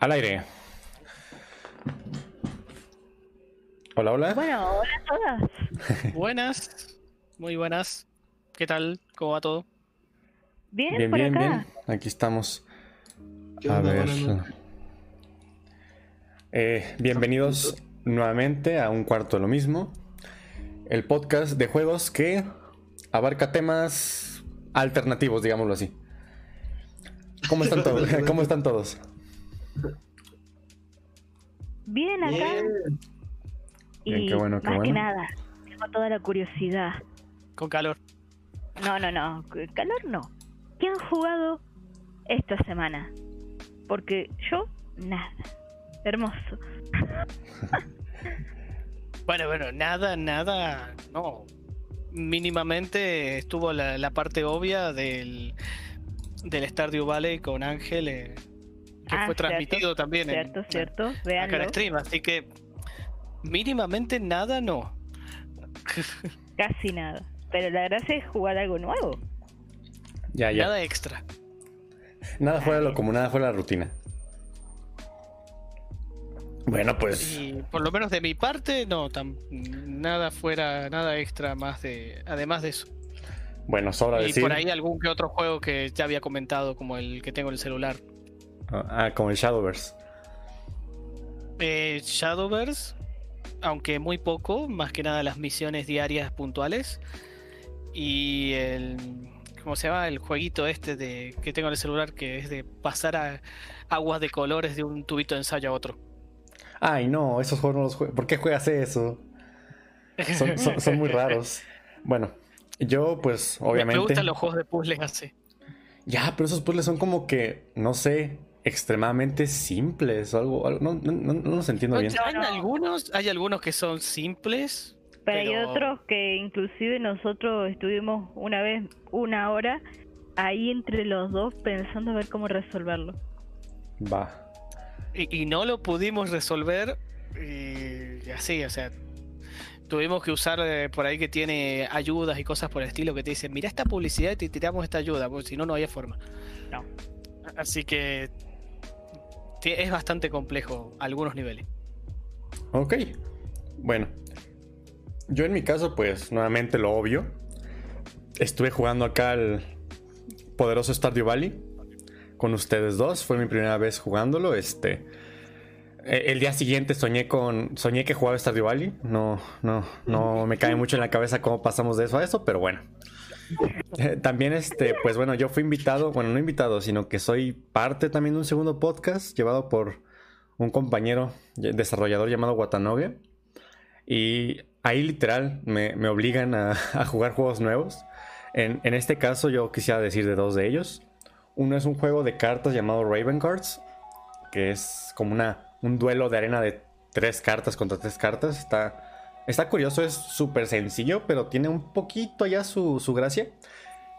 Al aire. Hola, hola. Bueno, hola a todas. Buenas, muy buenas. ¿Qué tal? ¿Cómo va todo? Bien, Bien, por bien, acá. bien. Aquí estamos. ¿Qué A onda? ver. Eh, bienvenidos nuevamente a un cuarto de lo mismo. El podcast de juegos que abarca temas alternativos, digámoslo así. ¿Cómo están todos? ¿Cómo están todos? Bien acá. Bien. Y Bien, qué bueno, qué más que nada, tengo toda la curiosidad. Con calor. No, no, no, calor no. ¿Qué han jugado esta semana? Porque yo, nada. Hermoso. Bueno, bueno, nada, nada, no. Mínimamente estuvo la, la parte obvia del, del Stardew Valley con Ángel, eh, que Ah, fue cierto, transmitido también en- Cierto, cierto. acá en stream, así que mínimamente nada, no. Casi nada. Pero la gracia es jugar algo nuevo. Ya, ya. Nada, Nada extra. fuera de lo común, nada fuera de la rutina. Bueno, pues. Y por lo menos de mi parte, no, tam- nada fuera, nada extra más de, además de eso. Bueno, sobra Y decir. por ahí algún que otro juego que ya había comentado, como el que tengo en el celular. Ah, como el Shadowverse. Eh, Shadowverse, aunque muy poco, más que nada las misiones diarias puntuales. Y el. ¿Cómo se llama? El jueguito este de que tengo en el celular que es de pasar a aguas de colores de un tubito de ensayo a otro. Ay, no, esos juegos no los juego. ¿Por qué juegas eso? Son, son- son muy raros. Bueno, yo, pues, Me- obviamente. Me gustan los juegos de puzzles así. Ya, pero esos puzzles son como que, no sé, extremadamente simples o algo. algo- no, no, no, no los entiendo bien. Hay No, no. algunos, hay algunos que son simples. Pero, hay otros que inclusive nosotros estuvimos una vez, una hora, ahí entre los dos pensando a ver cómo resolverlo. Va. Y, y no lo pudimos resolver y así, o sea, tuvimos que usar eh, por ahí que tiene ayudas y cosas por el estilo que te dicen, mira esta publicidad y te tiramos esta ayuda, porque si no, no había forma. No. Así que es bastante complejo algunos niveles. Ok. Bueno. Yo en mi caso, pues, nuevamente lo obvio. Estuve jugando acá al poderoso Stardew Valley con ustedes dos. Fue mi primera vez jugándolo. Este. eh, El día siguiente soñé con. Soñé que jugaba Stardew Valley. No, no, no me cae mucho en la cabeza cómo pasamos de eso a eso, pero bueno. Eh, También, este, pues bueno, yo fui invitado, bueno, no invitado, sino que soy parte también de un segundo podcast llevado por un compañero desarrollador llamado Watanoge. Y ahí literal me, me obligan a, a jugar juegos nuevos. En, en este caso yo quisiera decir de dos de ellos. Uno es un juego de cartas llamado Raven Cards, que es como una, un duelo de arena de tres cartas contra tres cartas. Está, está curioso, es súper sencillo, pero tiene un poquito ya su, su gracia.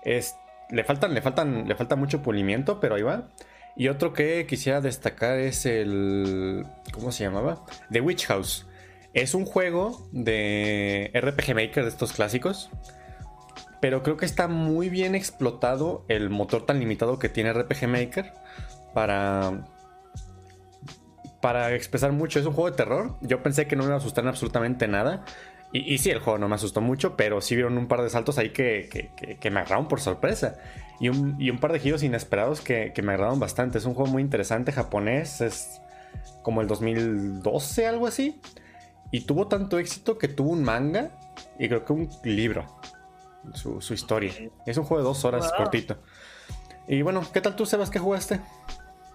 Es, le, faltan, le, faltan, le falta mucho pulimiento, pero ahí va. Y otro que quisiera destacar es el... ¿Cómo se llamaba? The Witch House. Es un juego de RPG Maker de estos clásicos. Pero creo que está muy bien explotado el motor tan limitado que tiene RPG Maker para, para expresar mucho. Es un juego de terror. Yo pensé que no me iba a asustar en absolutamente nada. Y, y sí, el juego no me asustó mucho, pero sí vieron un par de saltos ahí que, que- que- que me agarraron por sorpresa. Y un, y un par de giros inesperados que, que me agradaron bastante. Es un juego muy interesante, japonés. Es como el 2012, algo así. Y tuvo tanto éxito que tuvo un manga y creo que un libro. Su, su historia. Es un juego de dos horas Wow. cortito. Y bueno, ¿qué tal tú, Sebas? ¿Qué jugaste?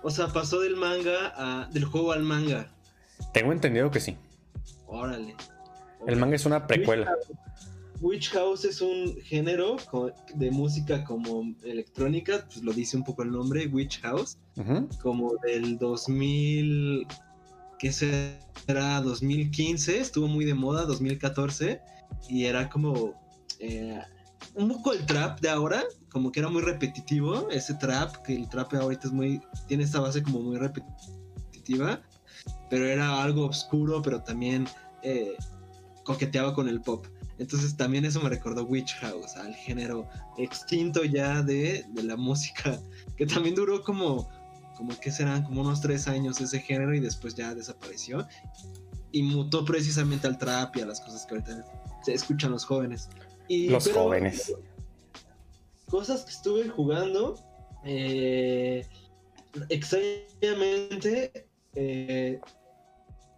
O sea, pasó del manga a, del juego al manga. Tengo entendido que sí. Órale. El manga es una precuela. Witch House es un género de música como electrónica, pues lo dice un poco el nombre, Witch House, Ujú. como del 2000, ¿qué será? 2015, estuvo muy de moda, 2014, y era como eh, un poco el trap de ahora, como que era muy repetitivo, ese trap, que el trap ahorita es muy, tiene esta base como muy repetitiva, pero era algo oscuro, pero también eh, coqueteaba con el pop. Entonces también eso me recordó Witch House, al género extinto ya de, de la música, que también duró como como que serán como unos tres años ese género y después ya desapareció y mutó precisamente al trap y a las cosas que ahorita se escuchan los jóvenes. Y, los jóvenes. Cosas que estuve jugando. Eh, extrañamente eh,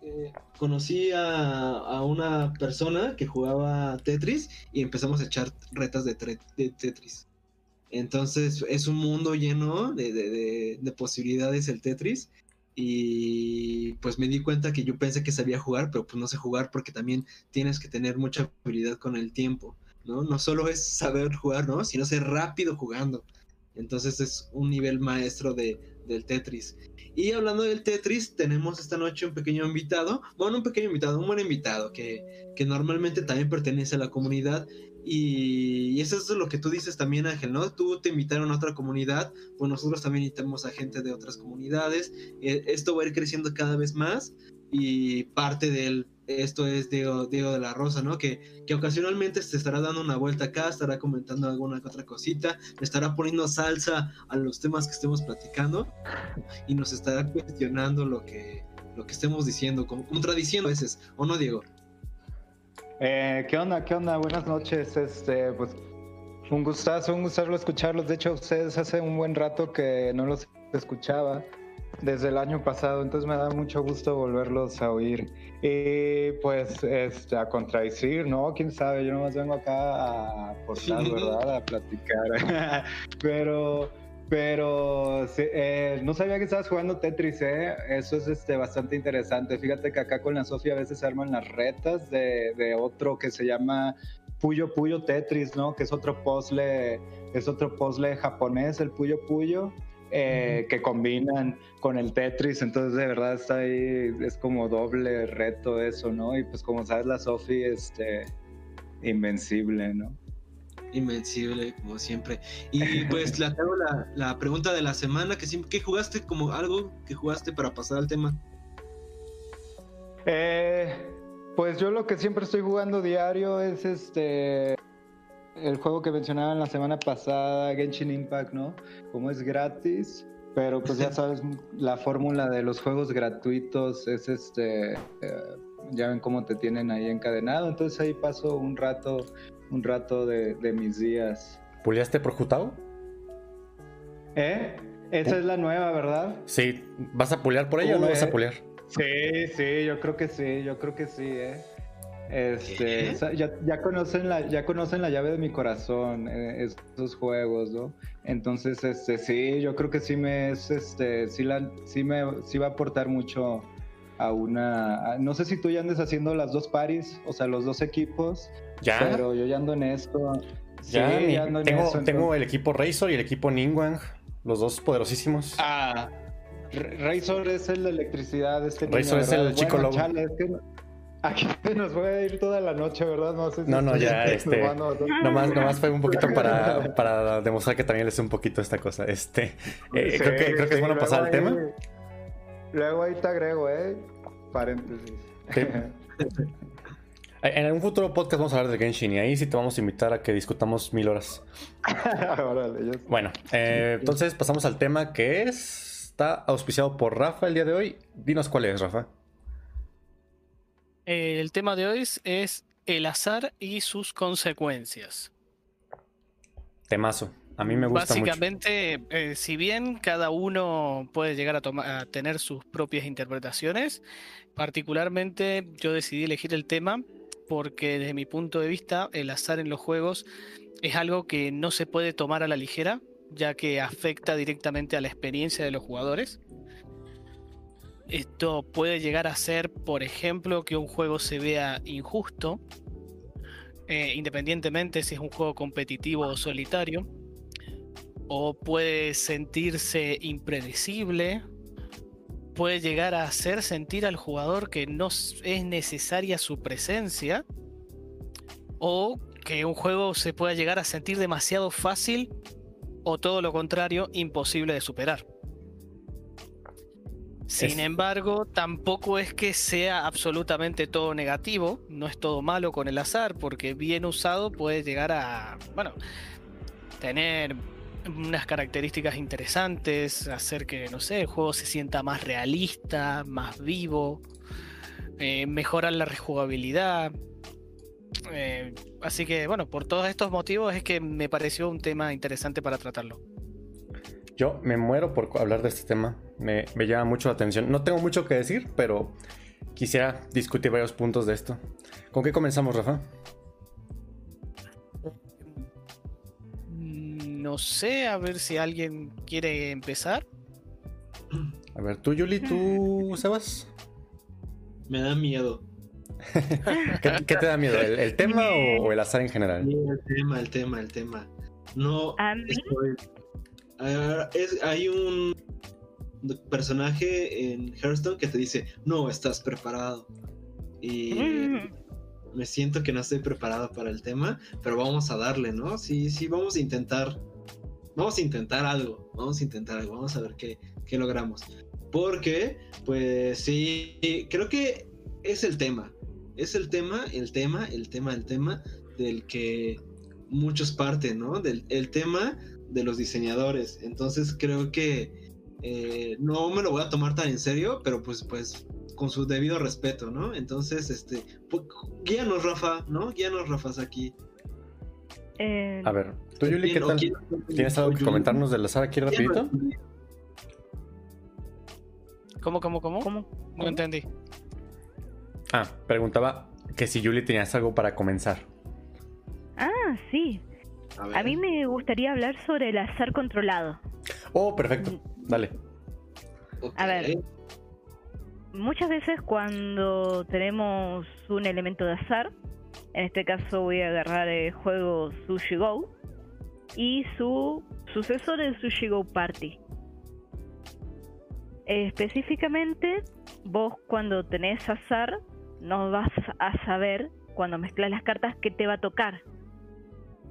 eh, conocí a, una persona que jugaba Tetris y empezamos a echar retas de, Tetris. Entonces es un mundo lleno de, posibilidades el Tetris. Y pues me di cuenta que yo pensé que sabía jugar, pero pues no sé jugar porque también tienes que tener mucha habilidad con el tiempo, ¿no? No solo es saber jugar, ¿no? Sino ser rápido jugando. Entonces es un nivel maestro de, del Tetris. Y hablando del Tetris, tenemos esta noche un pequeño invitado, bueno, un pequeño invitado, un buen invitado que, que normalmente también pertenece a la comunidad. Y, eso es lo que tú dices también, Ángel, ¿no? Tú te invitaron a otra comunidad, pues nosotros también invitamos a gente de otras comunidades. Eh, esto va a ir creciendo cada vez más y parte del esto es Diego, Diego de la Rosa, ¿no? Que, que ocasionalmente se estará dando una vuelta acá, estará comentando alguna otra cosita, estará poniendo salsa a los temas que estemos platicando y nos estará cuestionando lo que, lo que estemos diciendo, contradiciendo a veces, ¿o no, Diego? Eh, ¿Qué onda? ¿Qué onda? Buenas noches. Este, pues un gustazo, un gustazo escucharlos. De hecho, ustedes hace un buen rato que no los escuchaba desde el año pasado, entonces me da mucho gusto volverlos a oír. Y pues este, a contradecir, ¿no? Quién sabe, yo nomás vengo acá a aportar, ¿verdad? A platicar. pero, pero eh, no sabía que estabas jugando Tetris, ¿eh? Eso es este, bastante interesante. Fíjate que acá con la Sofía a veces se arman las retas de, de otro que se llama Puyo Puyo Tetris, ¿no? Que es otro puzzle, es otro puzzle japonés, el Puyo Puyo. Eh, que combinan con el Tetris, entonces de verdad está ahí, es como doble reto eso, ¿no? Y pues como sabes, la Sofi, este, invencible, ¿no? Invencible, como siempre. Y pues la, la, pregunta de la semana, que ¿qué jugaste como algo que jugaste para pasar al tema? Eh, pues yo lo que siempre estoy jugando diario es este el juego que mencionaban la semana pasada, Genshin Impact, ¿no? Como es gratis, pero pues ya sabes, la fórmula de los juegos gratuitos es este, eh, ya ven cómo te tienen ahí encadenado, entonces ahí paso un rato, un rato de, mis días. ¿Puliaste por Jutao? ¿Eh? Esa es la nueva, ¿verdad? Sí, ¿vas a pulear por ella o no vas a pulear? Sí, sí, yo creo que sí, yo creo que sí, ¿eh? Este, ya, conocen la, ya conocen la llave de mi corazón, eh, estos juegos, ¿no? Entonces, este, sí, yo creo que sí me es, este, sí, la, sí me, sí va a aportar mucho a una, no sé si tú ya andes haciendo las dos paris, o sea, los dos equipos, ya, pero yo ya ando en esto. Ya, tengo, tengo el equipo Razor y el equipo Ningwang, los dos poderosísimos. Ah, Razor es el de electricidad, este Razor es el chico lobo. Aquí nos voy a ir toda la noche, ¿verdad? No, sé si no, no, ya, este, nomás, nomás fue un poquito para, para demostrar que también le sé un poquito esta cosa. Este, eh, creo que, creo que es bueno pasar al tema. Luego ahí te agrego, ¿eh? Paréntesis. En algún futuro podcast vamos a hablar de Genshin y ahí sí te vamos a invitar a que discutamos mil horas. bueno, eh, entonces pasamos al tema que está auspiciado por Rafa el día de hoy. Dinos cuál es, Rafa. El tema de hoy es el azar y sus consecuencias. Temazo. A mí me gusta Básicamente, eh, si bien cada uno puede llegar a, a, tener sus propias interpretaciones, particularmente yo decidí elegir el tema porque desde mi punto de vista el azar en los juegos es algo que no se puede tomar a la ligera, ya que afecta directamente a la experiencia de los jugadores. Esto puede llegar a ser, por ejemplo, que un juego se vea injusto, eh, independientemente si es un juego competitivo o solitario, o puede sentirse impredecible, puede llegar a hacer sentir al jugador que no es necesaria su presencia, o que un juego se pueda llegar a sentir demasiado fácil, o todo lo contrario, imposible de superar. Sin embargo, tampoco es que sea absolutamente todo negativo, no es todo malo con el azar, porque bien usado puede llegar a, bueno, tener unas características interesantes, hacer que, no sé, el juego se sienta más realista, más vivo, eh, mejorar la rejugabilidad. Eh, así que, bueno, por todos estos motivos es que me pareció un tema interesante para tratarlo. Yo me muero por hablar de este tema. Me, me llama mucho la atención. No tengo mucho que decir, pero quisiera discutir varios puntos de esto. ¿Con qué comenzamos, Rafa? Mm, No sé, a ver si alguien quiere empezar. A ver, tú, Yuli, tú, Sebas. Me da miedo. ¿Qué, qué te da miedo? ¿El, el tema o, o el azar en general? Sí, El tema, el tema, el tema. No. A mí, estoy- Ah, es- hay un personaje en Hearthstone que te dice, no estás preparado. Y Mm. me siento que no estoy preparado para el tema, pero vamos a darle, ¿no? Sí, sí, vamos a intentar. Vamos a intentar algo. Vamos a intentar algo. Vamos a ver qué, qué logramos. Porque, pues sí, creo que es el tema. Es el tema, el tema, el tema, el tema del que muchos parten, ¿no? Del el tema de los diseñadores. Entonces creo que eh, no me lo voy a tomar tan en serio, pero pues, pues con su debido respeto, ¿no? Entonces, este, pues, guíanos, Rafa, ¿no? Guíanos, Rafa, aquí. eh, A ver, tú, Yuli, ¿qué ¿O tal? quién- ¿Tienes algo que comentarnos del azar aquí rapidito? ¿Cómo, cómo, cómo? ¿cómo? No entendí. Ah, preguntaba que si Yuli tenías algo para comenzar. Ah, sí. A, mí me gustaría hablar sobre el azar controlado. Oh, perfecto. Dale. Ok. a ver. Muchas veces cuando tenemos un elemento de azar, en este caso voy a agarrar el juego Sushi Go y su sucesor el Sushi Go Party. Específicamente, vos cuando tenés azar, no vas a saber cuando mezclas las cartas qué te va a tocar,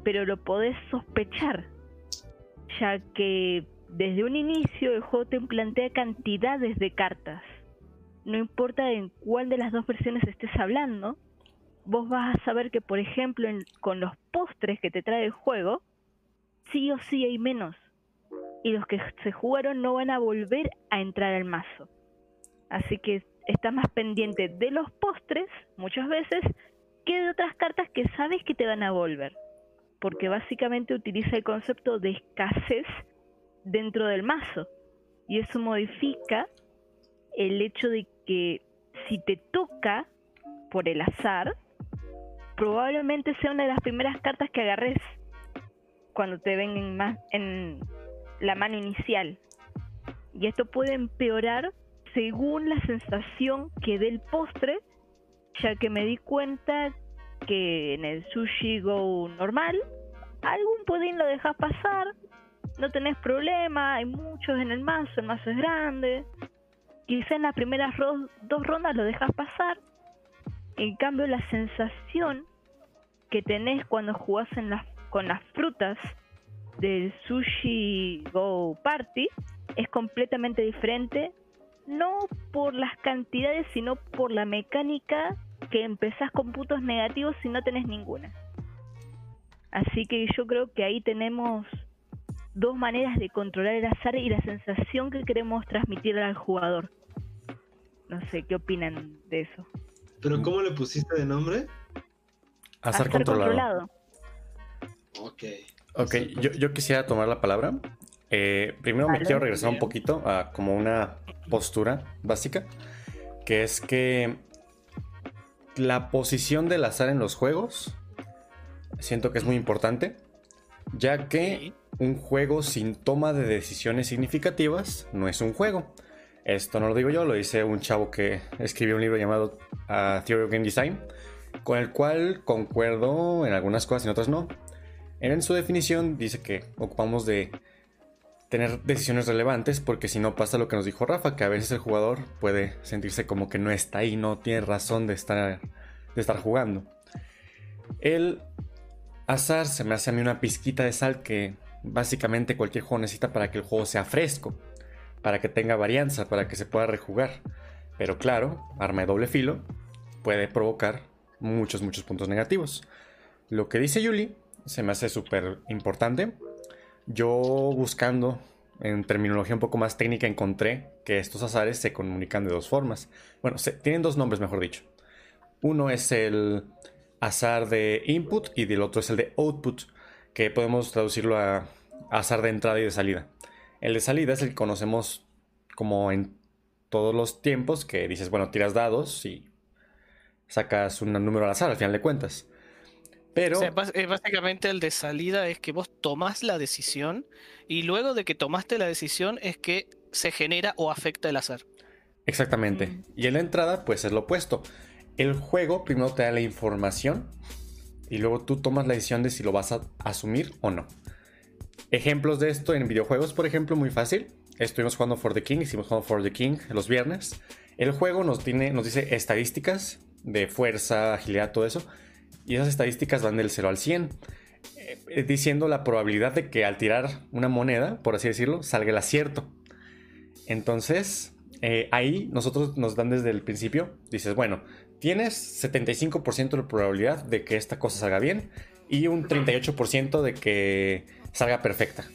pero lo podés sospechar, ya que desde un inicio el te plantea cantidades de cartas. No importa en cuál de las dos versiones estés hablando, vos vas a saber que, por ejemplo, con los postres que te trae el juego, sí o sí hay menos. Y los que se jugaron no van a volver a entrar al mazo. Así que estás más pendiente de los postres, muchas veces, que de otras cartas que sabes que te van a volver. Porque básicamente utiliza el concepto de escasez dentro del mazo. Y eso modifica el hecho de que si te toca por el azar, probablemente sea una de las primeras cartas que agarres cuando te ven en, ma- en la mano inicial. Y esto puede empeorar según la sensación que dé el postre, ya que me di cuenta que en el sushi go normal, algún pudín lo dejas pasar, no tenés problema, hay muchos en el mazo, el mazo es grande. Quizá en las primeras dos rondas lo dejas pasar. En cambio, la sensación que tenés cuando jugás en con las frutas del Sushi Go Party es completamente diferente. No por las cantidades, sino por la mecánica que empezás con puntos negativos si no tenés ninguna. Así que yo creo que ahí tenemos dos maneras de controlar el azar y la sensación que queremos transmitir al jugador. No sé, ¿qué opinan de eso? ¿Pero cómo le pusiste de nombre? Azar controlado. Ok. Ok, yo, yo quisiera tomar la palabra. Eh, primero me Vale. quiero regresar un poquito a como una postura básica, que es que la posición del azar en los juegos siento que es muy importante, ya que. Un juego sin toma de decisiones significativas no es un juego. Esto no lo digo yo, lo dice un chavo que escribió un libro llamado uh, Theory of Game Design, con el cual concuerdo en algunas cosas y en otras no. En su definición dice que ocupamos de tener decisiones relevantes porque si no pasa lo que nos dijo Rafa, que a veces el jugador puede sentirse como que no está ahí, no tiene razón de estar, de estar jugando. El azar se me hace a mí una pizquita de sal que básicamente cualquier juego necesita para que el juego sea fresco, para que tenga varianza, para que se pueda rejugar. Pero claro, arma de doble filo puede provocar muchos, muchos puntos negativos. Lo que dice Yuli se me hace súper importante. yo buscando en terminología un poco más técnica encontré que estos azares se comunican de dos formas. Bueno, tienen dos nombres, mejor dicho. Uno es el azar de input y el otro es el de output, que podemos traducirlo a azar de entrada y de salida. El de salida es el que conocemos como en todos los tiempos, que dices, bueno, tiras dados y sacas un número al azar al final de cuentas. Pero... básicamente el de salida es que vos tomás la decisión y luego de que tomaste la decisión es que se genera o afecta el azar. Exactamente. Mm. Y en la entrada, pues es lo opuesto. El juego primero te da la información y luego tú tomas la decisión de si lo vas a asumir o no. Ejemplos de esto en videojuegos, por ejemplo, muy fácil. Estuvimos jugando For the King, hicimos jugando For the King los viernes. El juego nos, tiene, nos dice estadísticas de fuerza, agilidad, todo eso. Y esas estadísticas van del 0 al 100. Eh, diciendo la probabilidad de que al tirar una moneda, por así decirlo, salga el acierto. Entonces, eh, ahí nosotros nos dan desde el principio, dices, bueno, tienes 75% de probabilidad de que esta cosa salga bien y un 38% de que salga perfecta.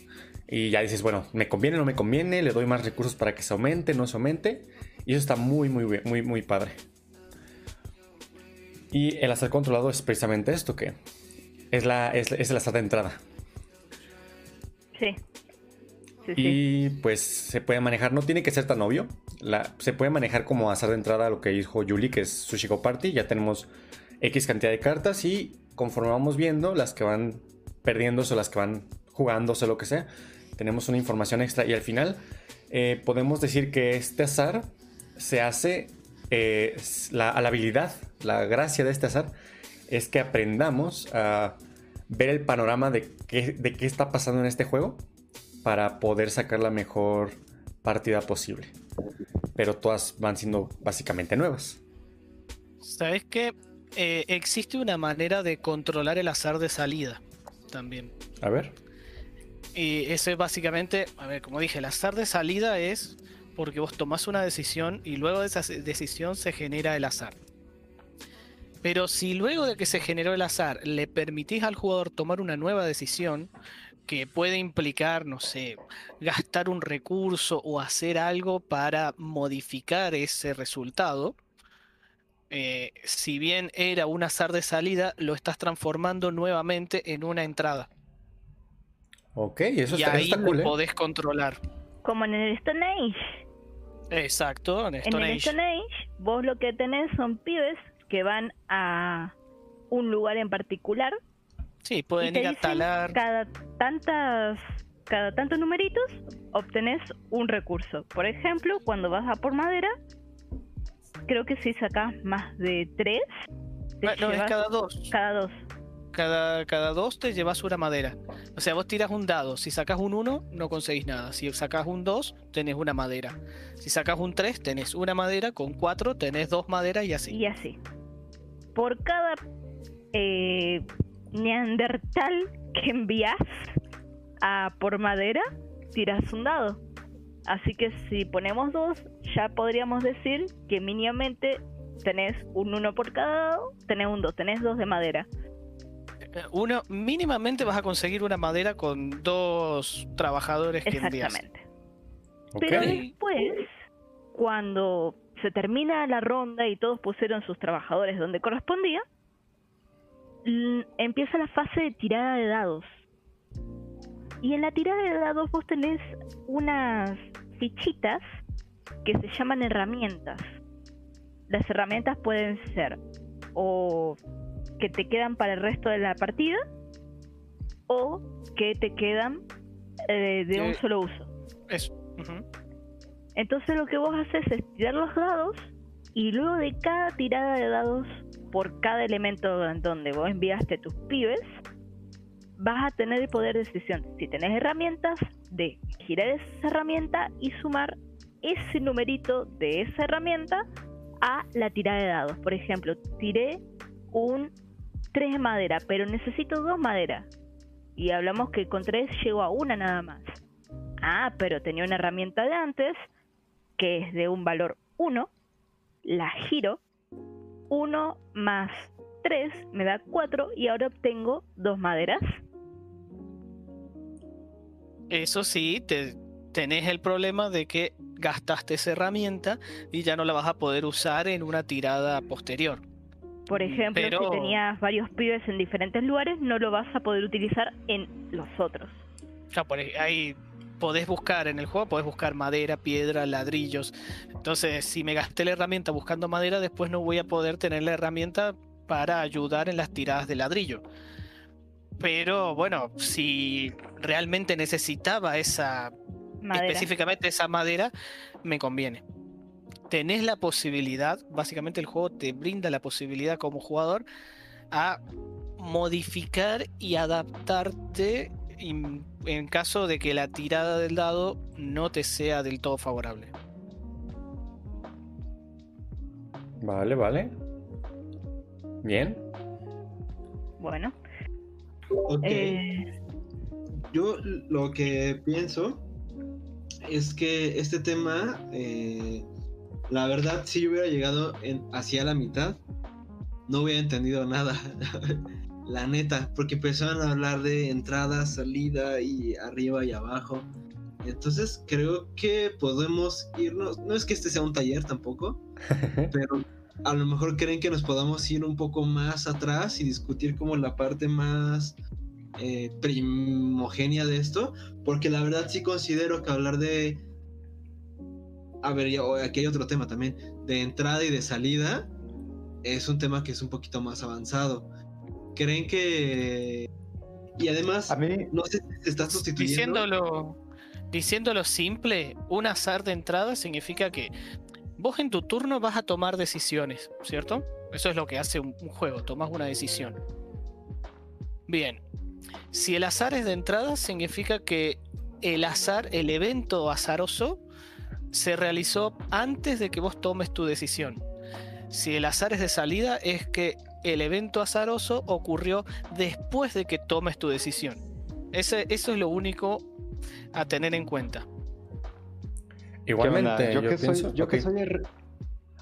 Y ya dices, bueno, me conviene, no me conviene, le doy más recursos para que se aumente, no se aumente. Y eso está muy, muy, muy, muy padre. Y el azar controlado es precisamente esto, que es, la, es, el azar de entrada. Sí. y pues se puede manejar, no tiene que ser tan obvio. se puede manejar como azar de entrada lo que dijo Yuli, que es Sushiko Party. Ya tenemos X cantidad de cartas y conforme vamos viendo, las que van perdiéndose o las que van jugándose, lo que sea, tenemos una información extra. Y al final eh, podemos decir que este azar se hace eh, la, a la habilidad, la gracia de este azar es que aprendamos a ver el panorama de qué, de qué está pasando en este juego para poder sacar la mejor partida posible. Pero todas van siendo básicamente nuevas. ¿Sabes qué? Eh, existe una manera de controlar el azar de salida también. A ver. Y eso es básicamente, a ver, como dije, el azar de salida es porque vos tomás una decisión y luego de esa decisión se genera el azar. Pero si luego de que se generó el azar le permitís al jugador tomar una nueva decisión que puede implicar, no sé, gastar un recurso o hacer algo para modificar ese resultado, eh, si bien era un azar de salida, lo estás transformando nuevamente en una entrada. Ok, eso y está, ahí cool, lo ¿eh? podés controlar. Como en el Stone Age. Exacto, en Stone en Age. el Stone Age, vos lo que tenés son pibes que van a un lugar en particular. Sí, pueden ir a talar. Cada tantas, cada tantos numeritos obtenés un recurso. Por ejemplo, cuando vas a por madera, creo que si sacas más de tres. no, es cada dos. Cada dos. Cada, cada dos te llevas una madera. O sea, vos tiras un dado. Si sacas un 1, no conseguís nada. Si sacas un 2, tenés una madera. Si sacas un 3, tenés una madera. Con 4, tenés dos maderas y así. Y así. Por cada eh, neandertal que envías a por madera, tiras un dado. Así que si ponemos dos, ya podríamos decir que mínimamente tenés un 1 por cada dado, tenés un 2, tenés dos de madera. Uno, mínimamente vas a conseguir una madera con dos trabajadores que envías. Exactamente. Pero después, cuando se termina la ronda y todos pusieron sus trabajadores donde correspondía, empieza la fase de tirada de dados. Y en la tirada de dados vos tenés unas fichitas que se llaman herramientas. Las herramientas pueden ser o que te quedan para el resto de la partida o que te quedan eh, de un solo uso. Eso. Entonces lo que vos haces es tirar los dados y luego de cada tirada de dados por cada elemento en donde vos enviaste tus pibes, vas a tener el poder de decisión. Si tenés herramientas, de girar esa herramienta y sumar ese numerito de esa herramienta a la tirada de dados. Por ejemplo, tiré un 3 de madera, pero necesito dos maderas. Y hablamos que con 3 llego a una nada más. Ah, pero tenía una herramienta de antes que es de un valor 1. La giro. 1 más 3 me da 4 y ahora obtengo dos maderas. Eso sí, te, tenés el problema de que gastaste esa herramienta y ya no la vas a poder usar en una tirada posterior. Por ejemplo, Pero- si tenías varios pibes en diferentes lugares, no lo vas a poder utilizar en los otros. Ya, por ahí- podés buscar en el juego, podés buscar madera, piedra, ladrillos. Entonces, si me gasté la herramienta buscando madera, después no voy a poder tener la herramienta para ayudar en las tiradas de ladrillo. Pero bueno, si realmente necesitaba esa Madera. específicamente esa madera, me conviene. Tenés la posibilidad, básicamente el juego te brinda la posibilidad como jugador a modificar y adaptarte en, en caso de que la tirada del dado no te sea del todo favorable. Vale, vale. Bien. Bueno, Ok. eh, Yo lo que pienso es que este tema, eh, la verdad, si yo hubiera llegado en, hacia la mitad, no hubiera entendido nada. la neta, porque empezaron a hablar de entrada, salida y arriba y abajo. Entonces creo que podemos irnos, no es que este sea un taller tampoco, pero a lo mejor creen que nos podamos ir un poco más atrás y discutir como la parte más eh, primogenia de esto, porque la verdad sí considero que hablar de... A ver, ya- aquí hay otro tema también, de entrada y de salida, es un tema que es un poquito más avanzado. ¿Creen que... Y además, A mí, no sé si se está sustituyendo... Diciéndolo, diciéndolo simple, un azar de entrada significa que vos en tu turno vas a tomar decisiones, ¿cierto? Eso es lo que hace un, un juego, tomas una decisión. Bien, si el azar es de entrada, significa que el azar, el evento azaroso, se realizó antes de que vos tomes tu decisión. Si el azar es de salida, es que el evento azaroso ocurrió después de que tomes tu decisión. Ese- eso es lo único a tener en cuenta. Igualmente, yo, yo, que pienso. soy, yo que soy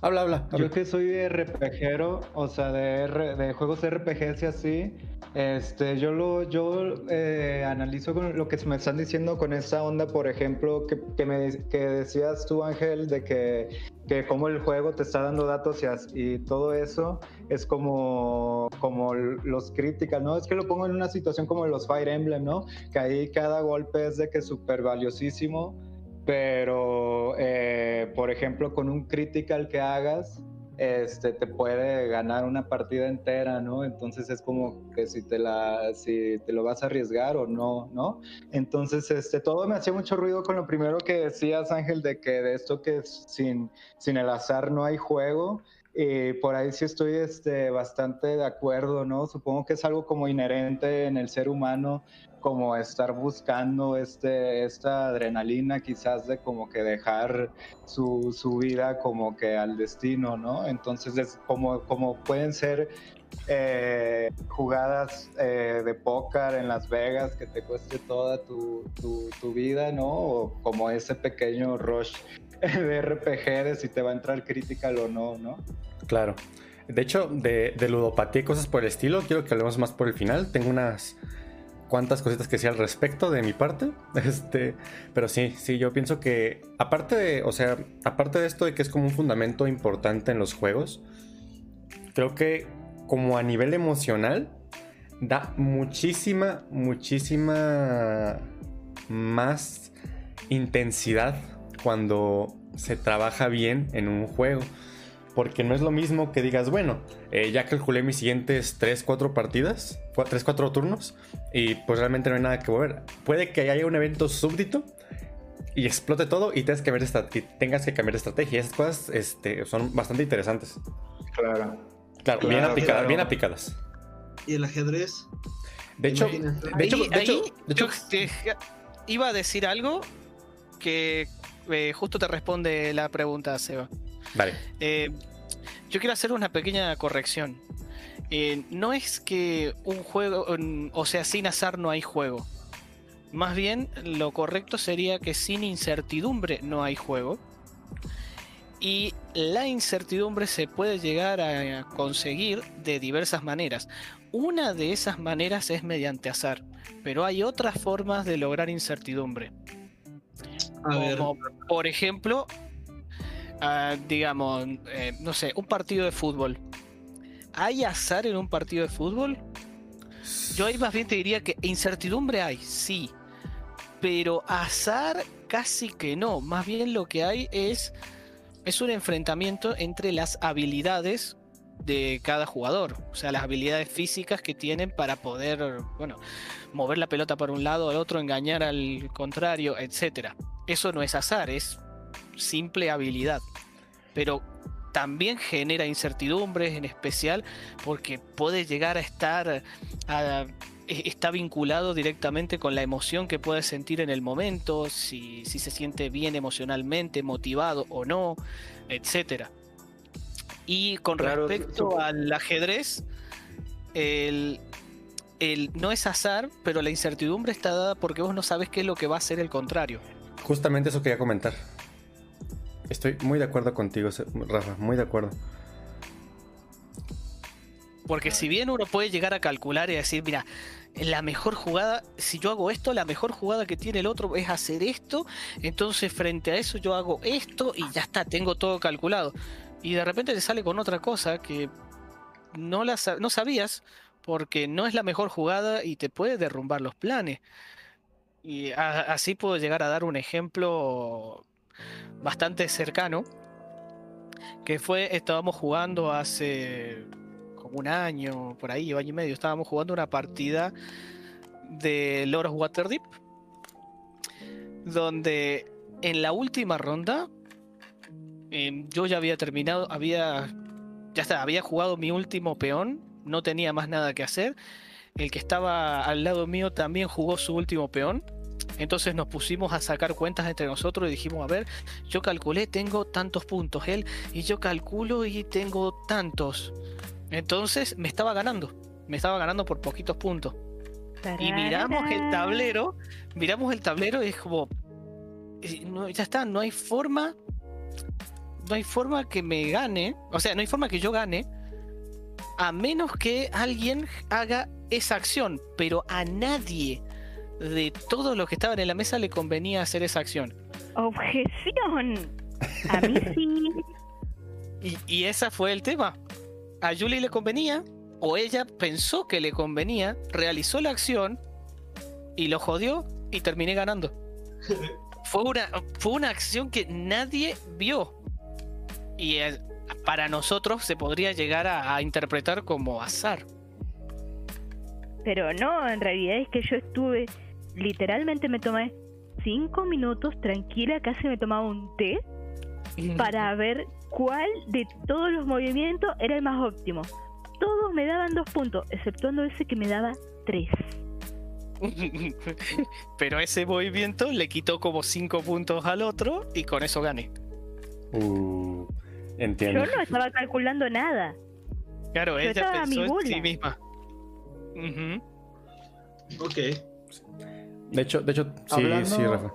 Habla, habla. habla. Yo que soy de RPGero, o sea, de, R- de juegos RPGs y así, este, yo lo yo eh, analizo con lo que me están diciendo con esa onda, por ejemplo, que, que, me, que decías tú, Ángel, de que, que como el juego te está dando datos y, y todo eso es como, como los critical, ¿no? Es que lo pongo en una situación como los Fire Emblem, ¿no? Que ahí cada golpe es de que es súper valiosísimo pero eh, por ejemplo con un critical que hagas este te puede ganar una partida entera no entonces es como que si te la si te lo vas a arriesgar o no no entonces este todo me hacía mucho ruido con lo primero que decías Ángel de que de esto que sin sin el azar no hay juego y por ahí sí estoy este, bastante de acuerdo, ¿no? Supongo que es algo como inherente en el ser humano, como estar buscando este, esta adrenalina quizás de como que dejar su, su vida como que al destino, ¿no? Entonces es como, como pueden ser eh, jugadas eh, de póker en Las Vegas que te cueste toda tu, tu vida, ¿no? O como ese pequeño rush de RPG de si te va a entrar critical o no, ¿no? Claro. De hecho, de, ludopatía y cosas por el estilo, quiero que hablemos más por el final. Tengo unas cuantas cositas que decir al respecto de mi parte. Este, pero sí, sí, yo pienso que aparte de, o sea, aparte de esto de que es como un fundamento importante en los juegos, creo que como a nivel emocional da muchísima, muchísima más intensidad cuando se trabaja bien en un juego. Porque no es lo mismo que digas, bueno, eh, ya calculé mis siguientes 3, 4 partidas, 3, 4 turnos, y pues realmente no hay nada que mover. Puede que haya un evento súbdito y explote todo y tengas que, ver esta- y tengas que cambiar de estrategia. Esas cosas este, son bastante interesantes. Claro. Claro, bien, Claro, aplicadas, claro. bien aplicadas. Y el ajedrez. De hecho, de hecho, Ahí- de hecho, de hecho- iba a decir algo que eh, justo te responde la pregunta, Seba. Dale. Eh, yo quiero hacer una pequeña corrección. Eh, no es que un juego, o sea, sin azar no hay juego. Más bien, lo correcto sería que sin incertidumbre no hay juego. Y la incertidumbre se puede llegar a conseguir de diversas maneras. Una de esas maneras es mediante azar, pero hay otras formas de lograr incertidumbre. Como, por ejemplo, ah, digamos, eh, no sé, un partido de fútbol. ¿Hay azar en un partido de fútbol? Yo ahí más bien te diría que incertidumbre hay, sí. Pero azar casi que no. Más bien lo que hay es, es un enfrentamiento entre las habilidades de cada jugador. O sea, las habilidades físicas que tienen para poder, bueno, mover la pelota para un lado al otro, engañar al contrario, etcétera. Eso no es azar, es simple habilidad. Pero también genera incertidumbres, en especial porque puede llegar a estar e- está vinculado directamente con la emoción que puedes sentir en el momento, si, si se siente bien emocionalmente, motivado o no, etcétera. Y con Claro, respecto al ajedrez, el, el- no es azar, pero la incertidumbre está dada porque vos no sabes qué es lo que va a hacer el contrario. Justamente eso quería comentar. Estoy muy de acuerdo contigo, Rafa, muy de acuerdo. Porque si bien uno puede llegar a calcular y decir, mira, la mejor jugada, si yo hago esto, la mejor jugada que tiene el otro es hacer esto, entonces frente a eso yo hago esto y ya está, tengo todo calculado. Y de repente te sale con otra cosa que no, no sabías porque no es la mejor jugada y te puede derrumbar los planes. Y así puedo llegar a dar un ejemplo bastante cercano, que fue, estábamos jugando hace como un año, por ahí, año y medio, estábamos jugando una partida de Lord Waterdeep, donde en la última ronda em, yo ya había terminado, había, ya está, había jugado mi último peón, no tenía más nada que hacer, el que estaba al lado mío también jugó su último peón. Entonces nos pusimos a sacar cuentas entre nosotros y dijimos, a ver, yo calculé, tengo tantos puntos, él, y yo calculo y tengo tantos. Entonces me estaba ganando, me estaba ganando por poquitos puntos. Y miramos el tablero, miramos el tablero y es como, eh, ya está, no hay forma, no hay forma que me gane, o sea, no hay forma que yo gane, a menos que alguien haga esa acción, pero a nadie de todos los que estaban en la mesa le convenía hacer esa acción. Objeción. A mí sí. Y, y ese fue el tema. A Julie le convenía, o ella pensó que le convenía, realizó la acción y lo jodió y terminé ganando. Fue una, fue una acción que nadie vio. Y para nosotros se podría llegar a, a interpretar como azar. Pero no, en realidad es que yo estuve, literalmente me tomé cinco minutos tranquila, casi me tomaba un té para ver cuál de todos los movimientos era el más óptimo. Todos me daban dos puntos, exceptuando ese que me daba tres. Pero ese movimiento le quitó como 5 puntos al otro y con eso gané. Uh, Yo no estaba calculando nada. Claro, Yo ella a pensó en sí misma. Ujú. Ok. De hecho, de hecho, sí, Hablando- sí, Rafa.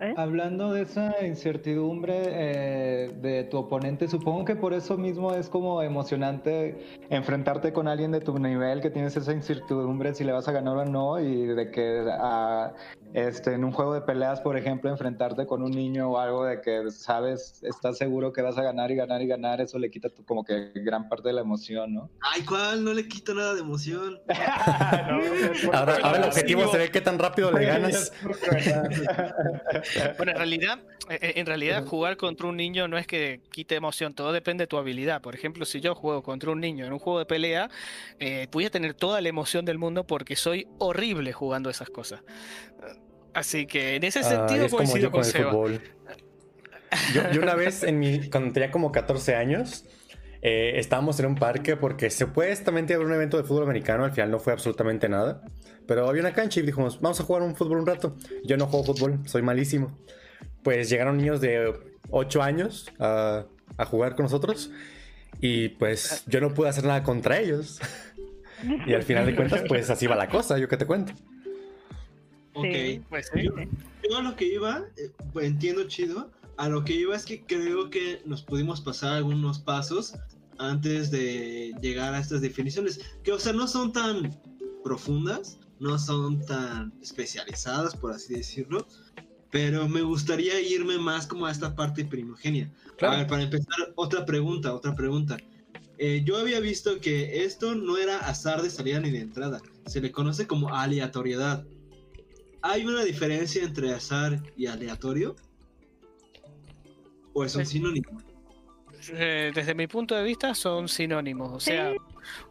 ¿eh? Hablando de esa incertidumbre eh, de tu oponente, supongo que por eso mismo es como emocionante enfrentarte con alguien de tu nivel que tienes esa incertidumbre si le vas a ganar o no y de que ah, este, en un juego de peleas, por ejemplo, enfrentarte con un niño o algo de que sabes, estás seguro que vas a ganar y ganar y ganar, eso le quita tu- como que gran parte de la emoción, ¿no? Ay, ¿cuál? No le quito nada de emoción. No, Ahora, ahora el objetivo se ve qué tan rápido le ganas. Bueno, en realidad, eh, en realidad jugar contra un niño no es que quite emoción, todo depende de tu habilidad. Por ejemplo, si yo juego contra un niño en un juego de pelea, eh, voy a tener toda la emoción del mundo porque soy horrible jugando esas cosas. Así que en ese Ah, sentido es como coincido yo con con el Seba. fútbol. Yo, yo una vez, en mi, cuando tenía como 14 años, eh, estábamos en un parque porque supuestamente había un evento de fútbol americano, al final no fue absolutamente nada. Pero había una cancha y dijimos, vamos a jugar un fútbol un rato. Yo no juego fútbol, soy malísimo. Pues llegaron niños de 8 años a, a jugar con nosotros y pues yo no pude hacer nada contra ellos. Y al final de cuentas, pues así va la cosa, yo qué te cuento. Ok. Sí. Pues sí. Yo, yo a lo que iba, eh, pues entiendo chido. a lo que iba es que creo que nos pudimos pasar algunos pasos antes de llegar a estas definiciones, que o sea, no son tan profundas, no son tan especializadas, por así decirlo, pero me gustaría irme más como a esta parte primogenia. Claro. A ver, para empezar, otra pregunta, otra pregunta. Eh, yo había visto que esto no era azar de salida ni de entrada, se le conoce como aleatoriedad. ¿Hay una diferencia entre azar y aleatorio? ¿O es un Sí. sinónimo? Eh, desde mi punto de vista son sinónimos. O sea,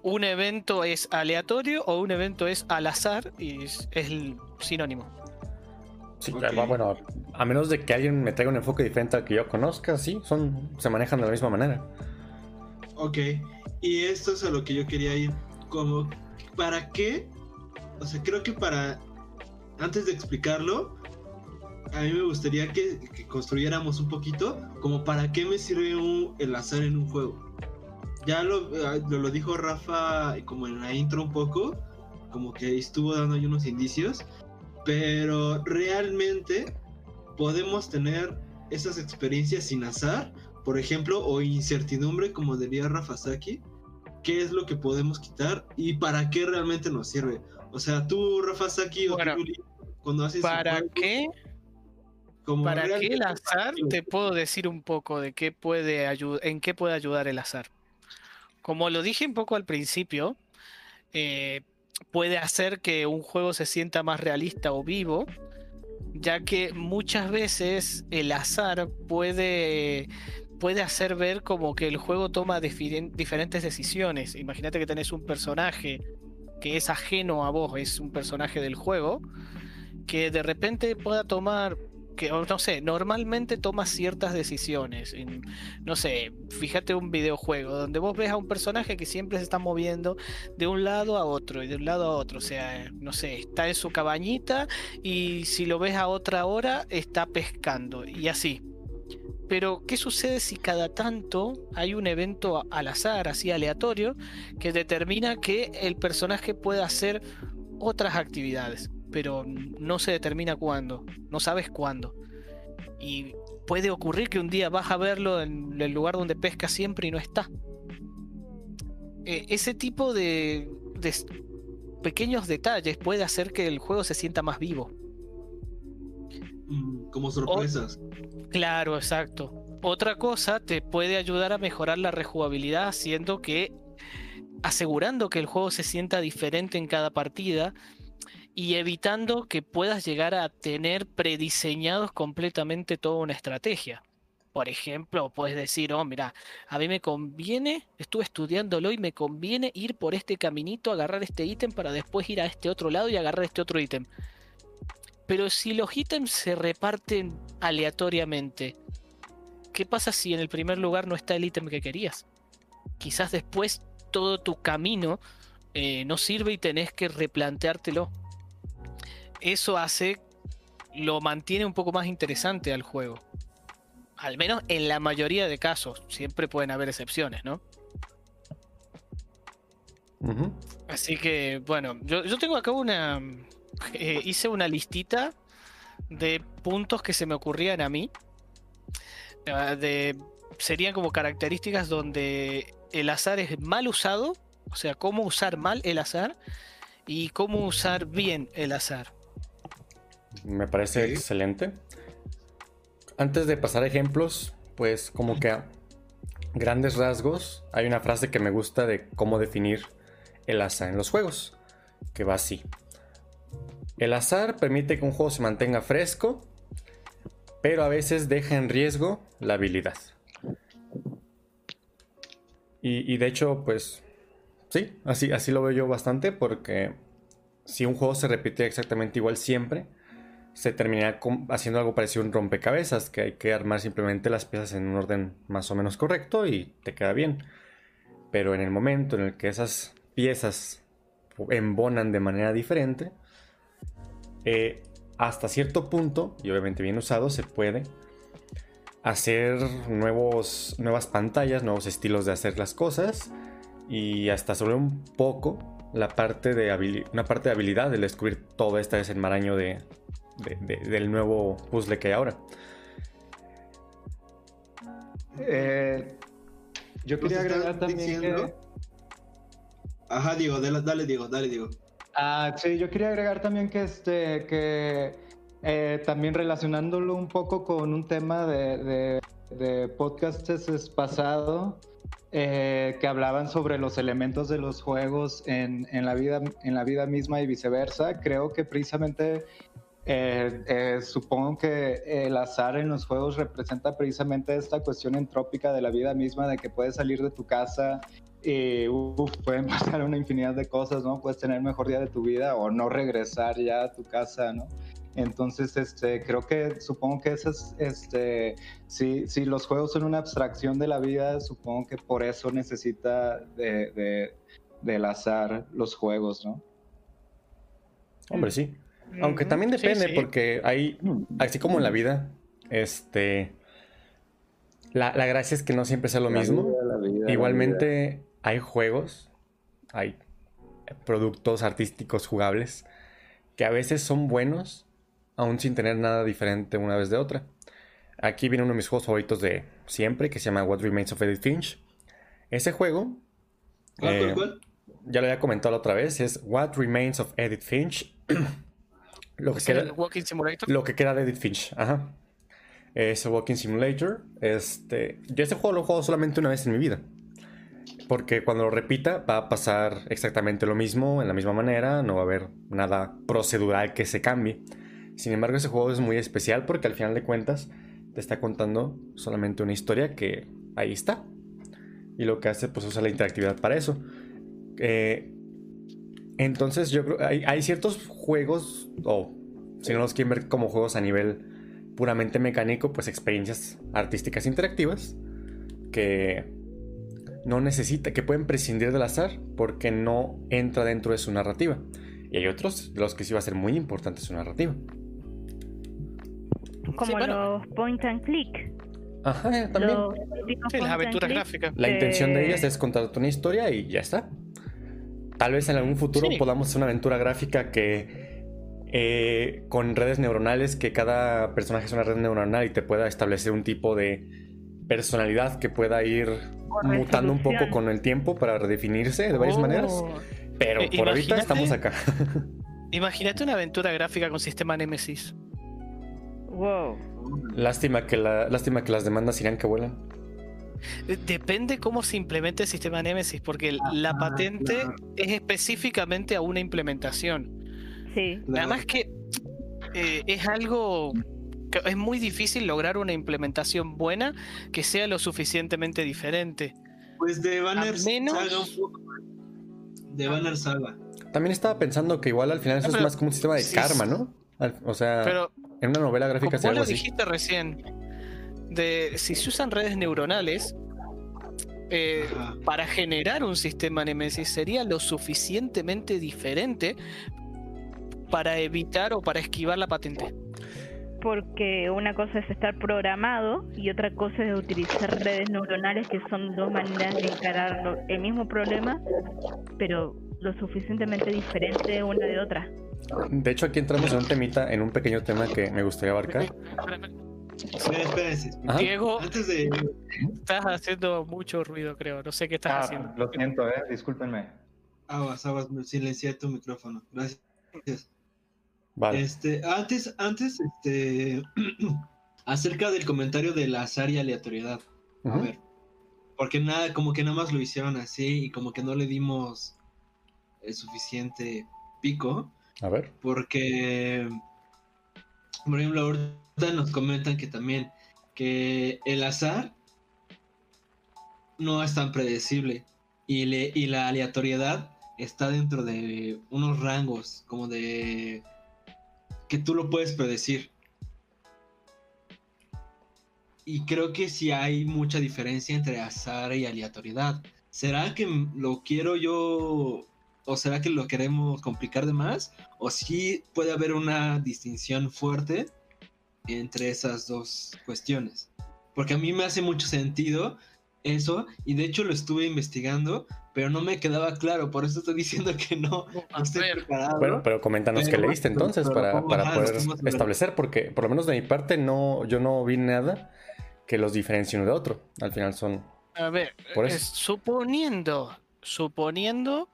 un evento es aleatorio o un evento es al azar y es, es el sinónimo. Sí, bueno, a menos de que alguien me traiga un enfoque diferente al que yo conozca, sí, son, se manejan de la misma manera. Ok, y esto es a lo que yo quería ir. Como, ¿para qué? O sea, creo que para. Antes de explicarlo, a mí me gustaría que, que construyéramos un poquito. Como, ¿para qué me sirve un- el azar en un juego? Ya lo, eh, lo, lo dijo Rafa, como en la intro un poco. Como que estuvo dando ahí unos indicios. Pero realmente podemos tener esas experiencias sin azar por ejemplo, o incertidumbre, como diría Rafa Saki, ¿qué es lo que podemos quitar y para qué realmente nos sirve? O sea, tú, Rafa Saki, o tú, ¿Para qué? como ¿Para qué el azar? Te puedo decir un poco de qué puede ayudar, en qué puede ayudar el azar. Como lo dije un poco al principio, eh, puede hacer que un juego se sienta más realista o vivo, ya que muchas veces el azar puede, puede hacer ver como que el juego toma diferen- diferentes decisiones. Imagínate que tenés un personaje que es ajeno a vos, es un personaje del juego, que de repente pueda tomar que, no sé, normalmente toma ciertas decisiones. No sé, fíjate un videojuego donde vos ves a un personaje que siempre se está moviendo de un lado a otro y de un lado a otro. O sea, no sé, está en su cabañita y si lo ves a otra hora está pescando y así. Pero, ¿qué sucede si cada tanto hay un evento al azar, así aleatorio, que determina que el personaje puede hacer otras actividades? Pero no se determina cuándo, no sabes cuándo. Y puede ocurrir que un día vas a verlo en el lugar donde pesca siempre y no está. Eh, ese tipo de, pequeños detalles puede hacer que el juego se sienta más vivo. Mm, como sorpresas. Claro, exacto. Otra cosa te puede ayudar a mejorar la rejugabilidad haciendo que asegurando que el juego se sienta diferente en cada partida y evitando que puedas llegar a tener prediseñados completamente toda una estrategia. Por ejemplo, puedes decir, oh, mira, a mí me conviene, estuve estudiándolo y me conviene ir por este caminito, agarrar este ítem para después ir a este otro lado y agarrar este otro ítem. Pero si los ítems se reparten aleatoriamente, ¿qué pasa si en el primer lugar no está el ítem que querías? Quizás después todo tu camino eh, no sirve y tenés que replanteártelo. Eso hace, lo mantiene un poco más interesante al juego. Al menos en la mayoría de casos. Siempre pueden haber excepciones, ¿no? Así que, bueno, yo, yo tengo acá una. eh, hice una listita de puntos que se me ocurrían a mí. ah, De, serían como características donde el azar es mal usado. O sea, cómo usar mal el azar. Y cómo usar bien el azar. Me parece excelente. Antes de pasar a ejemplos, pues como que a grandes rasgos hay una frase que me gusta de cómo definir el azar en los juegos, que va así. El azar permite que un juego se mantenga fresco, pero a veces deja en riesgo la habilidad. Y, y de hecho, pues sí, así, así lo veo yo bastante porque si un juego se repite exactamente igual siempre, se termina com- haciendo algo parecido a un rompecabezas, que hay que armar simplemente las piezas en un orden más o menos correcto y te queda bien. Pero en el momento en el que esas piezas embonan de manera diferente, eh, hasta cierto punto, y obviamente bien usado, se puede hacer nuevos, nuevas pantallas, nuevos estilos de hacer las cosas y hasta sobre un poco la parte de una parte de habilidad del descubrir todo este desenmaraño de, de- de- del nuevo puzzle que hay ahora. Eh, yo Nos quería agregar también diciendo- que... Ajá, Diego, dale, dale, Diego, dale, Diego. Ah, sí, yo quería agregar también que este que eh, también relacionándolo un poco con un tema de, de, de podcasts pasado eh, que hablaban sobre los elementos de los juegos en, en la vida en la vida misma y viceversa. Creo que precisamente eh, eh, supongo que el azar en los juegos representa precisamente esta cuestión entrópica de la vida misma, de que puedes salir de tu casa y uf, pueden pasar una infinidad de cosas, ¿no? Puedes tener el mejor día de tu vida o no regresar ya a tu casa, ¿no? Entonces, este, creo que supongo que esas, este, si, si los juegos son una abstracción de la vida, supongo que por eso necesita de, de- del azar los juegos, ¿no? Hombre, sí. Aunque también depende, sí. porque hay, así como en la vida, este. La, la gracia es que no siempre sea lo La mismo. vida, vida. Igualmente, hay juegos, hay productos artísticos jugables que a veces son buenos, aún sin tener nada diferente una vez de otra. Aquí viene uno de mis juegos favoritos de siempre, que se llama What Remains of Edith Finch. Ese juego, ¿Cuál, Eh, cuál? ya lo había comentado la otra vez, es What Remains of Edith Finch. lo, que ¿Es queda, el Walking Simulator? lo que queda de Edith Finch, ajá. Es el Walking Simulator. Este, yo este juego lo he jugado solamente una vez en mi vida. Porque cuando lo repita va a pasar exactamente lo mismo, en la misma manera, no va a haber nada procedural que se cambie. Sin embargo, ese juego es muy especial porque al final de cuentas te está contando solamente una historia que ahí está. Y lo que hace, pues usa la interactividad para eso. Eh, entonces, yo creo hay, hay ciertos juegos, o si no los quieren ver como juegos a nivel puramente mecánico, pues experiencias artísticas interactivas que no necesita, que pueden prescindir del azar porque no entra dentro de su narrativa. Y hay otros de los que sí va a ser muy importante su narrativa. Como Sí, bueno, los point and click. Ajá, también. Los típicos sí, las aventuras gráficas. La intención de Eh, ellas es contarte una historia y ya está. Tal vez en algún futuro Sí. podamos hacer una aventura gráfica que eh, con redes neuronales, que cada personaje es una red neuronal y te pueda establecer un tipo de personalidad que pueda ir Con mutando un poco con el tiempo para redefinirse de varias Oh. maneras. Pero Eh, por ahorita estamos acá. Imagínate una aventura gráfica con sistema Nemesis. Wow. lástima, que la, lástima que las demandas irán que vuelan. Depende cómo se implemente el sistema Nemesis, porque el- la Ah, patente claro. es específicamente a una implementación. Sí. Nada más que eh, es algo que es muy difícil lograr una implementación buena que sea lo suficientemente diferente. Pues de Banner a menos- Saga un poco. De Banner Saga. También estaba pensando que igual al final eso No, es pero- más como un sistema de sí, karma. ¿no? Al- o sea, Pero en una novela como gráfica vos sería algo lo así. dijiste recién, de si se usan redes neuronales eh, para generar un sistema Nemesis sería lo suficientemente diferente para evitar o para esquivar la patente. Porque una cosa es estar programado y otra cosa es utilizar redes neuronales que son dos maneras de encarar el mismo problema, pero lo suficientemente diferente una de otra. De hecho, aquí entramos en un temita, en un pequeño tema que me gustaría abarcar. Espérense. Diego, Antes de. estás haciendo mucho ruido, creo. No sé qué estás Ah, haciendo. lo siento, eh, discúlpenme. Aguas, aguas, silencié tu micrófono. Gracias. Vale. Este, antes, antes, este. acerca del comentario del azar y aleatoriedad. A ver. Porque nada, como que nada más lo hicieron así y como que no le dimos el suficiente pico. A ver. Porque, por ejemplo, ahorita nos comentan que también que el azar no es tan predecible y, y la aleatoriedad está dentro de unos rangos como de que tú lo puedes predecir. Y creo que sí hay mucha diferencia entre azar y aleatoriedad. ¿Será que lo quiero yo o será que lo queremos complicar de más? ¿O sí puede haber una distinción fuerte entre esas dos cuestiones? Porque a mí me hace mucho sentido eso y de hecho lo estuve investigando, pero no me quedaba claro, por eso estoy diciendo que no, no A estoy ver, preparado. Bueno, pero coméntanos Pero- qué leíste entonces pero para, para Ajá, poder establecer, porque por lo menos de mi parte no, yo no vi nada que los diferencia uno de otro. Al final son... A ver, Por eso. suponiendo, suponiendo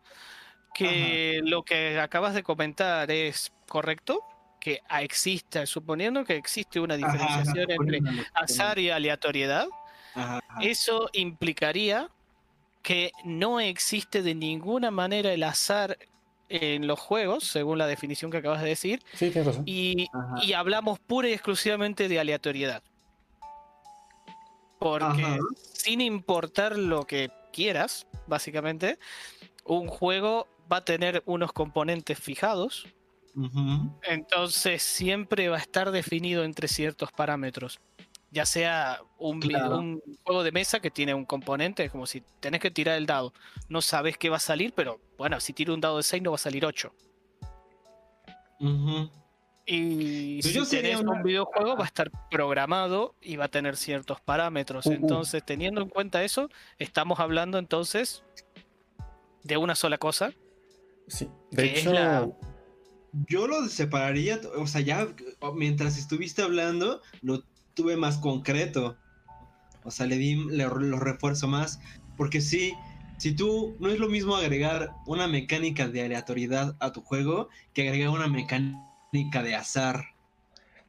que lo que acabas de comentar es correcto, que exista, suponiendo que existe una ajá, diferenciación entre azar y aleatoriedad, Ajá, eso implicaría que no existe de ninguna manera el azar en los juegos, según la definición que acabas de decir, Sí, tienes razón. y, hablamos pura y exclusivamente de aleatoriedad. Porque Ajá. sin importar lo que quieras, básicamente, un juego va a tener unos componentes fijados, entonces siempre va a estar definido entre ciertos parámetros. Ya sea un, vi- Claro. un juego de mesa que tiene un componente, como si tenés que tirar el dado. No sabes qué va a salir, pero bueno, si tiro un dado de 6 no va a salir 8. Ujú. Y si tenés una- un videojuego, va a estar programado y va a tener ciertos parámetros. Uh, uh. Entonces, teniendo en cuenta eso, estamos hablando entonces de una sola cosa. Sí. De hecho, la- Yo lo separaría, o sea, ya mientras estuviste hablando, lo tuve más concreto. O sea, le di, le- lo refuerzo más. Porque sí, si tú, no es lo mismo agregar una mecánica de aleatoriedad a tu juego que agregar una mecánica de azar.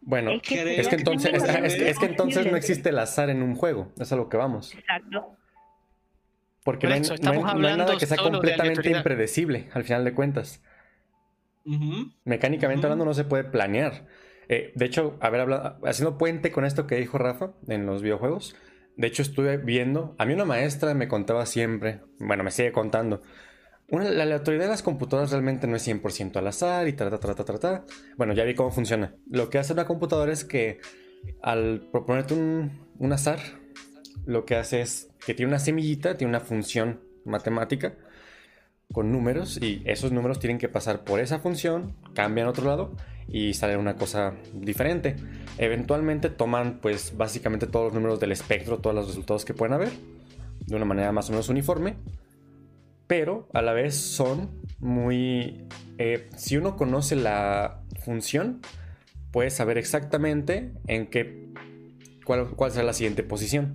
bueno, Es que, es que entonces, es, que, es que entonces no existe el azar en un juego. Es a lo que vamos. Exacto. Porque Por no hay, eso, no hay- estamos no hay nada que sea completamente impredecible, al final de cuentas. Ujú. Mecánicamente hablando no se puede planear. Eh, de hecho, haber hablado, haciendo puente con esto que dijo Rafa en los videojuegos, de hecho estuve viendo, a mí una maestra me contaba siempre, bueno, me sigue contando, una- la aleatoriedad de las computadoras realmente no es 100% al azar y trata, trata, trata. Bueno, ya vi cómo funciona. Lo que hace una computadora es que al proponerte un, un azar, lo que hace es que tiene una semillita, tiene una función matemática con números y esos números tienen que pasar por esa función, cambian a otro lado y sale una cosa diferente. Eventualmente toman pues básicamente todos los números del espectro, todos los resultados que pueden haber, de una manera más o menos uniforme, pero a la vez son muy... eh, si uno conoce la función, puede saber exactamente en qué... cuál, cuál será la siguiente posición.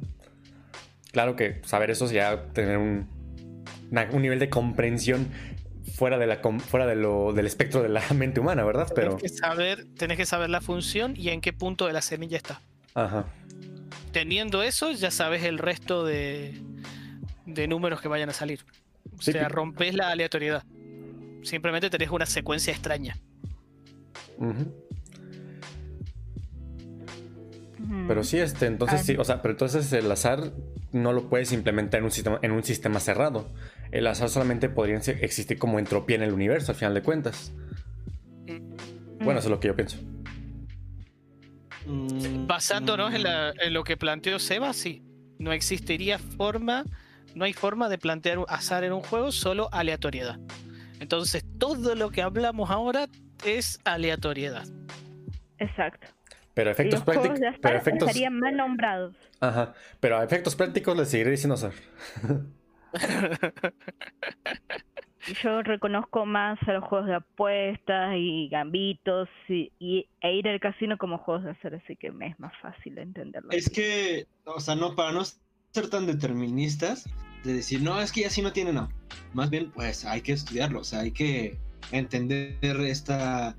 Claro que saber eso es ya tener un, una- un nivel de comprensión fuera, de la, fuera de lo, del espectro de la mente humana, ¿verdad? Pero... Tenés, que saber, tenés que saber la función y en qué punto de la semilla está. Ajá. Teniendo eso, ya sabes el resto de, de números que vayan a salir. O Sí, sea, rompes la aleatoriedad. Simplemente tenés una secuencia extraña. Ujú. Pero sí, este, entonces sí, o sea, pero entonces el azar no lo puedes implementar en un sistema, en un sistema cerrado. El azar solamente podría existir como entropía en el universo, al final de cuentas. Bueno, eso es lo que yo pienso. Mm, Basándonos en, mm. la- en lo que planteó Seba, sí. No existiría forma, no hay forma de plantear un azar en un juego, solo aleatoriedad. Entonces, todo lo que hablamos ahora es aleatoriedad. Exacto. Pero efectos los juegos prácticos. de azar Pero efectos. estarían mal nombrados. Ajá. Pero a efectos prácticos les seguiré diciendo azar. Yo reconozco más a los juegos de apuestas y gambitos y, y- e ir al casino como juegos de azar, así que me es más fácil entenderlo. Es que, o sea, no, para no ser tan deterministas, de decir, no, es que así no tiene, no. Más bien, pues hay que estudiarlo, o sea, hay que entender esta.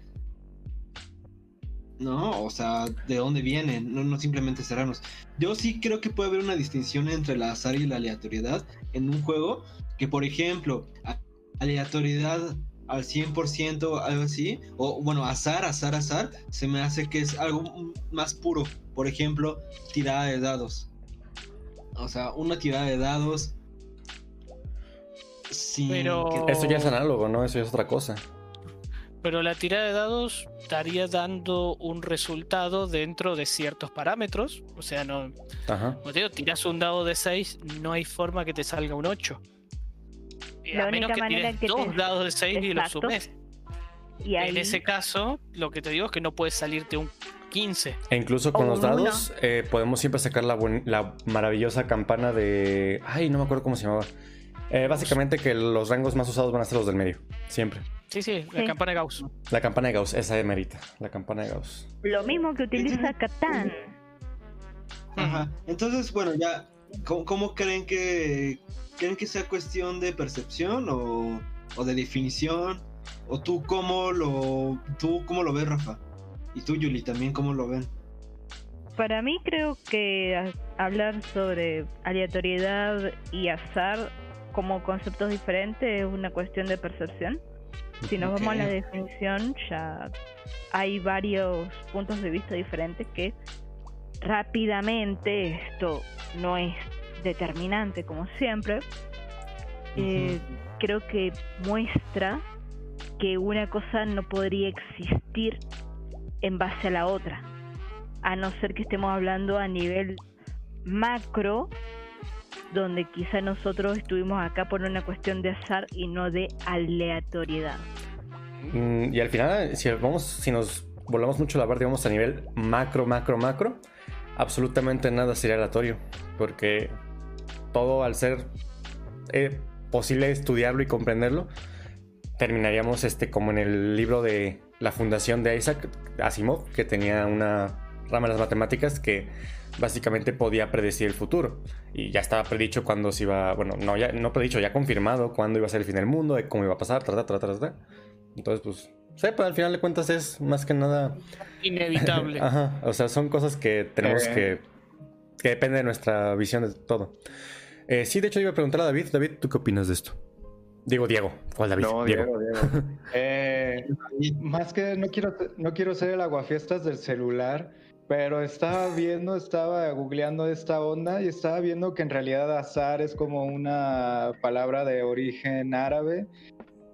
No, o sea, de dónde vienen, no, no simplemente cerrarnos. Yo sí creo que puede haber una distinción entre el azar y la aleatoriedad en un juego, que por ejemplo, aleatoriedad al 100%, algo así, o bueno, azar, azar, azar, se me hace que es algo más puro. Por ejemplo, tirada de dados. O sea, una tirada de dados sin Pero- que- Eso ya es análogo, ¿no? Eso ya es otra cosa. Pero la tirada de dados estaría dando un resultado dentro de ciertos parámetros. O sea, no, Ajá. como te digo, tiras un dado de 6, no hay forma que te salga un 8. Y La a menos que tires que te- dos dados de 6 y los sumes. Y ahí, En ese caso, lo que te digo es que no puede salirte un 15. E incluso con O los dados eh, podemos siempre sacar la, buen- la maravillosa campana de... Ay, no me acuerdo cómo se llamaba. Eh, básicamente que los rangos más usados van a ser los del medio. Siempre. Sí, sí, la Sí. campana de Gauss. La campana de Gauss, esa de merita. La campana de Gauss. lo mismo que utiliza Catán. Ajá. Entonces, bueno, ya, ¿cómo, cómo creen que creen que sea cuestión de percepción o, o de definición? ¿O tú cómo lo tú cómo lo ves, Rafa? Y tú, Yuli, también cómo lo ven. Para mí creo que a- hablar sobre aleatoriedad y azar como conceptos diferentes es una cuestión de percepción. Si nos vamos a la definición, ya hay varios puntos de vista diferentes que rápidamente esto no es determinante como siempre. Eh, creo que muestra que una cosa no podría existir en base a la otra, a no ser que estemos hablando a nivel macro, donde quizá nosotros estuvimos acá por una cuestión de azar y no de aleatoriedad. Mm, Y al final, si vamos, si nos volvamos mucho la parte, digamos, a nivel macro, macro, macro, absolutamente nada sería aleatorio. Porque todo al ser eh, posible estudiarlo y comprenderlo, terminaríamos este, como en el libro de la fundación de Isaac Asimov, que tenía una rama de las matemáticas que básicamente podía predecir el futuro. Y ya estaba predicho cuándo se iba, bueno, no, ya, no predicho, ya confirmado cuándo iba a ser el fin del mundo, de cómo iba a pasar, tra, tra, tra, tra, tra. Entonces, pues, sí, pero al final de cuentas es más que nada... Inevitable. Ajá, o sea, son cosas que tenemos Eh. que... que depende de nuestra visión de todo. Eh, sí, de hecho iba a preguntar a David. David, ¿tú qué opinas de esto? Digo, Diego. ¿Cuál David? No, Diego. Diego, Diego. Eh, más que no quiero, no quiero ser el aguafiestas del celular, pero estaba viendo, estaba googleando esta onda y estaba viendo que en realidad azar es como una palabra de origen árabe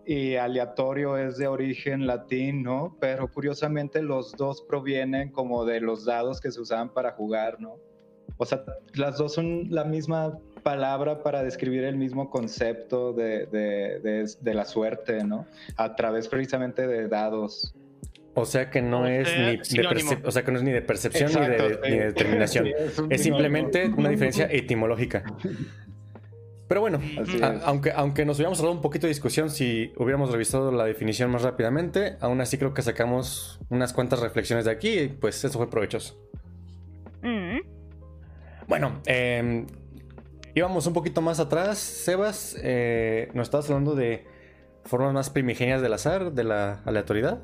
y aleatorio es de origen latín, ¿no? Pero curiosamente los dos provienen como de los dados que se usaban para jugar, ¿no? O sea, las dos son la misma palabra para describir el mismo concepto de, de- de- de la suerte, ¿no? A través precisamente de dados. O sea que no es ni de sinónimo. o sea que no es ni de percepción ni, de, ni determinación. Sí, es un Es simplemente una diferencia etimológica. Pero bueno, a- aunque, aunque nos hubiéramos ahorrado un poquito de discusión si hubiéramos revisado la definición más rápidamente, aún así creo que sacamos unas cuantas reflexiones de aquí y pues eso fue provechoso. Mm. Bueno, eh, íbamos un poquito más atrás. Sebas, eh, nos estabas hablando de formas más primigenias del azar, de la aleatoriedad.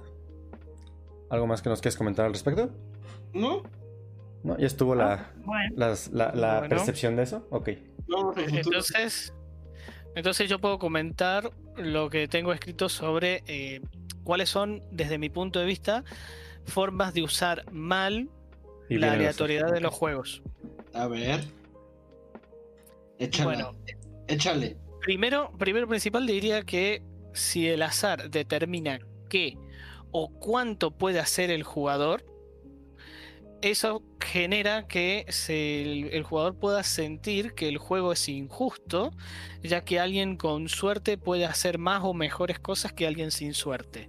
¿Algo más que nos quieres comentar al respecto? ¿No? ¿No? ¿Ya estuvo la, Bueno, las- la, la Bueno. percepción de eso? Ok. Entonces, entonces yo puedo comentar lo que tengo escrito sobre eh, cuáles son, desde mi punto de vista, formas de usar mal Y la aleatoriedad de los juegos. A ver. Échale. Bueno. Échale. Primero, primero principal diría que si el azar determina qué o cuánto puede hacer el jugador, eso genera que se- el, el jugador pueda sentir que el juego es injusto, ya que alguien con suerte puede hacer más o mejores cosas que alguien sin suerte.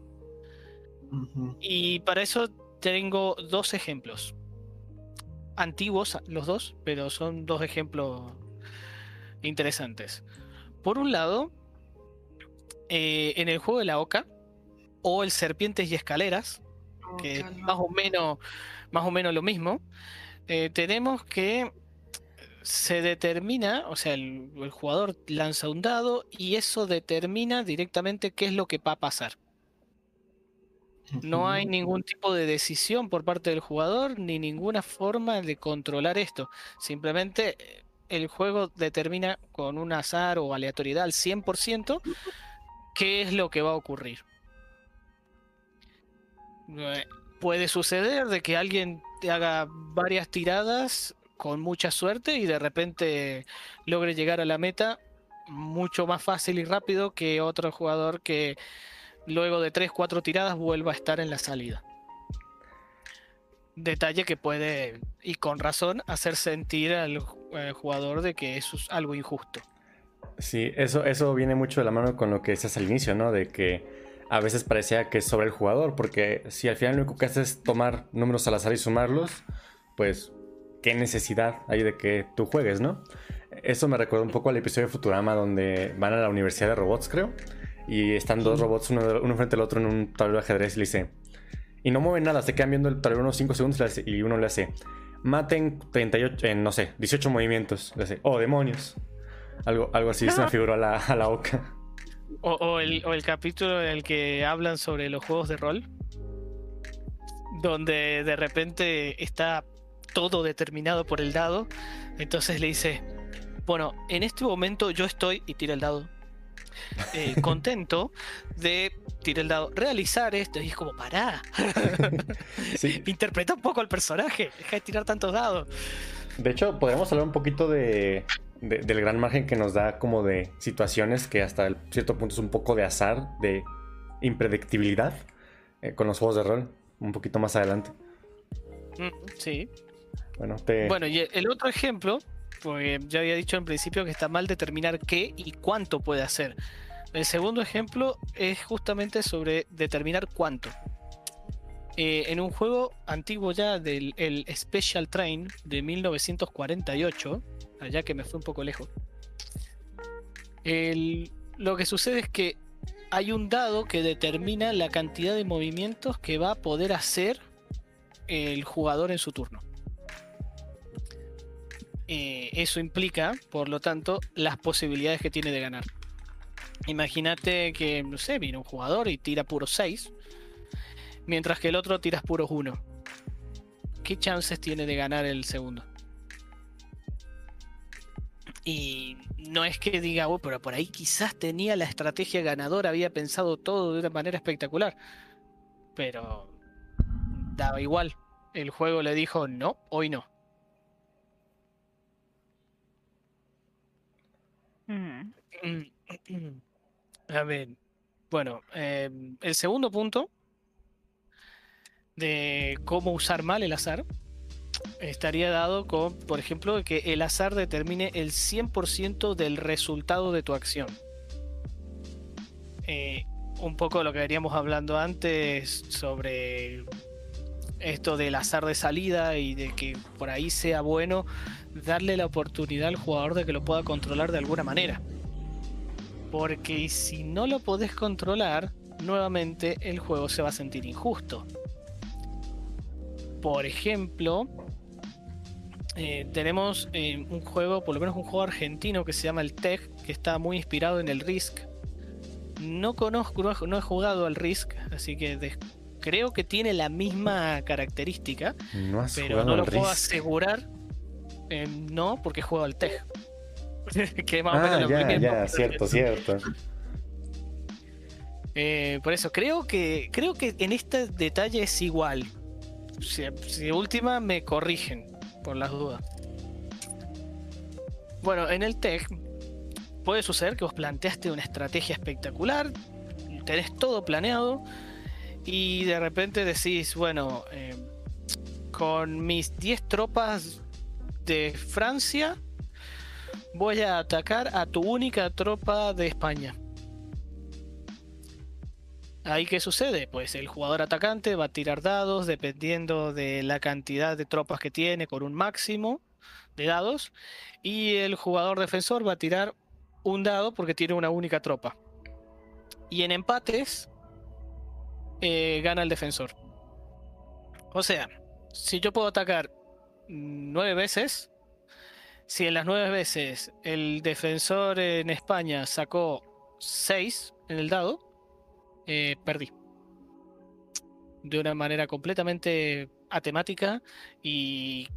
Y para eso tengo dos ejemplos. Antiguos los dos, pero son dos ejemplos interesantes. Por un lado, eh, en el juego de la Oca, o el Serpientes y Escaleras, que es más o menos, más o menos lo mismo, eh, tenemos que se determina, o sea, el, el jugador lanza un dado y eso determina directamente qué es lo que va a pasar. No hay ningún tipo de decisión por parte del jugador ni ninguna forma de controlar esto. Simplemente eh, el juego determina con un azar o aleatoriedad al 100% qué es lo que va a ocurrir. Puede suceder de que alguien te haga varias tiradas con mucha suerte y de repente logre llegar a la meta mucho más fácil y rápido que otro jugador que luego de 3, 4 tiradas vuelva a estar en la salida. Detalle que puede, y con razón, hacer sentir al eh, jugador de que eso es algo injusto. Sí, eso, eso viene mucho de la mano con lo que decías al inicio, ¿no? De que a veces parecía que es sobre el jugador, porque si al final lo único que haces es tomar números al azar y sumarlos, pues qué necesidad hay de que tú juegues, ¿no? Eso me recuerda un poco al episodio de Futurama donde van a la universidad de robots, creo, y están dos robots uno, uno frente al otro en un tablero de ajedrez y le dice, y no mueven nada, se quedan viendo el tablero unos 5 segundos y le uno le hace, maten 38, en no sé, 18 movimientos. Oh, demonios. Algo, algo así se me figuró a la, a la boca. O, o el, o el capítulo en el que hablan sobre los juegos de rol. Donde de repente está todo determinado por el dado. Entonces le dice, bueno, en este momento yo estoy, y tira el dado, eh, contento de, tira el dado, realizar esto. Y es como, pará. Sí. Interpreta un poco al personaje. Deja de tirar tantos dados. De hecho, podríamos hablar un poquito de, de- del gran margen que nos da como de situaciones que hasta el cierto punto es un poco de azar, de impredictibilidad eh, con los juegos de rol. Un poquito más adelante. Mm, sí. Bueno, te... Bueno, y el otro ejemplo, porque ya había dicho en principio que está mal determinar qué y cuánto puede hacer. El segundo ejemplo es justamente sobre determinar cuánto. Eh, en un juego antiguo ya del el Special Train de 1948, allá que me fue un poco lejos, lo que sucede es que hay un dado que determina la cantidad de movimientos que va a poder hacer el jugador en su turno. Eh, eso implica, por lo tanto, las posibilidades que tiene de ganar. Imagínate que, no sé, viene un jugador y tira puros 6, mientras que el otro tiras puros 1. ¿Qué chances tiene de ganar el segundo? Y no es que diga, "Oh, pero por ahí quizás tenía la estrategia ganadora, había pensado todo de una manera espectacular. Pero daba igual. El juego le dijo, no, hoy no. Mm. A ver, bueno, eh, el segundo punto de cómo usar mal el azar estaría dado con, por ejemplo, que el azar determine el 100% del resultado de tu acción. Eh, un poco lo que veníamos hablando antes sobre esto del azar de salida y de que por ahí sea bueno darle la oportunidad al jugador de que lo pueda controlar de alguna manera. Porque si no lo podés controlar, nuevamente el juego se va a sentir injusto. Por ejemplo, eh, tenemos eh, un juego, por lo menos un juego argentino que se llama el TEG, que está muy inspirado en el Risk. No conozco, no he, jugado al Risk, así que creo que tiene la misma característica, no has pero no al lo puedo Risk. asegurar. Eh, no, porque juego al TEG. que más o menos Ah, lo ya, ya, cierto, cierto. Por eso, creo que creo que en este detalle es igual. Si, si de última me corrigen, por las dudas. Bueno, en el tech puede suceder que vos planteaste una estrategia espectacular, tenés todo planeado y de repente decís, bueno, eh, con mis 10 tropas de Francia voy a atacar a tu única tropa de España. Ahí qué sucede? Pues el jugador atacante va a tirar dados dependiendo de la cantidad de tropas que tiene con un máximo de dados y el jugador defensor va a tirar un dado porque tiene una única tropa. Y en empates eh, gana el defensor. O sea, si yo puedo atacar nueve veces, si en las nueve veces el defensor en España sacó seis en el dado, eh, perdí. De una manera completamente atemática y,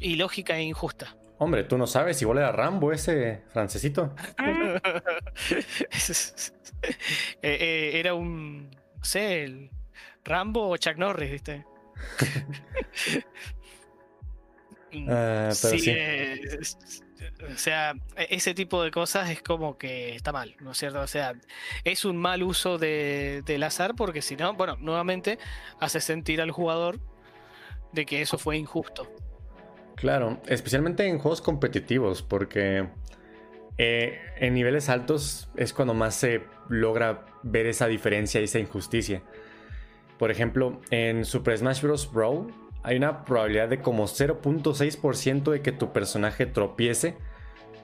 y lógica e injusta. Hombre, tú no sabes, igual era Rambo ese francesito. Eh, eh, era un, no sé, el Rambo o Chuck Norris, ¿viste? Pero sí. eh, es- o sea, e- ese tipo de cosas es como que está mal, ¿no es cierto? O sea, es un mal uso de, del azar porque si no, bueno, nuevamente hace sentir al jugador de que eso fue injusto. Claro, especialmente en juegos competitivos, porque eh, en niveles altos es cuando más se logra ver esa diferencia y esa injusticia. Por ejemplo, en Super Smash Bros. Brawl hay una probabilidad de como 0.6% de que tu personaje tropiece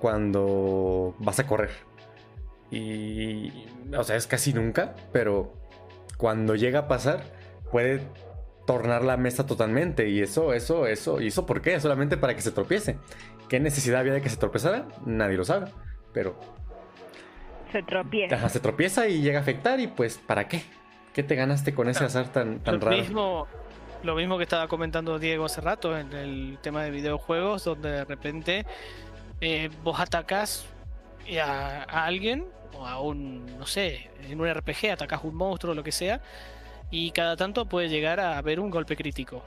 cuando vas a correr. Y, o sea, es casi nunca, pero cuando llega a pasar, puede tornar la mesa totalmente. Y eso, eso, eso. ¿Y eso por qué? Solamente para que se tropiece. ¿Qué necesidad había de que se tropezara? Nadie lo sabe. Pero Se tropieza. ajá, se tropieza y llega a afectar. Y pues, ¿para qué? ¿Qué te ganaste con ese azar tan, tan lo raro? mismo, lo mismo que estaba comentando Diego hace rato en el tema de videojuegos, donde de repente eh, vos atacás a, a alguien, o a un, no sé, en un RPG atacás un monstruo o lo que sea, y cada tanto puede llegar a haber un golpe crítico.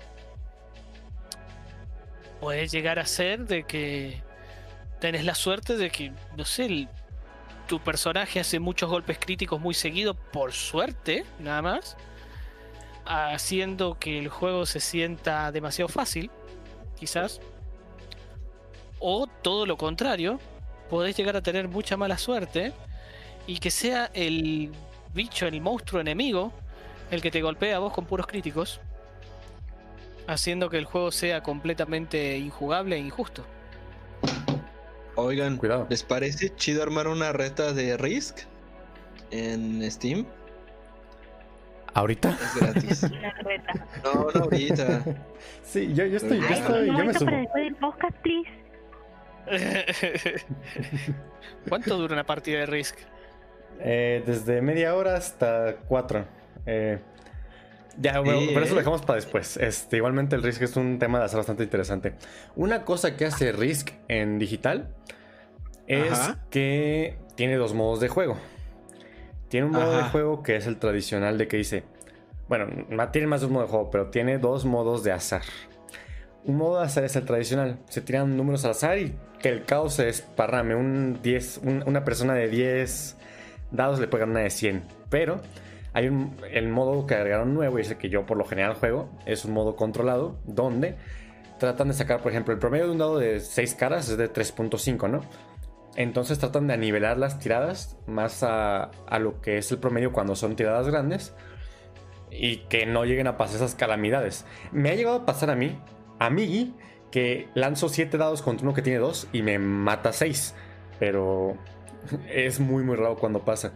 Puede llegar a ser de que tenés la suerte de que, no sé, tu personaje hace muchos golpes críticos muy seguido por suerte, nada más haciendo que el juego se sienta demasiado fácil, quizás. O todo lo contrario, podés llegar a tener mucha mala suerte y que sea el bicho, el monstruo enemigo, el que te golpea a vos con puros críticos, haciendo que el juego sea completamente injugable e injusto. Oigan, Cuidado. ¿les parece chido armar una reta de Risk en Steam? ¿Ahorita? Es gratis. No, no ahorita. Sí, yo, yo estoy, yo estoy, yo me sumo. para después del podcast, please. ¿Cuánto dura una partida de Risk? Eh, desde media hora hasta cuatro. Eh, ya, bueno, pero eso ¿eh? lo dejamos para después. Este, igualmente el Risk es un tema de hacer bastante interesante. Una cosa que hace Risk en digital es Ajá. que tiene dos modos de juego. Tiene un modo de juego que es el tradicional de que dice, bueno, tiene más de un modo de juego, pero tiene dos modos de azar. Un modo de azar es el tradicional. Se tiran números al azar y que el caos se desparrame. Un 10, un- una persona de 10 dados le puede ganar una de 100. Pero hay un, el modo que agregaron nuevo y es el que yo por lo general juego. Es un modo controlado donde tratan de sacar, por ejemplo, el promedio de un dado de 6 caras es de 3.5, ¿no? Entonces tratan de nivelar las tiradas más a, a lo que es el promedio cuando son tiradas grandes y que no lleguen a pasar esas calamidades. Me ha llegado a pasar a mí, a mí, que lanzo 7 dados contra uno que tiene 2 y me mata 6. Pero es muy, muy raro cuando pasa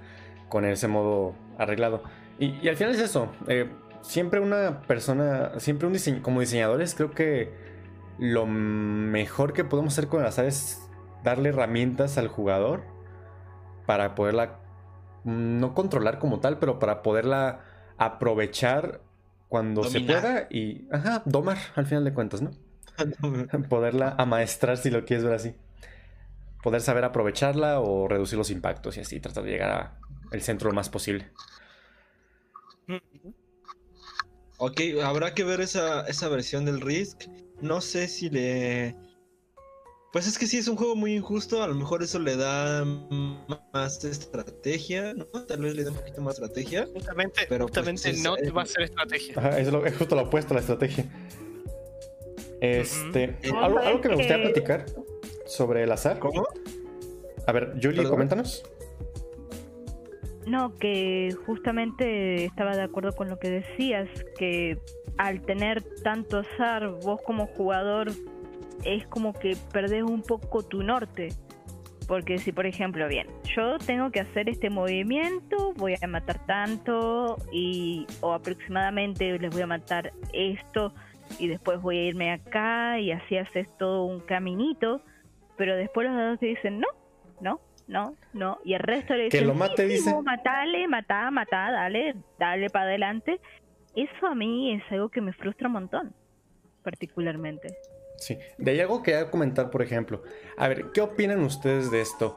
con ese modo arreglado. Y, al final es eso. eh, siempre una persona, siempre un diseño, como diseñadores, creo que lo mejor que podemos hacer con el azar es darle herramientas al jugador para poderla mm, no controlar como tal, pero para poderla aprovechar cuando se pueda y ajá, domar al final de cuentas, ¿no? Poderla amaestrar si lo quieres ver así. Poder saber aprovecharla o reducir los impactos y así tratar de llegar al centro lo más posible. Ok, habrá que ver esa, esa versión del Risk. No sé si le. Pues es que sí es un juego muy injusto. A lo mejor eso le da más estrategia, ¿no? Tal vez le da un poquito más estrategia. Justamente, Pero, pues, justamente no es- va a ser estrategia. Ajá, es, lo- es justo lo opuesto a la estrategia. Este, algo, algo que me gustaría platicar sobre el azar. ¿Cómo? A ver, Julie, ¿Perdón? coméntanos. No, que justamente estaba de acuerdo con lo que decías, que al tener tanto azar, vos como jugador, es como que perdés un poco tu norte. Porque si, por ejemplo, bien, yo tengo que hacer este movimiento, voy a matar tanto, y o aproximadamente les voy a matar esto, y después voy a irme acá, y así haces todo un caminito, pero después los dados te dicen, no, no, no, no, y el resto le Que dicen, lo "Sí, mate, dice". matale, matá, matá, dale, dale para adelante. Eso a mí es algo que me frustra un montón, particularmente. Sí. De ahí algo que quería comentar, por ejemplo. A ver, ¿qué opinan ustedes de esto?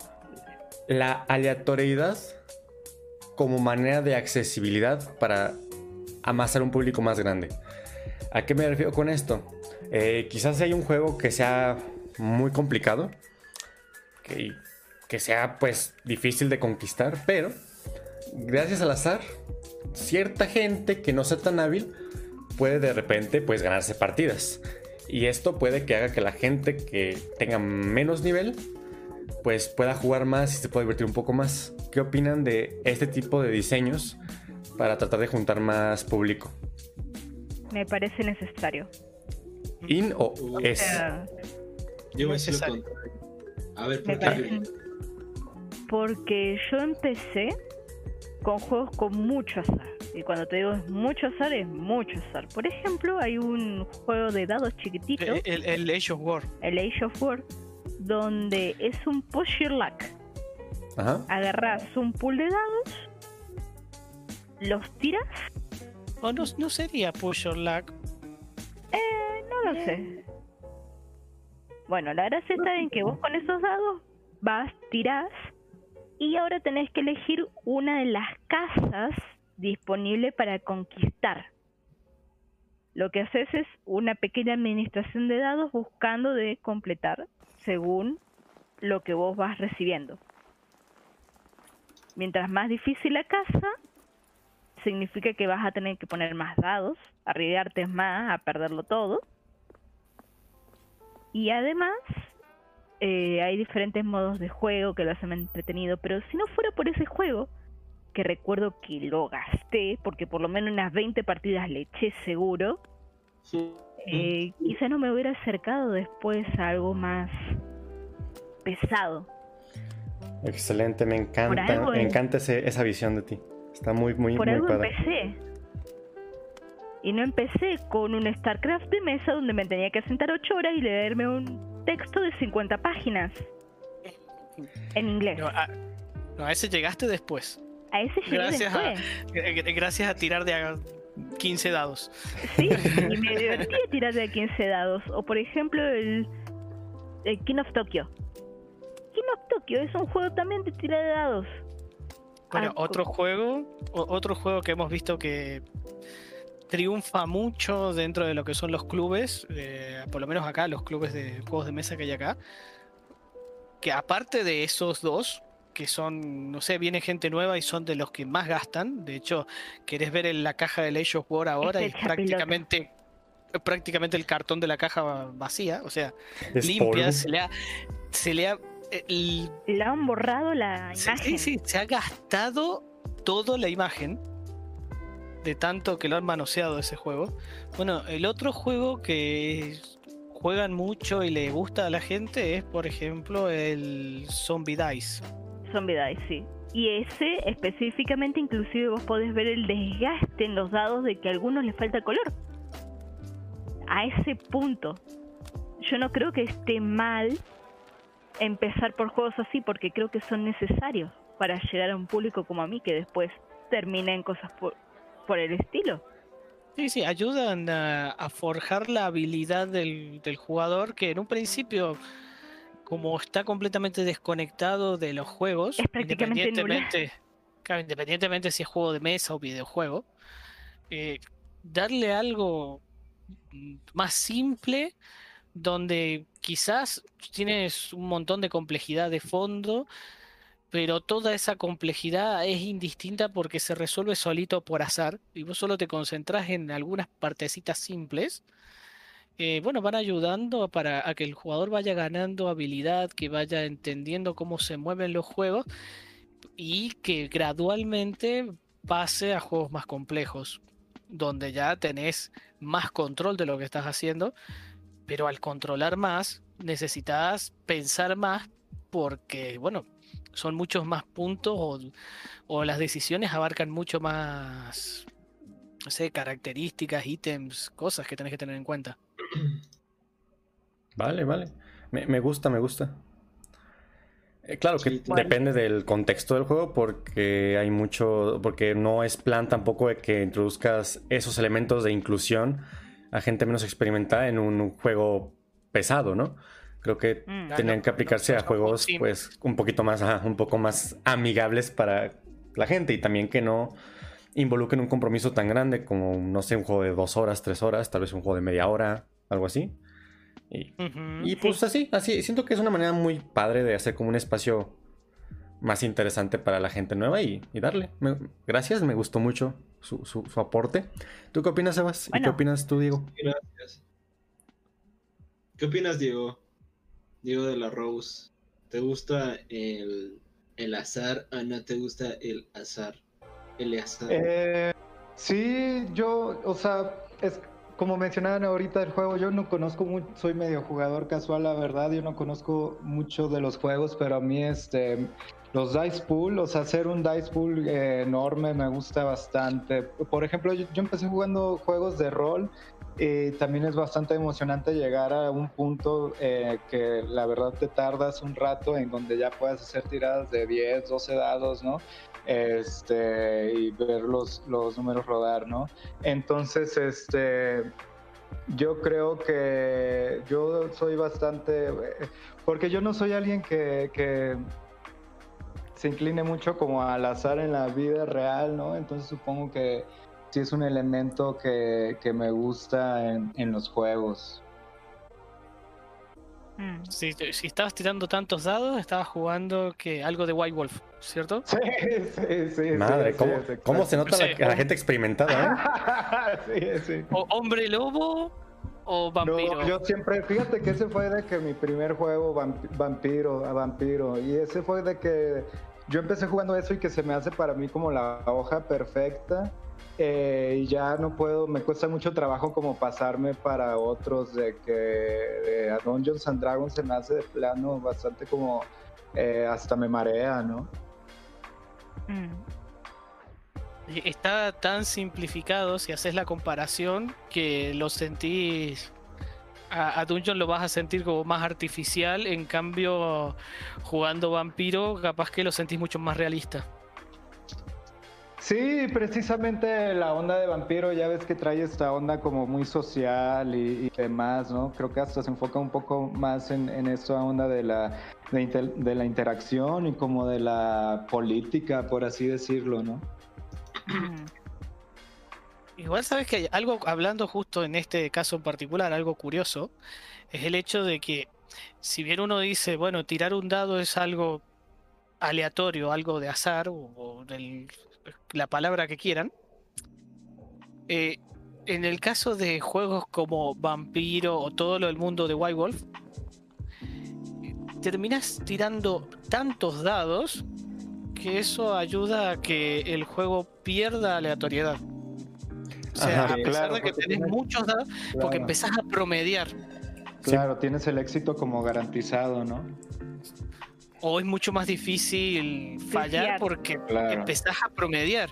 La aleatoriedad como manera de accesibilidad para amasar un público más grande. ¿A qué me refiero con esto? Eh, quizás hay un juego que sea muy complicado, que, que sea pues difícil de conquistar, pero gracias al azar, cierta gente que no sea tan hábil puede de repente pues ganarse partidas. Y esto puede que haga que la gente que tenga menos nivel pues pueda jugar más y se pueda divertir un poco más. ¿Qué opinan de este tipo de diseños para tratar de juntar más público? Me parece necesario. ¿In o Uh, es? Sea, Yo voy a decir lo Necesario. contrario. A ver, ¿por qué? Porque yo empecé con juegos con mucho azar. Y cuando te digo es mucho azar, es mucho azar. Por ejemplo, hay un juego de dados chiquitito, Eh, El, el Age of War. el Age of War, donde es un push your luck. Ajá. Agarras un pool de dados, los tiras, O no, no sería Push Your Luck. no lo sé. Bueno, la gracia está en que vos con esos dados vas, tirás y ahora tenés que elegir una de las casas disponible para conquistar. Lo que haces es una pequeña administración de dados buscando de completar según lo que vos vas recibiendo. Mientras más difícil la casa, significa que vas a tener que poner más dados, arriesgarte más a perderlo todo. Y además, eh, hay diferentes modos de juego que lo hacen entretenido, pero si no fuera por ese juego, que recuerdo que lo gasté, porque por lo menos unas 20 partidas le eché seguro, eh, quizá no me hubiera acercado después a algo más pesado. Excelente, me encanta. Me es- encanta ese- esa visión de ti. Está muy, muy, Por muy algo padre. empecé. Y no empecé con un StarCraft de mesa donde me tenía que sentar 8 horas y leerme un texto de 50 páginas. En inglés. No, a, no, a ese llegaste después. A ese Gracias a-. G- g- Gracias a tirar de a 15 dados. Sí, y me divertí de tirar de 15 dados. O por ejemplo el, el King of Tokyo. King of Tokyo es un juego también de tirar de dados. Bueno, Ah, otro juego, otro juego que hemos visto que triunfa mucho dentro de lo que son los clubes, eh, por lo menos acá, los clubes de juegos de mesa que hay acá, que aparte de esos dos, que son, no sé, viene gente nueva y son de los que más gastan, de hecho, querés ver en la caja del Age of War ahora y es prácticamente prácticamente el cartón de la caja vacía, o sea, Es limpia, polvo. se le ha, se le ha el- Le han borrado la Sí, imagen. sí, sí, se ha gastado toda la imagen de tanto que lo han manoseado ese juego. Bueno, el otro juego que juegan mucho y le gusta a la gente es, por ejemplo, el Zombie Dice. Zombie Dice, sí. Y ese específicamente, inclusive vos podés ver el desgaste en los dados de que a algunos les falta color. A ese punto. Yo no creo que esté mal empezar por juegos así porque creo que son necesarios para llegar a un público como a mí que después termina en cosas por, por el estilo. Sí, sí, ayudan a, a forjar la habilidad del, del jugador que en un principio, como está completamente desconectado de los juegos, Es prácticamente nula. independientemente, claro, independientemente si es juego de mesa o videojuego, eh, darle algo más simple donde quizás tienes un montón de complejidad de fondo, pero toda esa complejidad es indistinta porque se resuelve solito por azar y vos solo te concentras en algunas partecitas simples. Eh, bueno, van ayudando para a que el jugador vaya ganando habilidad, que vaya entendiendo cómo se mueven los juegos y que gradualmente pase a juegos más complejos, donde ya tenés más control de lo que estás haciendo, pero al controlar más necesitas pensar más porque, bueno, son muchos más puntos o, o las decisiones abarcan mucho más, no sé, características, ítems, cosas que tenés que tener en cuenta. Vale, vale. Me, me gusta, me gusta. Eh, claro que Sí, depende del contexto del juego porque hay mucho, porque no es plan tampoco de que introduzcas esos elementos de inclusión a gente menos experimentada en un juego pesado, ¿no? Creo que Mm. tenían no, que aplicarse no, a juegos pues un poquito más, ajá, un poco más amigables para la gente y también que no involucren un compromiso tan grande como, no sé, un juego de dos horas, tres horas, tal vez un juego de media hora, algo así. Y pues así, así, siento que es una manera muy padre de hacer como un espacio más interesante para la gente nueva y, y darle. Me- gracias, me gustó mucho su, su- su aporte. ¿Tú qué opinas, Sebas? ¿Y qué opinas tú, Diego? Gracias. ¿Qué opinas, Diego? Diego de la Rose. ¿Te gusta el, el azar o no te gusta el azar? El azar. Eh, sí, yo, o sea, es, como mencionaban ahorita el juego, yo no conozco mucho, soy medio jugador casual, la verdad, yo no conozco mucho de los juegos, pero a mí este los dice pool, o sea, hacer un dice pool eh, enorme me gusta bastante. Por ejemplo, yo, empecé jugando juegos de rol y también es bastante emocionante llegar a un punto eh, que la verdad te tardas un rato en donde ya puedas hacer tiradas de 10, 12 dados, ¿no? Este, y ver los, los números rodar, ¿no? Entonces, este, yo creo que yo soy bastante, porque yo no soy alguien que, que se incline mucho como al azar en la vida real, ¿no? Entonces supongo que sí es un elemento que, que me gusta en, en, los juegos. Mm. Si, si, estabas tirando tantos dados, estabas jugando que algo de White Wolf, ¿cierto? Sí, sí, sí. Madre, sí, ¿cómo, sí, ¿cómo, se nota sí, la, la, gente experimentada? ¿eh? sí, sí. O hombre lobo o vampiro. No, yo siempre, fíjate que ese fue de que mi primer juego vampiro a vampiro y ese fue de que yo empecé jugando eso y que se me hace para mí como la hoja perfecta eh, ya no puedo, me cuesta mucho trabajo como pasarme para otros de que a Dungeons and Dragons se me hace de plano bastante como eh, hasta me marea, ¿no? Mm. Está tan simplificado si haces la comparación que lo sentís a, a, Dungeon lo vas a sentir como más artificial, en cambio jugando vampiro capaz que lo sentís mucho más realista. Sí, precisamente la onda de vampiro, ya ves que trae esta onda como muy social y, demás, ¿no? Creo que hasta se enfoca un poco más en, en esta onda de la, de, la interacción y como de la política, por así decirlo, ¿no? Igual sabes que algo, hablando justo en este caso en particular, algo curioso, es el hecho de que si bien uno dice, bueno, tirar un dado es algo aleatorio, algo de azar, o, o del, la palabra que quieran, eh, en el caso de juegos como Vampiro o todo lo del mundo de White Wolf, terminas tirando tantos dados que eso ayuda a que el juego pierda aleatoriedad. O sea, Ajá, a pesar claro, de que tenés tienes, muchos dados, claro. porque empezás a promediar. Claro, sí. tienes el éxito como garantizado, ¿no? O es mucho más difícil fallar porque claro. empezás a promediar.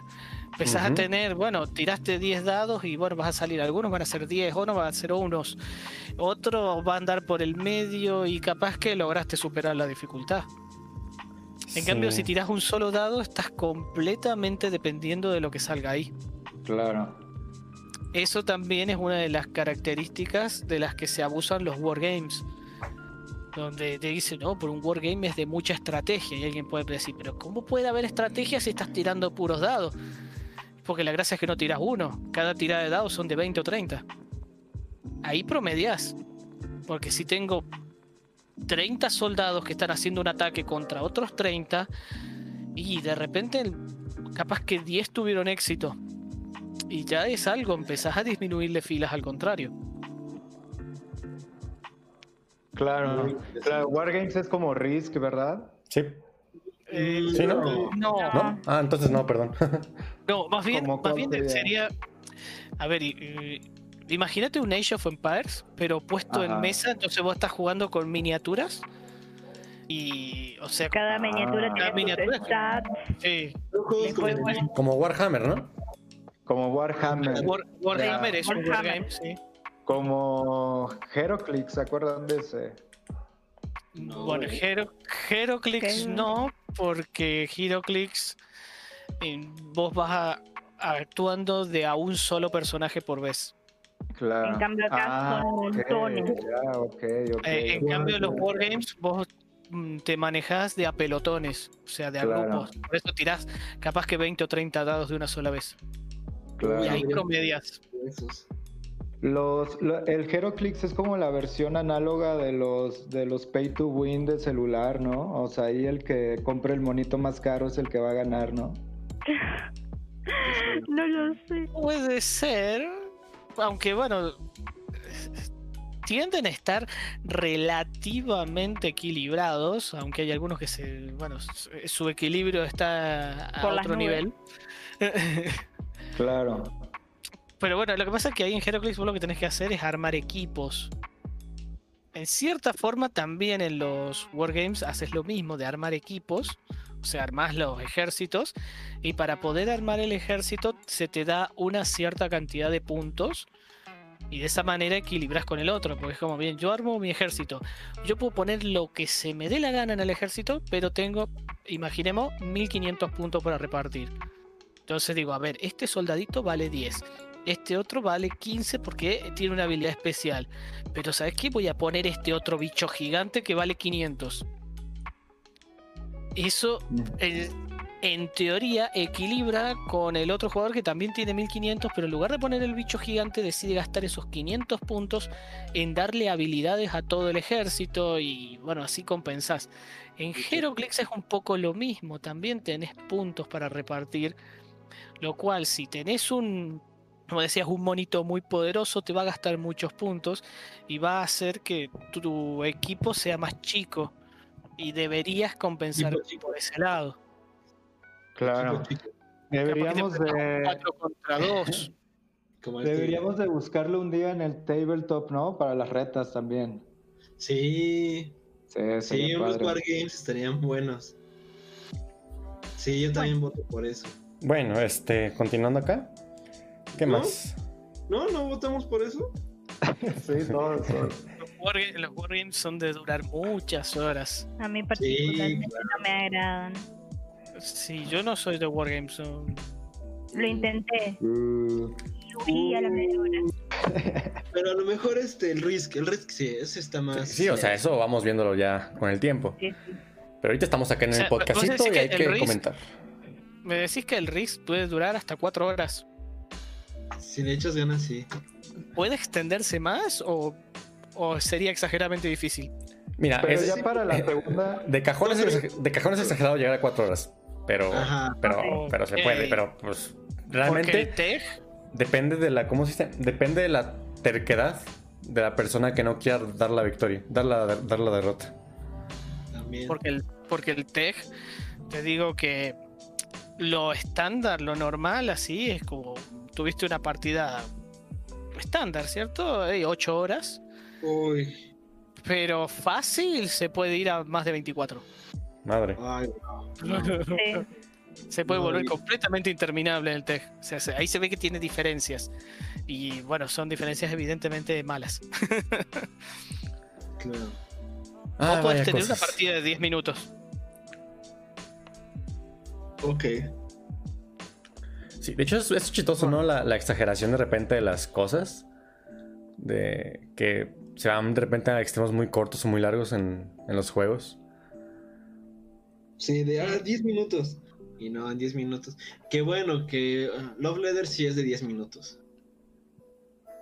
Empezás uh -huh. a tener, bueno, tiraste 10 dados y bueno, vas a salir. Algunos van a ser 10, otros van a ser unos. Otros van a andar por el medio y capaz que lograste superar la dificultad. En sí. cambio, si tiras un solo dado, estás completamente dependiendo de lo que salga ahí. Claro eso también es una de las características de las que se abusan los wargames. Donde te dicen, no, por un wargame es de mucha estrategia. Y alguien puede decir, pero ¿cómo puede haber estrategia si estás tirando puros dados? Porque la gracia es que no tiras uno. Cada tirada de dados son de 20 o 30. Ahí promedias. Porque si tengo 30 soldados que están haciendo un ataque contra otros 30, y de repente capaz que 10 tuvieron éxito y ya es algo, empezás a disminuirle filas al contrario. Claro, claro, Wargames es como Risk, ¿verdad? Sí. Eh, ¿Sí, no? no? no? Ah, entonces no, perdón. no, más bien, más bien sería. A ver, imagínate un Age of Empires, pero puesto Ajá. en mesa, entonces vos estás jugando con miniaturas. Y, o sea, cada miniatura cada tiene miniatura. stats. Sí. Como Warhammer, ¿no? Como Warhammer. War, Warhammer yeah. es un wargame, sí. Como Heroclix, ¿se acuerdan de ese? No, bueno, Hero, Heroclix no, porque Heroclix eh, vos vas a, actuando de a un solo personaje por vez. Claro. En cambio acá ah, son. Okay, yeah, okay, okay. Eh, en cambio los wargames vos mm, te manejas de a pelotones, o sea, de a Claro. grupos. Por eso tirás capaz que 20 o 30 dados de una sola vez. Claro. Y ahí promedias. Los, lo- el Heroclix es como la versión análoga de los de los pay to win de celular, ¿no? O sea, ahí el que compre el monito más caro es el que va a ganar, ¿no? No lo sé. Puede ser, aunque bueno, tienden a estar relativamente equilibrados, aunque hay algunos que se, bueno, su- equilibrio está a Por otro nivel. Claro. Pero bueno, lo que pasa es que ahí en Heroclix vos lo que tenés que hacer es armar equipos. En cierta forma también en los Wargames haces lo mismo de armar equipos, o sea, armás los ejércitos y para poder armar el ejército se te da una cierta cantidad de puntos y de esa manera equilibras con el otro, porque es como, bien, yo armo mi ejército, yo puedo poner lo que se me dé la gana en el ejército, pero tengo, imaginemos, 1500 puntos para repartir. Entonces digo, a ver, este soldadito vale 10, este otro vale 15 porque tiene una habilidad especial, pero ¿sabes qué? Voy a poner este otro bicho gigante que vale 500. Eso, eh, en teoría equilibra con el otro jugador que también tiene 1500, pero en lugar de poner el bicho gigante decide gastar esos 500 puntos en darle habilidades a todo el ejército y bueno, así compensás. En Heroclix es un poco lo mismo, también tenés puntos para repartir, lo cual si tenés un, como decías, un monito muy poderoso te va a gastar muchos puntos y va a hacer que tu equipo sea más chico y deberías compensar por ese lado. Claro. Deberíamos de, 4 contra 2. como este- deberíamos de buscarlo un día en el tabletop, ¿no? Para las retas también. Sí, Sí, sí, unos wargames estarían buenos. Sí, yo también voto por eso. Bueno, este, continuando acá. ¿Qué ¿No? más? No, no votamos por eso. Sí, todo, todo. Los wargames, son de durar muchas horas. A mí particularmente claro. no me agradan. Sí, yo no soy de wargames. Lo intenté, Uh, subí a la media hora. Pero a lo mejor este, el Risk, el Risk sí, ese está más. Sí, o sea, eso vamos viéndolo ya con el tiempo. Sí, sí. Pero ahorita estamos acá en O el sea, ¿vos podcastito y hay que Risk- comentar. Me decís que el Risk puede durar hasta 4 horas. Si le echas ganas, sí. ¿Puede extenderse más o, o sería exageradamente difícil? Mira, Pero es- ya para la segunda. de, cajón es, exag- de cajón es exagerado llegar a cuatro horas. Pero, Ajá. pero, pero se puede. Pero pues realmente depende de la. ¿Cómo se dice? Depende de la terquedad de la persona que no quiera dar la victoria, dar la, dar la derrota. También. porque el, porque el TEG, te digo que lo estándar, lo normal, así es como tuviste una partida estándar, ¿cierto? 8 horas. Uy. Pero fácil se puede ir a más de 24. Madre. Ay, no. Sí. Se puede No, volver y- completamente interminable en el TEG. O sea, se- ahí se ve que tiene diferencias. Y bueno, son diferencias evidentemente malas. Claro. Ah, o puedes tener cosas. una partida de 10 minutos. Ok. Sí, de hecho es, es chistoso, ¿no? La, la exageración de repente de las cosas. De que se van de repente a extremos muy cortos o muy largos en, en los juegos. Sí, de ah, 10 minutos. Y no, en 10 minutos. Qué bueno que ah, Love Letter sí es de 10 minutos.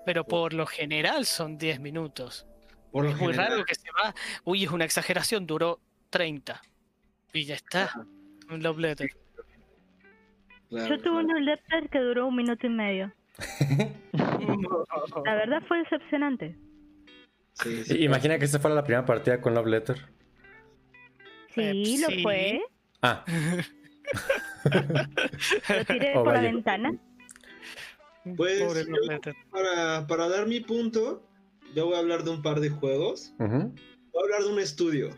Pero por lo general son 10 minutos. Por lo Es muy raro que se va. Uy, es una exageración, duró 30. Y ya está. Un love letter. Claro, Yo tuve claro. un letter que duró un minuto y medio. La verdad fue decepcionante. Sí, sí. Imagina que esta fuera la primera partida con Love Letter. Sí, Eh, lo sí. fue. Ah, Lo tiré Oh, por la ventana. Pues, yo-. Para, para dar mi punto, yo voy a hablar de un par de juegos. Voy a hablar de un estudio.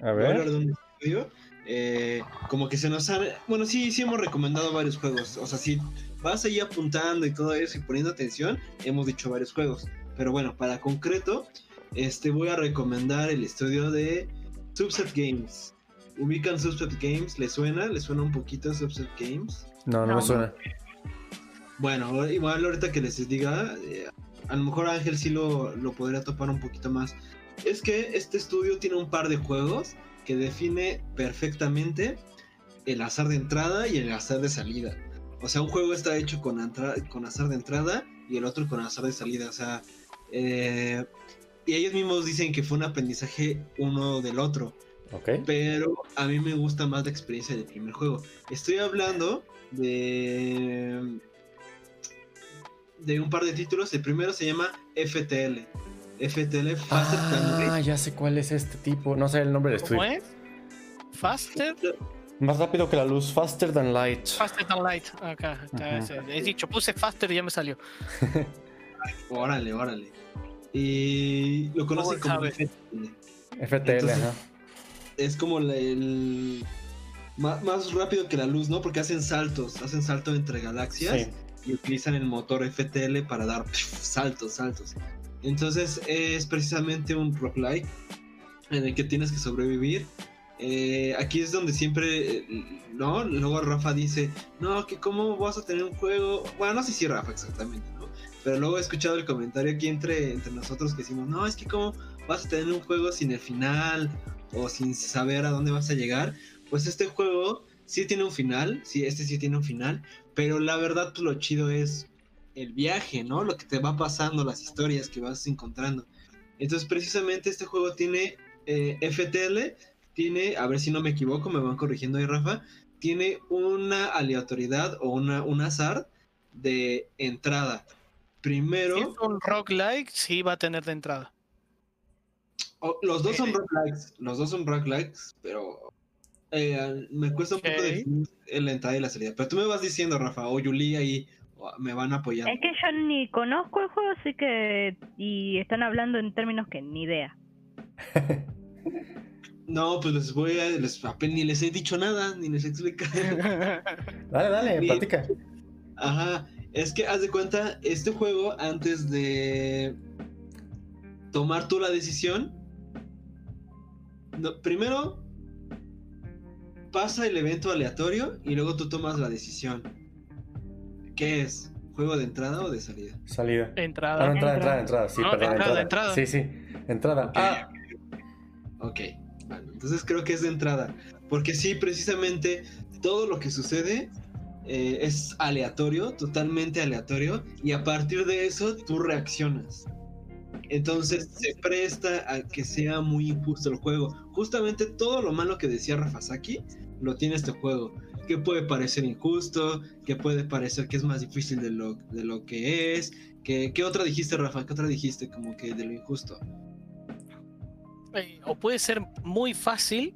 a Voy a hablar de un estudio. Eh, como que se nos han. Bueno, sí, sí hemos recomendado varios juegos. O sea, si vas ahí apuntando y todo eso y poniendo atención, hemos dicho varios juegos. Pero bueno, para concreto, este voy a recomendar el estudio de Subset Games. ¿Ubican Subset Games? ¿Les suena? ¿Les suena un poquito Subset Games? No, no, No. me suena. Bueno, igual ahorita que les diga, eh, a lo mejor Ángel sí lo, lo podría topar un poquito más. Es que este estudio tiene un par de juegos que define perfectamente el azar de entrada y el azar de salida. O sea, un juego está hecho con, entra- con azar de entrada y el otro con azar de salida. O sea, eh, y ellos mismos dicen que fue un aprendizaje uno del otro. Ok. Pero a mí me gusta más la experiencia del primer juego. Estoy hablando de. de un par de títulos. El primero se llama FTL. FTL Faster Than Ah, Light. ya sé cuál es este tipo. No sé el nombre del ¿Cómo estudio. es? Faster. Más rápido que la luz, faster than light. Faster than light. Acá. He dicho, puse faster y ya me salió. Órale, órale. Y lo conocen ¿Cómo como sabes? FTL. FTL, Entonces- ajá. Es como el. Más, más rápido que la luz, ¿no? Porque hacen saltos, hacen salto entre galaxias Sí. y utilizan el motor FTL para dar pf, saltos, saltos. Entonces es precisamente un roguelike en el que tienes que sobrevivir. Eh, aquí es donde siempre, eh, ¿no? Luego Rafa dice, no, que cómo vas a tener un juego. Bueno, no sé si Rafa exactamente, ¿no? Pero luego he escuchado el comentario aquí entre, entre nosotros que decimos, no, es que cómo vas a tener un juego sin el final o sin saber a dónde vas a llegar. Pues este juego sí tiene un final, sí, este sí tiene un final, pero la verdad pues, lo chido es el viaje, ¿no? Lo que te va pasando, las historias que vas encontrando. Entonces precisamente este juego tiene eh, FTL, tiene, a ver si no me equivoco, me van corrigiendo ahí Rafa, tiene una aleatoriedad o una, un azar de entrada. Primero, Si es un roguelike, sí va a tener de entrada. Oh, los dos son roguelikes, los dos son roguelikes, pero eh, me cuesta un poco definir la entrada y la salida. Pero tú me vas diciendo, Rafa, o Yuli ahí me van apoyando. Es que yo ni conozco el juego, así que. Y están hablando en términos que ni idea. No, pues les voy a, les, apenas ni les he dicho nada, ni les he explicado. Dale, dale, platica. Ajá, es que haz de cuenta, este juego antes de tomar tú la decisión, no, primero pasa el evento aleatorio y luego tú tomas la decisión. ¿Qué es? ¿Juego de entrada o de salida? Salida. Ah, Entrada. no, entrada, Entrada. entrada, entrada. Sí, No, perdón, entrada, entrada. entrada. Sí, sí. Entrada. Ok. Ah, Ok, bueno, entonces creo que es de entrada. Porque sí, precisamente todo lo que sucede eh, es aleatorio, totalmente aleatorio, y a partir de eso tú reaccionas. Entonces se presta a que sea muy injusto el juego. Justamente todo lo malo que decía Rafasaki lo tiene este juego. Que puede parecer injusto, que puede parecer que es más difícil de lo, de lo que es. Que, ¿Qué otra dijiste, Rafa? ¿Qué otra dijiste como que de lo injusto? Eh, O puede ser muy fácil,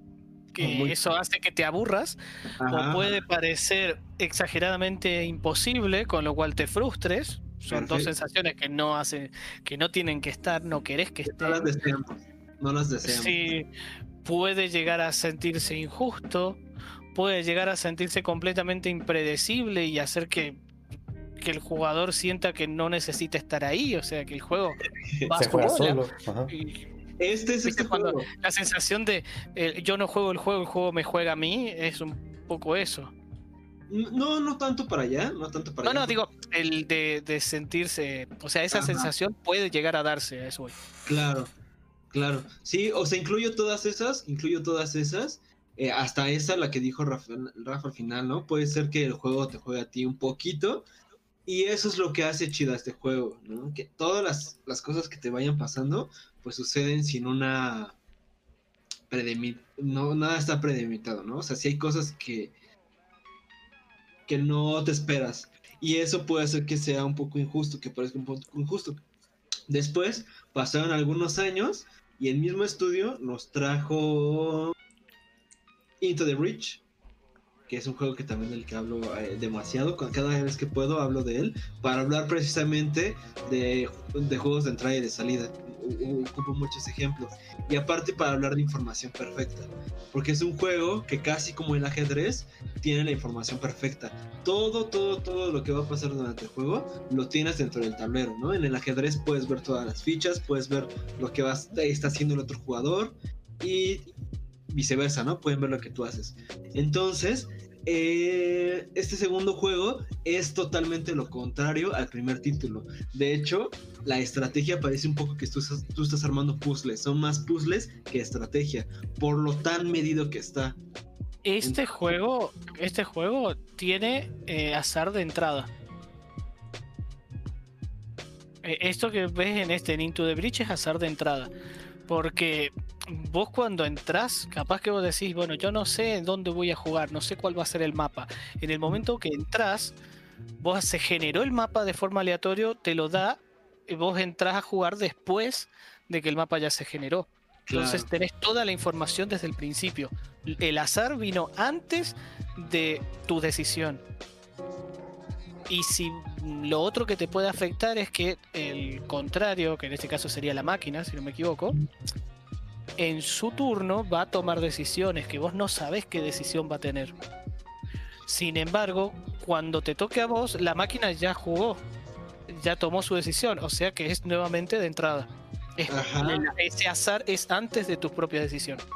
que muy eso hace que te aburras, Ajá. o puede parecer exageradamente imposible, con lo cual te frustres. Son dos sensaciones que no hacen, que no tienen que estar, no querés que No las estén. deseamos. No las deseamos. Sí, puede llegar a sentirse injusto, puede llegar a sentirse completamente impredecible y hacer que, que el jugador sienta que no necesita estar ahí, o sea que el juego va a se juega solo. Ajá. Y Este es ¿Viste este cuando- juego. la sensación de eh, yo no juego el juego, el juego me juega a mí, es un poco eso. No, no tanto para allá, no tanto para No, allá. no, digo, el de, de sentirse, o sea, esa Ajá. sensación puede llegar a darse, a eso voy. Claro, claro. Sí, o sea, incluyo todas esas, incluyo todas esas. Eh, hasta esa, la que dijo Rafa, al final, ¿no? Puede ser que el juego te juegue a ti un poquito. Y eso es lo que hace chido a este juego, ¿no? Que todas las, las cosas que te vayan pasando, pues suceden sin una no, nada está predelimitado, ¿no? O sea, si hay cosas que que no te esperas. Y eso puede hacer que sea un poco injusto, que parezca un poco injusto. Después pasaron algunos años y el mismo estudio nos trajo Into the Breach, que es un juego que también del que hablo eh, demasiado. Cada vez que puedo hablo de él para hablar precisamente de, de juegos de entrada y de salida. Ocupo muchos ejemplos. Y aparte para hablar de información perfecta. Porque es un juego que casi como el ajedrez tiene la información perfecta. Todo, todo, todo lo que va a pasar durante el juego lo tienes dentro del tablero, ¿no? En el ajedrez puedes ver todas las fichas, puedes ver lo que va, está haciendo el otro jugador y viceversa, ¿no? Pueden ver lo que tú haces. Entonces, eh, este segundo juego es totalmente lo contrario al primer título. De hecho, la estrategia parece un poco que tú estás, tú estás armando puzzles. Son más puzzles que estrategia, por lo tan medido que está. Este juego, este juego tiene eh, azar de entrada. Eh, Esto que ves en este Into the Breach es azar de entrada. Porque vos cuando entras, capaz que vos decís, bueno, yo no sé en dónde voy a jugar, no sé cuál va a ser el mapa. En el momento que entras, vos se generó el mapa de forma aleatoria, te lo da, y vos entras a jugar después de que el mapa ya se generó. Entonces Claro. tenés toda la información desde el principio. El azar vino antes de tu decisión. Y si lo otro que te puede afectar es que el contrario, que en este caso sería la máquina, si no me equivoco, en su turno va a tomar decisiones que vos no sabés qué decisión va a tener. Sin embargo, cuando te toque a vos, la máquina ya jugó, ya tomó su decisión, o sea que es nuevamente de entrada. Es- ese azar es antes de tus propias decisiones.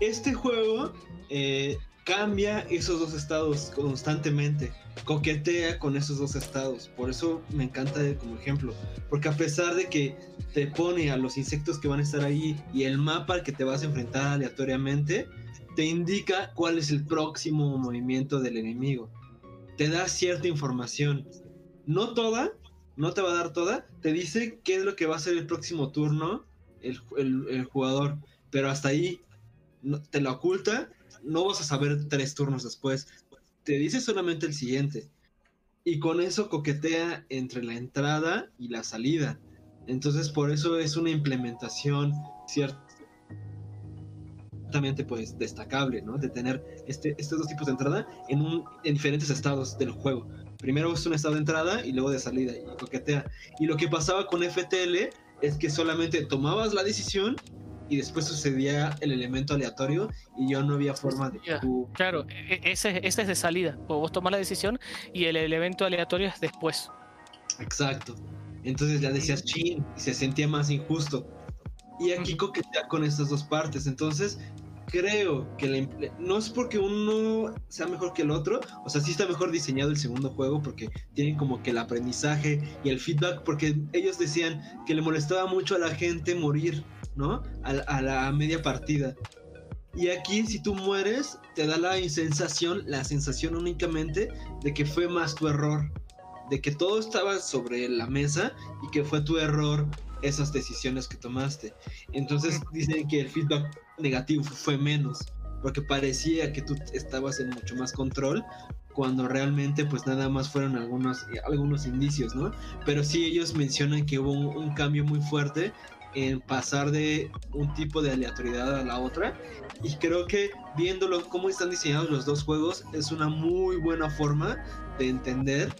Este juego eh, cambia esos dos estados constantemente, coquetea con esos dos estados, por eso me encanta como ejemplo, porque a pesar de que te pone a los insectos que van a estar ahí y el mapa al que te vas a enfrentar aleatoriamente, te indica cuál es el próximo movimiento del enemigo, te da cierta información, no toda, no te va a dar toda, te dice qué es lo que va a ser el próximo turno el, el- jugador, pero hasta ahí te lo oculta, no vas a saber tres turnos después. Te dice solamente el siguiente. Y con eso coquetea entre la entrada y la salida. Entonces por eso es una implementación ciertamente pues destacable, ¿no? De tener este, estos dos tipos de entrada en, un, en diferentes estados del juego. Primero es un estado de entrada y luego de salida y coquetea. Y lo que pasaba con FTL es que solamente tomabas la decisión y después sucedía el elemento aleatorio y ya no había forma de Claro, e- ese, ese es de salida. o Vos tomás la decisión y el, el evento aleatorio es después. Exacto. Entonces ya decías chin y se sentía más injusto. Y aquí coquetea con estas dos partes. Entonces creo que la no es porque uno sea mejor que el otro. O sea, sí está mejor diseñado el segundo juego porque tienen como que el aprendizaje y el feedback. Porque ellos decían que le molestaba mucho a la gente morir, ¿no? A, la- a la media partida. Y aquí si tú mueres, te da la sensación, la sensación únicamente de que fue más tu error de que todo estaba sobre la mesa y que fue tu error esas decisiones que tomaste. Entonces dicen que el feedback negativo fue menos, porque parecía que tú estabas en mucho más control cuando realmente pues nada más fueron algunos, algunos indicios, ¿no? Pero sí ellos mencionan que hubo un, un cambio muy fuerte en pasar de un tipo de aleatoriedad a la otra y creo que viéndolo cómo están diseñados los dos juegos es una muy buena forma de entender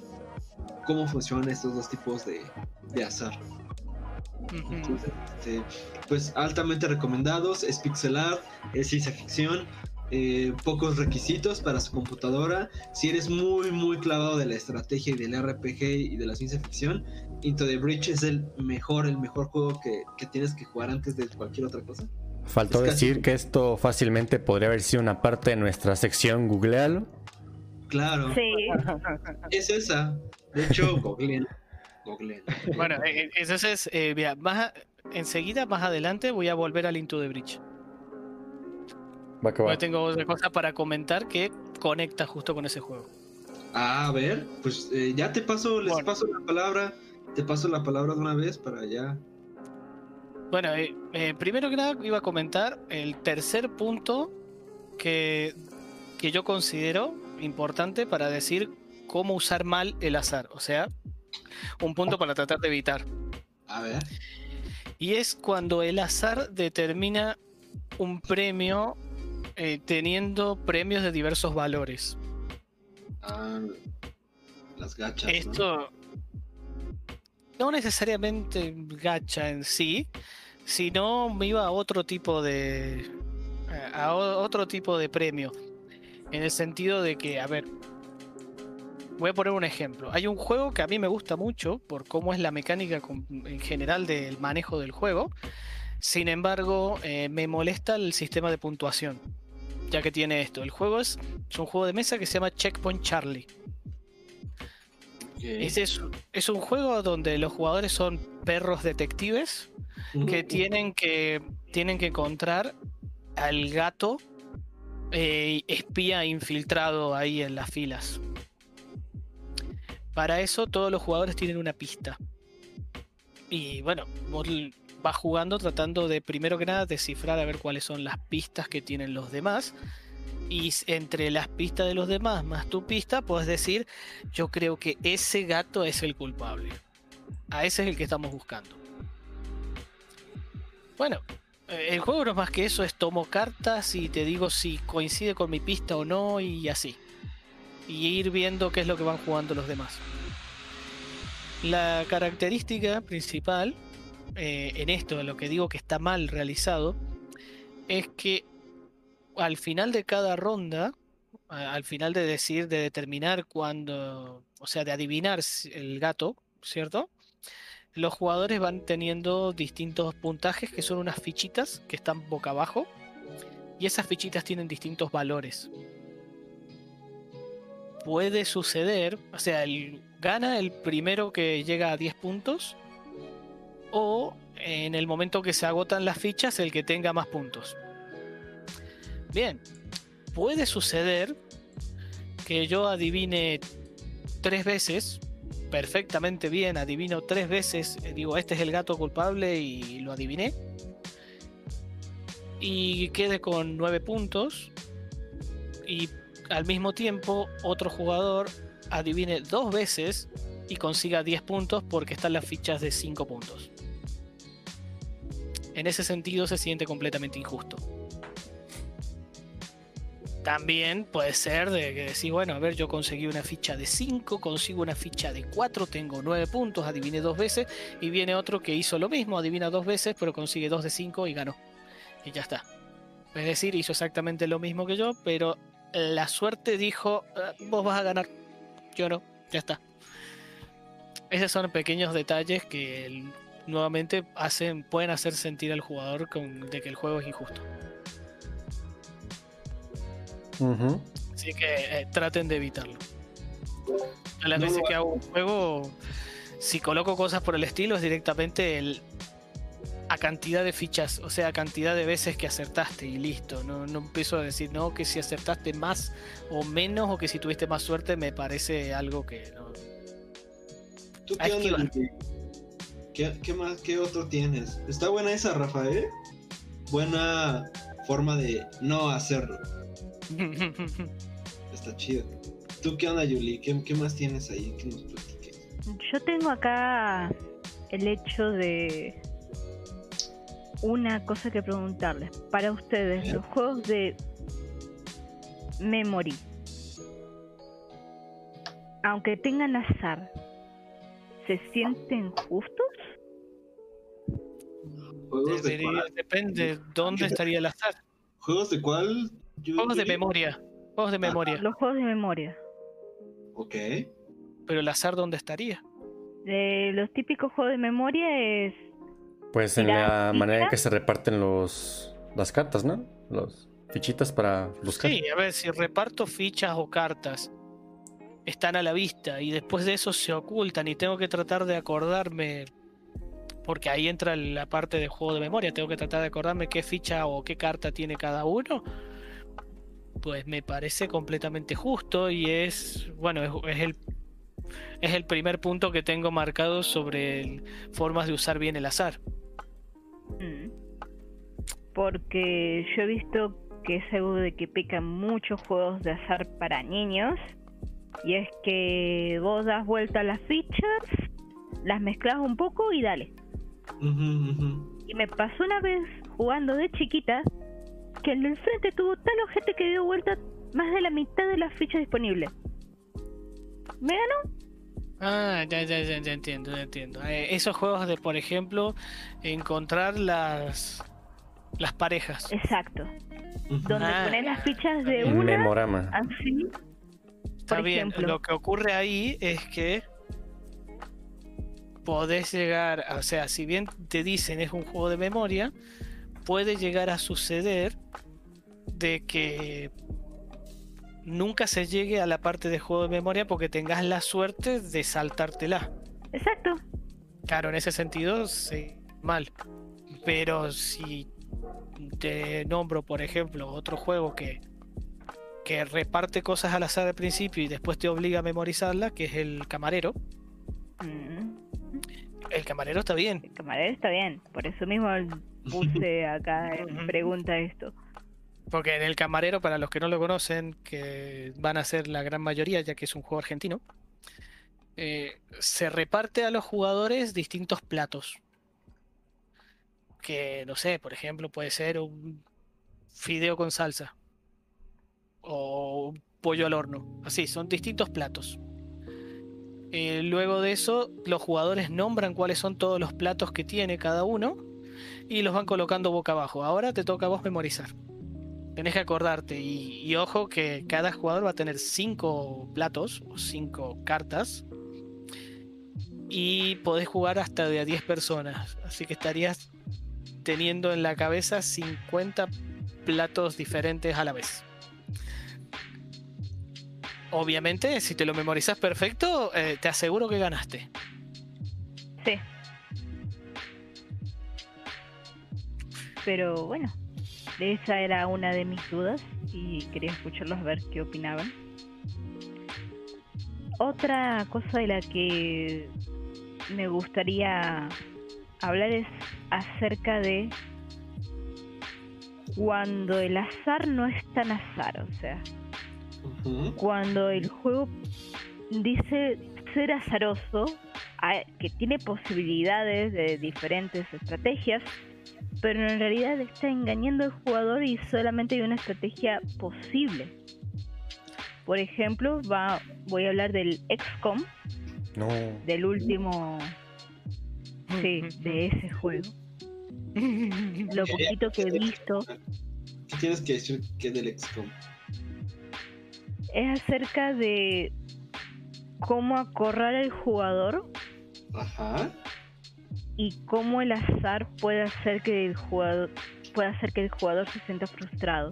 cómo funcionan estos dos tipos de, de azar. Entonces, este, pues altamente recomendados, es pixel art, es ciencia ficción, eh, pocos requisitos para su computadora. Si eres muy muy clavado de la estrategia y del RPG y de la ciencia ficción, Into the Breach es el mejor, el mejor juego que, que tienes que jugar antes de cualquier otra cosa. Faltó Es casi- decir que esto fácilmente podría haber sido una parte de nuestra sección Googlealo. Claro, Sí, es esa. De hecho, googleen. googleen. Bueno, eh, eh, entonces, eh, mira, más a- enseguida, más adelante, voy a volver al Into the Bridge. Va que va. Porque tengo otra cosa para comentar que conecta justo con ese juego. Ah, a ver, pues eh, ya te paso, les Bueno. paso la palabra, te paso la palabra de una vez para ya. Bueno, eh, eh, primero que nada iba a comentar el tercer punto que, que yo considero importante para decir cómo usar mal el azar. O sea, un punto para tratar de evitar. A ver. Y es cuando el azar determina un premio eh, teniendo premios de diversos valores. Ah, las gachas. Esto no necesariamente gacha en sí, sino me iba a otro tipo de a o- otro tipo de premio. En el sentido de que, a ver, voy a poner un ejemplo. Hay un juego que a mí me gusta mucho por cómo es la mecánica en general del manejo del juego. Sin embargo, eh, me molesta el sistema de puntuación, ya que tiene esto. El juego es, es un juego de mesa que se llama Checkpoint Charlie. Ese es, es un juego donde los jugadores son perros detectives que tienen que, tienen que encontrar al gato eh, espía infiltrado ahí en las filas. Para eso todos los jugadores tienen una pista. Y bueno, vos vas jugando tratando de primero que nada descifrar a ver cuáles son las pistas que tienen los demás. Y entre las pistas de los demás más tu pista, puedes decir, yo creo que ese gato es el culpable. A ese es el que estamos buscando. Bueno, Eh, El juego no es más que eso, es tomo cartas y te digo si coincide con mi pista o no y así. Y ir viendo qué es lo que van jugando los demás. La característica principal eh, en esto, en lo que digo que está mal realizado, es que al final de cada ronda, al final de decir, de determinar cuándo, o sea, de adivinar el gato, ¿cierto? Los jugadores van teniendo distintos puntajes que son unas fichitas que están boca abajo y esas fichitas tienen distintos valores. Puede suceder, o sea, el, gana el primero que llega a 10 puntos o en el momento que se agotan las fichas el que tenga más puntos. Bien, puede suceder que yo adivine tres veces, perfectamente bien, adivino tres veces, eh, digo, este es el gato culpable y lo adiviné. Y quede con nueve puntos. Y al mismo tiempo otro jugador adivine dos veces y consiga 10 puntos porque están las fichas de 5 puntos. En ese sentido se siente completamente injusto. También puede ser de que decís, bueno, a ver, yo conseguí una ficha de 5, consigo una ficha de 4, tengo 9 puntos, adiviné dos veces, y viene otro que hizo lo mismo, adivina dos veces, pero consigue 2 de 5 y ganó. Y ya está. Es decir, hizo exactamente lo mismo que yo, pero la suerte dijo, "Eh, vos vas a ganar, yo no, ya está. Esos son pequeños detalles que nuevamente hacen, pueden hacer sentir al jugador de que el juego es injusto. Así que eh, traten de evitarlo. A las No veces que hago un juego, si coloco cosas por el estilo, es directamente el, a cantidad de fichas, o sea, cantidad de veces que acertaste y listo. No, no empiezo a decir, no, que si acertaste más o menos o que si tuviste más suerte, me parece algo que no. ¿Tú A qué onda, esquivar. Yuki? ¿Qué, qué más, qué otro tienes? Está buena esa, Rafael. Buena forma de no hacerlo. Está chido. ¿Tú qué onda, Yuli? ¿Qué, qué más tienes ahí que nos platiques? Yo tengo acá el hecho de una cosa que preguntarles. Para ustedes, los juegos de memory, aunque tengan azar, ¿se sienten justos? ¿Juegos de depende dónde estaría el azar. ¿Juegos de cuál? Juegos de memoria. Juegos de memoria. Los juegos de memoria. Ok. Pero el azar, ¿dónde estaría? Eh, los típicos juegos de memoria es Pues en ¿La la manera en que se reparten los las cartas, ¿no? Los fichitas para buscar. Sí, a ver, si reparto fichas o cartas, están a la vista y después de eso se ocultan y tengo que tratar de acordarme, porque ahí entra la parte de juego de memoria, tengo que tratar de acordarme qué ficha o qué carta tiene cada uno, pues me parece completamente justo y es, bueno, es, es el... Es el primer punto que tengo marcado sobre el- formas de usar bien el azar. Mm. Porque yo he visto que es algo de que pecan muchos juegos de azar para niños. Y es que vos das vuelta a las fichas, las mezclas un poco y dale. Y me pasó una vez jugando de chiquita que el del frente tuvo tal ojete que dio vuelta más de la mitad de las fichas disponibles. Me ganó. Ah, ya, ya, ya, ya entiendo, ya entiendo. Eh, esos juegos de, por ejemplo, encontrar las las parejas. Exacto. Donde Ah, pones las fichas de una Memorama. así. Está por bien. ejemplo. Lo que ocurre ahí es que podés llegar, o sea, si bien te dicen es un juego de memoria, puede llegar a suceder de que nunca se llegue a la parte de juego de memoria porque tengas la suerte de saltártela. Exacto. Claro, en ese sentido, sí, mal. Pero si te nombro, por ejemplo, otro juego que, que reparte cosas al azar al principio y después te obliga a memorizarla, que es el camarero. Mm. El camarero está bien. El camarero está bien, por eso mismo puse acá en pregunta esto. Porque en el camarero, para los que no lo conocen, que van a ser la gran mayoría, ya que es un juego argentino, eh, se reparte a los jugadores distintos platos. que, no sé, por ejemplo, puede ser un fideo con salsa o un pollo al horno. Así, son distintos platos. Eh, luego de eso, los jugadores nombran cuáles son todos los platos que tiene cada uno y los van colocando boca abajo. Ahora te toca a vos memorizar. Tenés que acordarte y, ojo que cada jugador va a tener cinco platos o cinco cartas y podés jugar hasta de a 10 personas. Así que estarías teniendo en la cabeza 50 platos diferentes a la vez. Obviamente, si te lo memorizas perfecto, eh, te aseguro que ganaste. Sí. Pero bueno, esa era una de mis dudas y quería escucharlos a ver qué opinaban. Otra cosa de la que me gustaría hablar es acerca de cuando el azar no es tan azar, o sea, cuando el juego dice ser azaroso, que tiene posibilidades de diferentes estrategias, pero en realidad está engañando al jugador y solamente hay una estrategia posible. Por ejemplo, va, voy a hablar del XCOM, No. del último, sí, de ese juego. Lo poquito que he visto ¿Qué tienes que decir que del XCOM? es acerca de cómo acorrar al jugador Ajá. Y cómo el azar puede hacer que el jugador puede hacer que el jugador se sienta frustrado.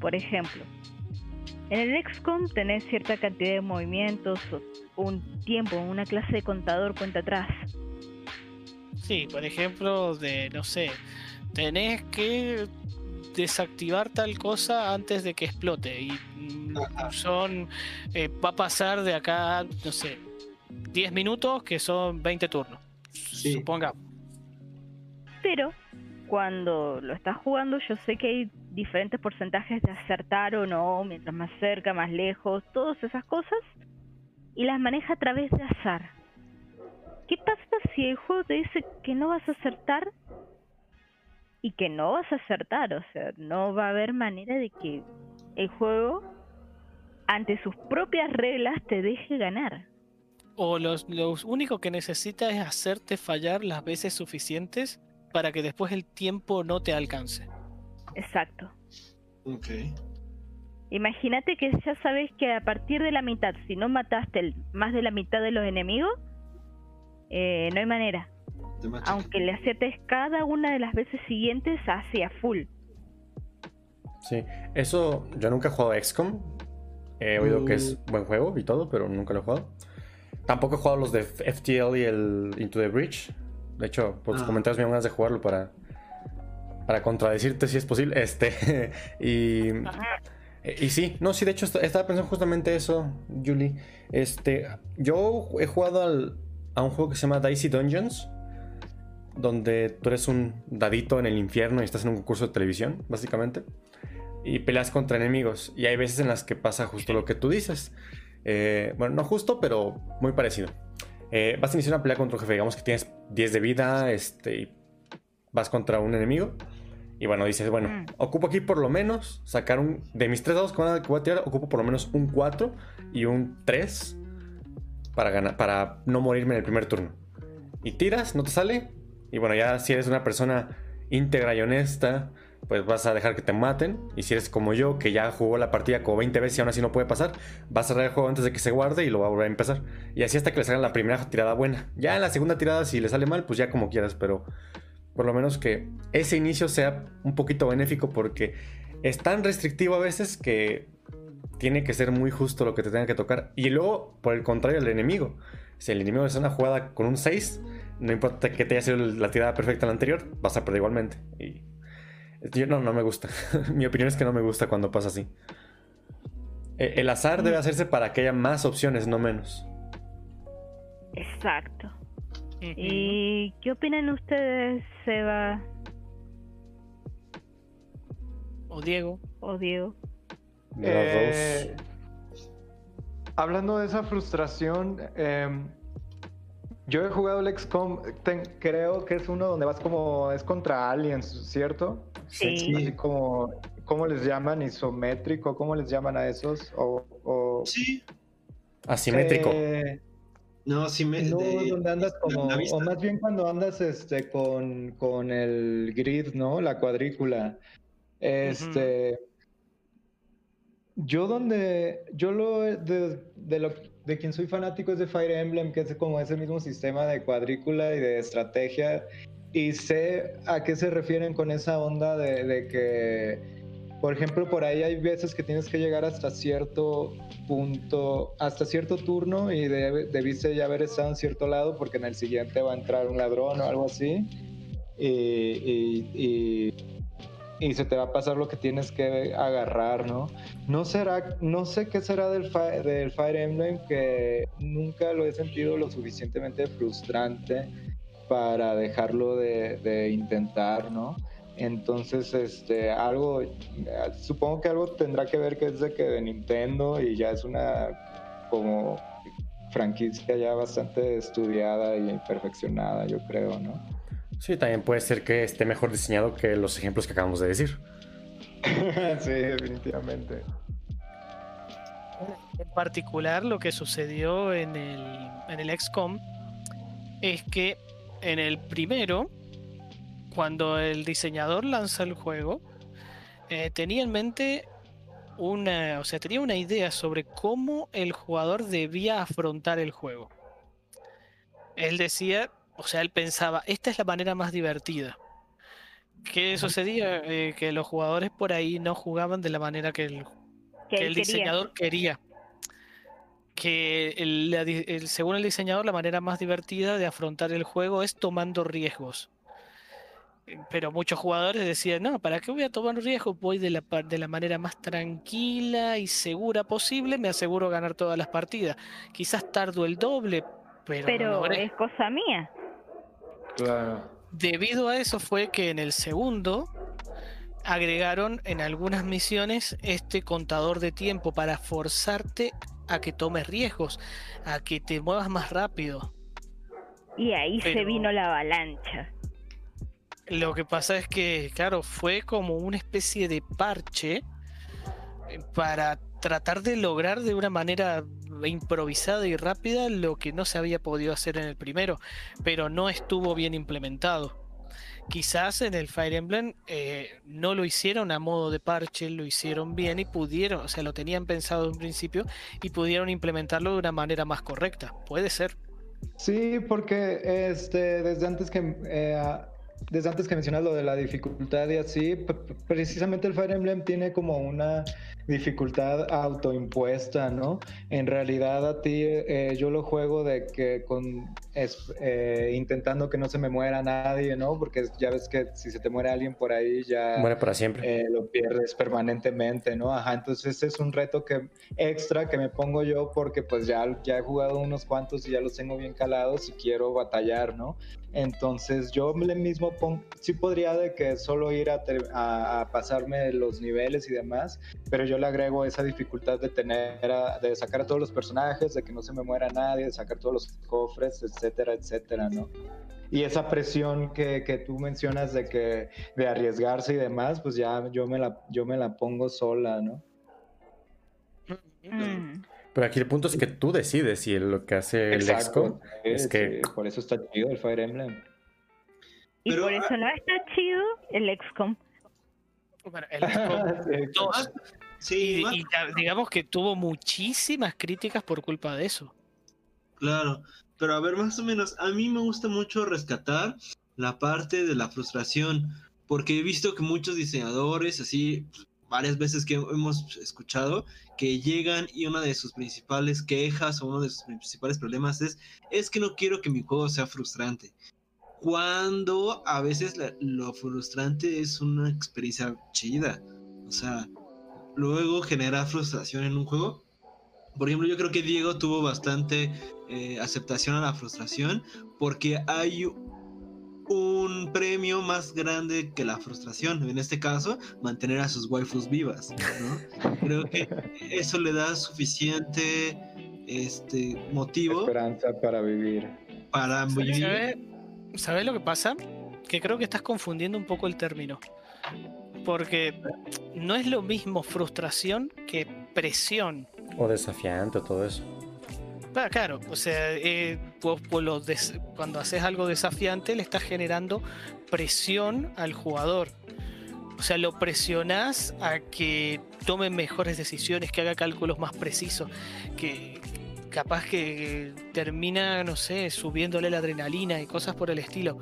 Por ejemplo, en el XCOM tenés cierta cantidad de movimientos, o un tiempo, una clase de contador cuenta atrás. Sí, por ejemplo, de, no sé, tenés que desactivar tal cosa antes de que explote. Y Ajá. son, eh, va a pasar de acá, no sé, 10 minutos que son 20 turnos. Sí. Suponga. Pero cuando lo estás jugando, yo sé que hay diferentes porcentajes de acertar o no, mientras más cerca, más lejos, todas esas cosas, y las maneja a través de azar. ¿Qué pasa si el juego te dice que no vas a acertar y que no vas a acertar? O sea, no va a haber manera de que el juego, ante sus propias reglas, te deje ganar. O los, lo único que necesita es hacerte fallar las veces suficientes para que después el tiempo no te alcance. Exacto. Ok. Imagínate que ya sabes que a partir de la mitad, si no mataste el- más de la mitad de los enemigos, eh, no hay manera. Aunque le aciertes cada una de las veces siguientes hacia full. Sí. Eso, yo nunca he jugado a XCOM. He oído que es buen juego y todo, pero nunca lo he jugado. Tampoco he jugado los de FTL y el Into the Breach. De hecho, por tus Ah. comentarios me dan ganas de jugarlo para, para contradecirte si es posible. Este, y, y sí, no, sí, de hecho est- estaba pensando justamente eso, Julie. Este, yo he jugado al- a un juego que se llama Dicey Dungeons, donde tú eres un dadito en el infierno y estás en un concurso de televisión, básicamente, y peleas contra enemigos. Y hay veces en las que pasa justo lo que tú dices. Eh, bueno, no justo, pero muy parecido. Eh, vas a iniciar una pelea contra un jefe, digamos que tienes 10 de vida, este, y vas contra un enemigo. Y bueno, dices, bueno, Mm. ocupo aquí por lo menos sacar un. De mis tres dados que voy a tirar, ocupo por lo menos un 4 y un 3 para, ganar, para no morirme en el primer turno. Y tiras, no te sale. Y bueno, ya si eres una persona íntegra y honesta, pues vas a dejar que te maten. Y si eres como yo, que ya jugó la partida como 20 veces y aún así no puede pasar, vas a cerrar el juego antes de que se guarde y lo va a volver a empezar. Y así hasta que le salga la primera tirada buena. Ya en la segunda tirada, si le sale mal, pues ya como quieras, pero por lo menos que ese inicio sea un poquito benéfico porque es tan restrictivo a veces que tiene que ser muy justo lo que te tenga que tocar. Y luego, por el contrario, el enemigo. Si el enemigo es una jugada con un 6, no importa que te haya sido la tirada perfecta la anterior, vas a perder igualmente. Y yo no, no me gusta. Mi opinión es que no me gusta cuando pasa así. E- El azar debe hacerse para que haya más opciones, no menos. Exacto. ¿Y qué opinan ustedes, Seba O Diego. o Diego? Eh, dos. Hablando de esa frustración, em, Yo he jugado el XCOM, ten- creo que es uno donde vas como, es contra aliens, ¿cierto? Sí. Así como, ¿cómo les llaman? ¿Isométrico? ¿Cómo les llaman a esos? O, o- Sí. Asimétrico. Eh, No, sí me. no, de- donde andas como, o más bien cuando andas este con, con el grid, ¿no? La cuadrícula. Este, yo donde, yo lo, de, de lo, de quien soy fanático es de Fire Emblem, que es como ese mismo sistema de cuadrícula y de estrategia, y sé a qué se refieren con esa onda de, de que, por ejemplo, por ahí hay veces que tienes que llegar hasta cierto punto, hasta cierto turno y debe- debiste ya haber estado en cierto lado porque en el siguiente va a entrar un ladrón o algo así. Y, y- y- y se te va a pasar lo que tienes que agarrar, ¿no? No será, no sé qué será del, del Fire Emblem que nunca lo he sentido lo suficientemente frustrante para dejarlo de, de intentar, ¿no? Entonces, este, algo, supongo que algo tendrá que ver que es de que de Nintendo y ya es una como franquicia ya bastante estudiada y perfeccionada, yo creo, ¿no? Sí, también puede ser que esté mejor diseñado que los ejemplos que acabamos de decir. sí, definitivamente. En particular, lo que sucedió en el, en el XCOM es que en el primero, cuando el diseñador lanza el juego, eh, tenía en mente una, o sea, tenía una idea sobre cómo el jugador debía afrontar el juego. Él decía, o sea, él pensaba, esta es la manera más divertida. ¿Qué sucedía? Eh, que los jugadores por ahí no jugaban de la manera que el Que que él el quería. diseñador quería. Que el- el- según el diseñador, la manera más divertida de afrontar el juego es tomando riesgos. Eh, Pero muchos jugadores decían, no, ¿para qué voy a tomar riesgos? Voy de la, de la manera más tranquila y segura posible, me aseguro ganar todas las partidas. Quizás tardo el doble, pero, Pero logré". es cosa mía. Claro. Debido a eso fue que en el segundo agregaron en algunas misiones este contador de tiempo para forzarte a que tomes riesgos, a que te muevas más rápido. Y ahí se vino la avalancha. Lo que pasa es que, claro, fue como una especie de parche para tratar de lograr de una manera improvisada y rápida lo que no se había podido hacer en el primero, pero no estuvo bien implementado. Quizás en el Fire Emblem eh, no lo hicieron a modo de parche, lo hicieron bien y pudieron, o sea, lo tenían pensado en principio y pudieron implementarlo de una manera más correcta. Puede ser. Sí, porque este, desde antes que eh, desde antes que mencionas lo de la dificultad y así, precisamente el Fire Emblem tiene como una dificultad autoimpuesta, ¿no? En realidad a ti eh, yo lo juego de que con es- eh, intentando que no se me muera nadie, ¿no? Porque ya ves que si se te muere alguien por ahí ya Muere para siempre. eh, lo pierdes permanentemente, ¿no? Ajá, entonces ese es un reto que extra que me pongo yo porque pues ya, ya he jugado unos cuantos y ya los tengo bien calados y quiero batallar, ¿no? Entonces yo me mismo pongo, sí podría de que solo ir a, ter- a- a pasarme los niveles y demás, pero yo le agrego esa dificultad de tener, a- de sacar a todos los personajes, de que no se me muera nadie, de sacar todos los cofres, etcétera, etcétera, ¿no? Y esa presión que, que tú mencionas de que de arriesgarse y demás, pues ya yo me la, yo me la pongo sola, ¿no? Mm. Pero aquí el punto es que tú decides si lo que hace el XCOM es que- por eso está chido el Fire Emblem. Y Pero, por ah- eso no está chido el XCOM. Bueno, el XCOM Sí, 2 Sí, Y, más- y ya- digamos que tuvo muchísimas críticas por culpa de eso. Claro, pero a ver, más o menos, a mí me gusta mucho rescatar la parte de la frustración, porque he visto que muchos diseñadores, así, varias veces que hemos escuchado, que llegan y una de sus principales quejas o uno de sus principales problemas es, es que no quiero que mi juego sea frustrante. Cuando a veces lo frustrante es una experiencia chida. O sea, luego generar frustración en un juego. Por ejemplo, yo creo que Diego tuvo bastante eh, aceptación a la frustración porque hay un premio más grande que la frustración. En este caso, mantener a sus waifus vivas. ¿no? Creo que eso le da suficiente este, motivo Esperanza para vivir. para vivir. ¿Sabes ¿Sabes lo que pasa? Que creo que estás confundiendo un poco el término. Porque no es lo mismo frustración que presión. O desafiante, todo eso. Ah, claro, o sea, eh, cuando haces algo desafiante le estás generando presión al jugador. O sea, lo presionás a que tome mejores decisiones, que haga cálculos más precisos, que capaz que termina, no sé, subiéndole la adrenalina y cosas por el estilo.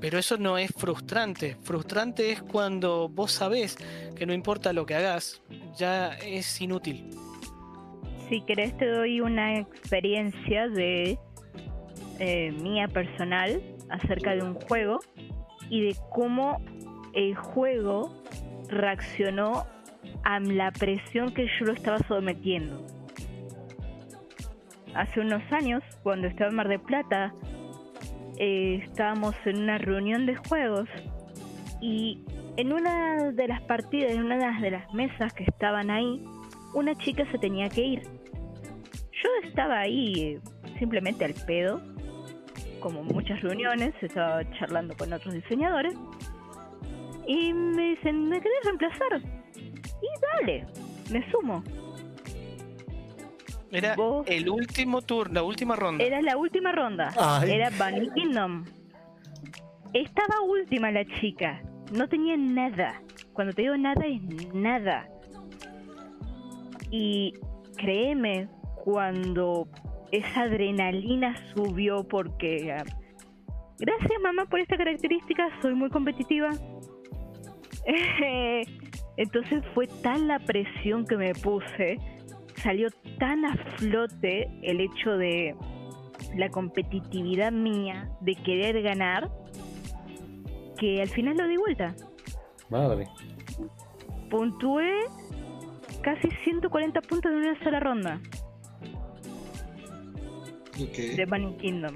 Pero eso no es frustrante. Frustrante es cuando vos sabés que no importa lo que hagas, ya es inútil. Si querés te doy una experiencia de eh, mía personal acerca de un juego y de cómo el juego reaccionó a la presión que yo lo estaba sometiendo. Hace unos años, cuando estaba en Mar de Plata, eh, estábamos en una reunión de juegos y en una de las partidas, en una de las mesas que estaban ahí, una chica se tenía que ir. Yo estaba ahí eh, simplemente al pedo, como muchas reuniones, estaba charlando con otros diseñadores. Y me dicen, ¿me querés reemplazar? Y dale, me sumo. Era Vos- el último turno, la última ronda. Era la última ronda. Ay. Era Bunny Kingdom. Estaba última la chica. No tenía nada. Cuando te digo nada es nada. Y créeme, cuando esa adrenalina subió porque... ah, gracias mamá por esta característica, soy muy competitiva. Entonces fue tan la presión que me puse, salió tan a flote el hecho de la competitividad mía de querer ganar que al final lo di vuelta. Madre. Puntué casi 140 puntos en una sola ronda De Bunny Kingdom.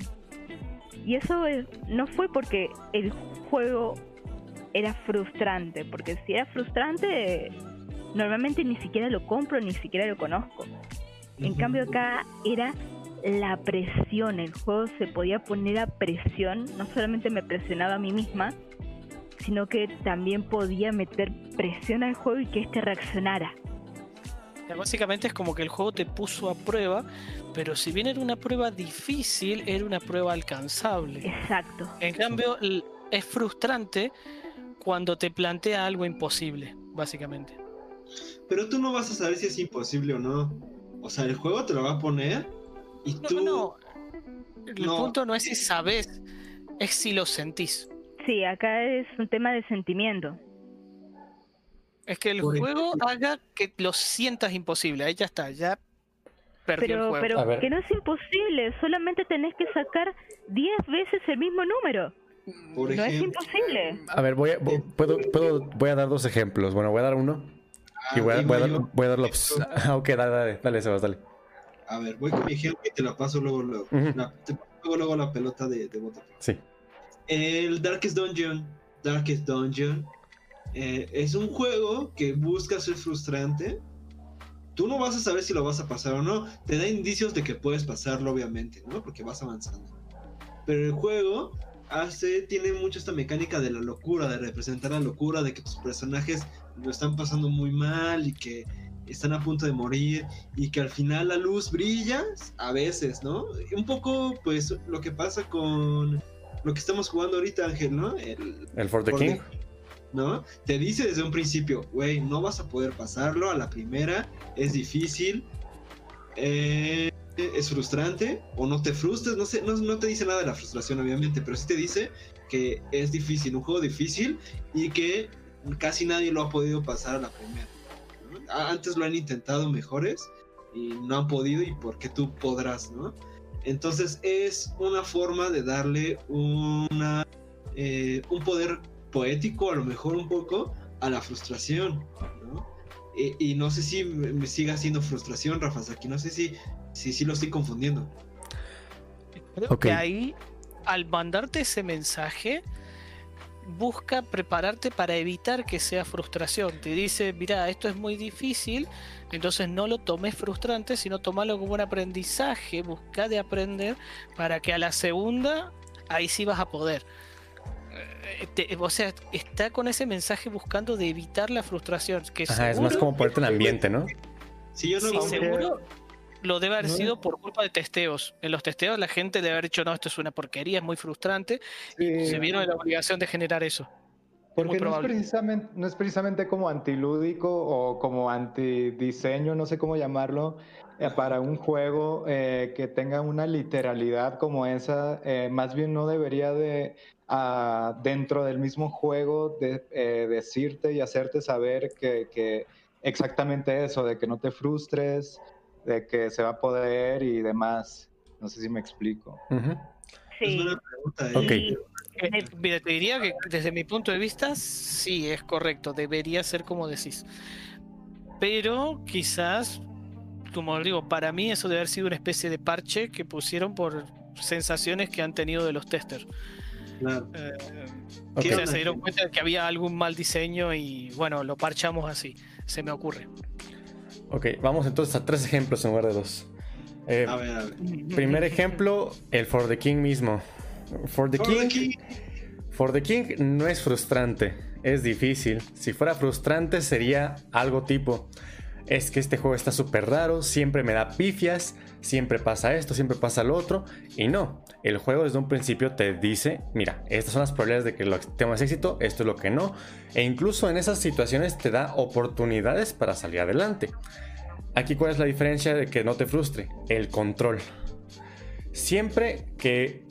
Y eso es- no fue porque el juego era frustrante, porque si era frustrante, normalmente ni siquiera lo compro, ni siquiera lo conozco. En cambio acá era la presión, el juego se podía poner a presión, no solamente me presionaba a mí misma, sino que también podía meter presión al juego y que éste reaccionara. Sea, Básicamente es como que el juego te puso a prueba, pero si bien era una prueba difícil, era una prueba alcanzable. Exacto. En cambio, es frustrante cuando te plantea algo imposible, básicamente. Pero tú no vas a saber si es imposible o no. O sea, el juego te lo va a poner y No, tú. no. El No. punto no es si sabes, es si lo sentís. Sí, acá es un tema de sentimiento. Es que el Por juego haga que lo sientas imposible. Ahí ya está, ya perdió el Pero, juego. A pero que no es imposible, solamente tenés que sacar 10 veces el mismo número. Por No es imposible. A ver, voy a, vo- puedo, puedo, voy a dar dos ejemplos. Bueno, voy a dar uno y ah, voy a, voy a dar, voy a dar. Ah, ok, dale, dale, dale, Sebas, dale. A ver, voy con mi ejemplo y te la paso luego, luego. La- te paso luego, luego la pelota de, de. Sí. El Darkest Dungeon. Darkest Dungeon. Eh, es un juego que busca ser frustrante. Tú no vas a saber si lo vas a pasar o no. Te da indicios de que puedes pasarlo, obviamente, ¿no? Porque vas avanzando. Pero el juego hace, tiene mucho esta mecánica de la locura, de representar la locura, de que tus personajes lo están pasando muy mal y que están a punto de morir y que al final la luz brilla a veces, ¿no? Un poco, pues, lo que pasa con lo que estamos jugando ahorita, Ángel, ¿no? El, El For the King. the- ¿no? Te dice desde un principio, güey, no vas a poder pasarlo a la primera, es difícil, eh, es frustrante, o no te frustres, no sé, no, no te dice nada de la frustración, obviamente, pero sí te dice que es difícil, un juego difícil y que casi nadie lo ha podido pasar a la primera. Antes lo han intentado mejores y no han podido y porque tú podrás, ¿no? Entonces es una forma de darle una, eh, un poder poético, a lo mejor un poco, a la frustración, ¿no? Y, y no sé si me me siga siendo frustración, Rafa Saki, no sé si, si, si lo estoy confundiendo. Creo Ok. que ahí, al mandarte ese mensaje, busca prepararte para evitar que sea frustración. Te dice, mira, esto es muy difícil, entonces no lo tomes frustrante, sino tomalo como un aprendizaje, busca de aprender para que a la segunda ahí sí vas a poder. O sea, está con ese mensaje buscando de evitar la frustración. Que Ajá, es más como ponerte en ambiente, ¿no? Si yo no Sí, seguro lo debe haber sido por culpa de testeos. En los testeos la gente debe haber dicho, no, esto es una porquería, es muy frustrante. Y se vieron en la obligación de generar eso. Porque no es, precisamente, no es precisamente como antilúdico o como antidiseño, no sé cómo llamarlo, eh, para un juego eh, que tenga una literalidad como esa. eh, más bien no debería de, ah, dentro del mismo juego, de, eh, decirte y hacerte saber que, que exactamente eso, de que no te frustres, de que se va a poder y demás. No sé si me explico. Ujú. Es Sí. buena pregunta. Ok. ¿eh? Eh, Mira, te diría que desde mi punto de vista, sí, es correcto, debería ser como decís. Pero quizás, como digo, para mí eso debe haber sido una especie de parche que pusieron por sensaciones que han tenido de los testers. Claro. Eh, Ok. o sea, se dieron cuenta de que había algún mal diseño y bueno, lo parchamos así, se me ocurre. Ok, vamos entonces a tres ejemplos en lugar de dos. Eh, A ver, a ver. primer ejemplo, el For the King mismo. For the For King, the King. For the King no es frustrante, es difícil. Si fuera frustrante sería algo tipo, es que este juego está súper raro, siempre me da pifias, siempre pasa esto, siempre pasa lo otro. Y no, el juego desde un principio te dice, mira, estas son las probabilidades de que lo tengas éxito, esto es lo que no. E incluso en esas situaciones te da oportunidades para salir adelante. Aquí cuál es la diferencia de que no te frustre, el control. Siempre que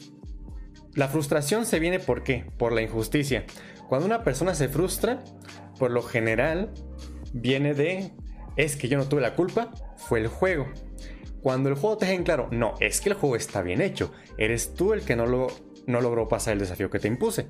la frustración se viene por qué? Por la injusticia. Cuando una persona se frustra, por lo general viene de es que yo no tuve la culpa, fue el juego. Cuando el juego te deja en claro, no, es que el juego está bien hecho, eres tú el que no, lo, no logró pasar el desafío que te impuse.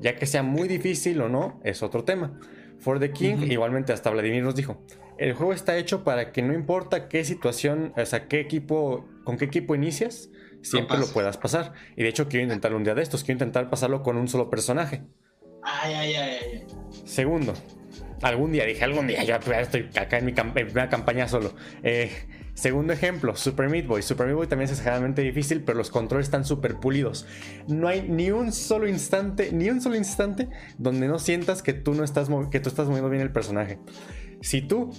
Ya que sea muy difícil o no, es otro tema. For the King, igualmente hasta Vladimir nos dijo, el juego está hecho para que no importa qué situación, o sea, qué equipo, con qué equipo inicias, siempre lo puedas pasar. Y de hecho quiero intentarlo un día de estos, quiero intentar pasarlo con un solo personaje. Ay, ay, ay, ay. Segundo, algún día, dije algún día, yo estoy acá en mi, en mi primera campaña solo. Eh, segundo ejemplo, Super Meat Boy. Super Meat Boy también es exageradamente difícil, pero los controles están súper pulidos. No hay ni un solo instante, ni un solo instante donde no sientas que tú no estás, que tú estás moviendo bien el personaje. Si tú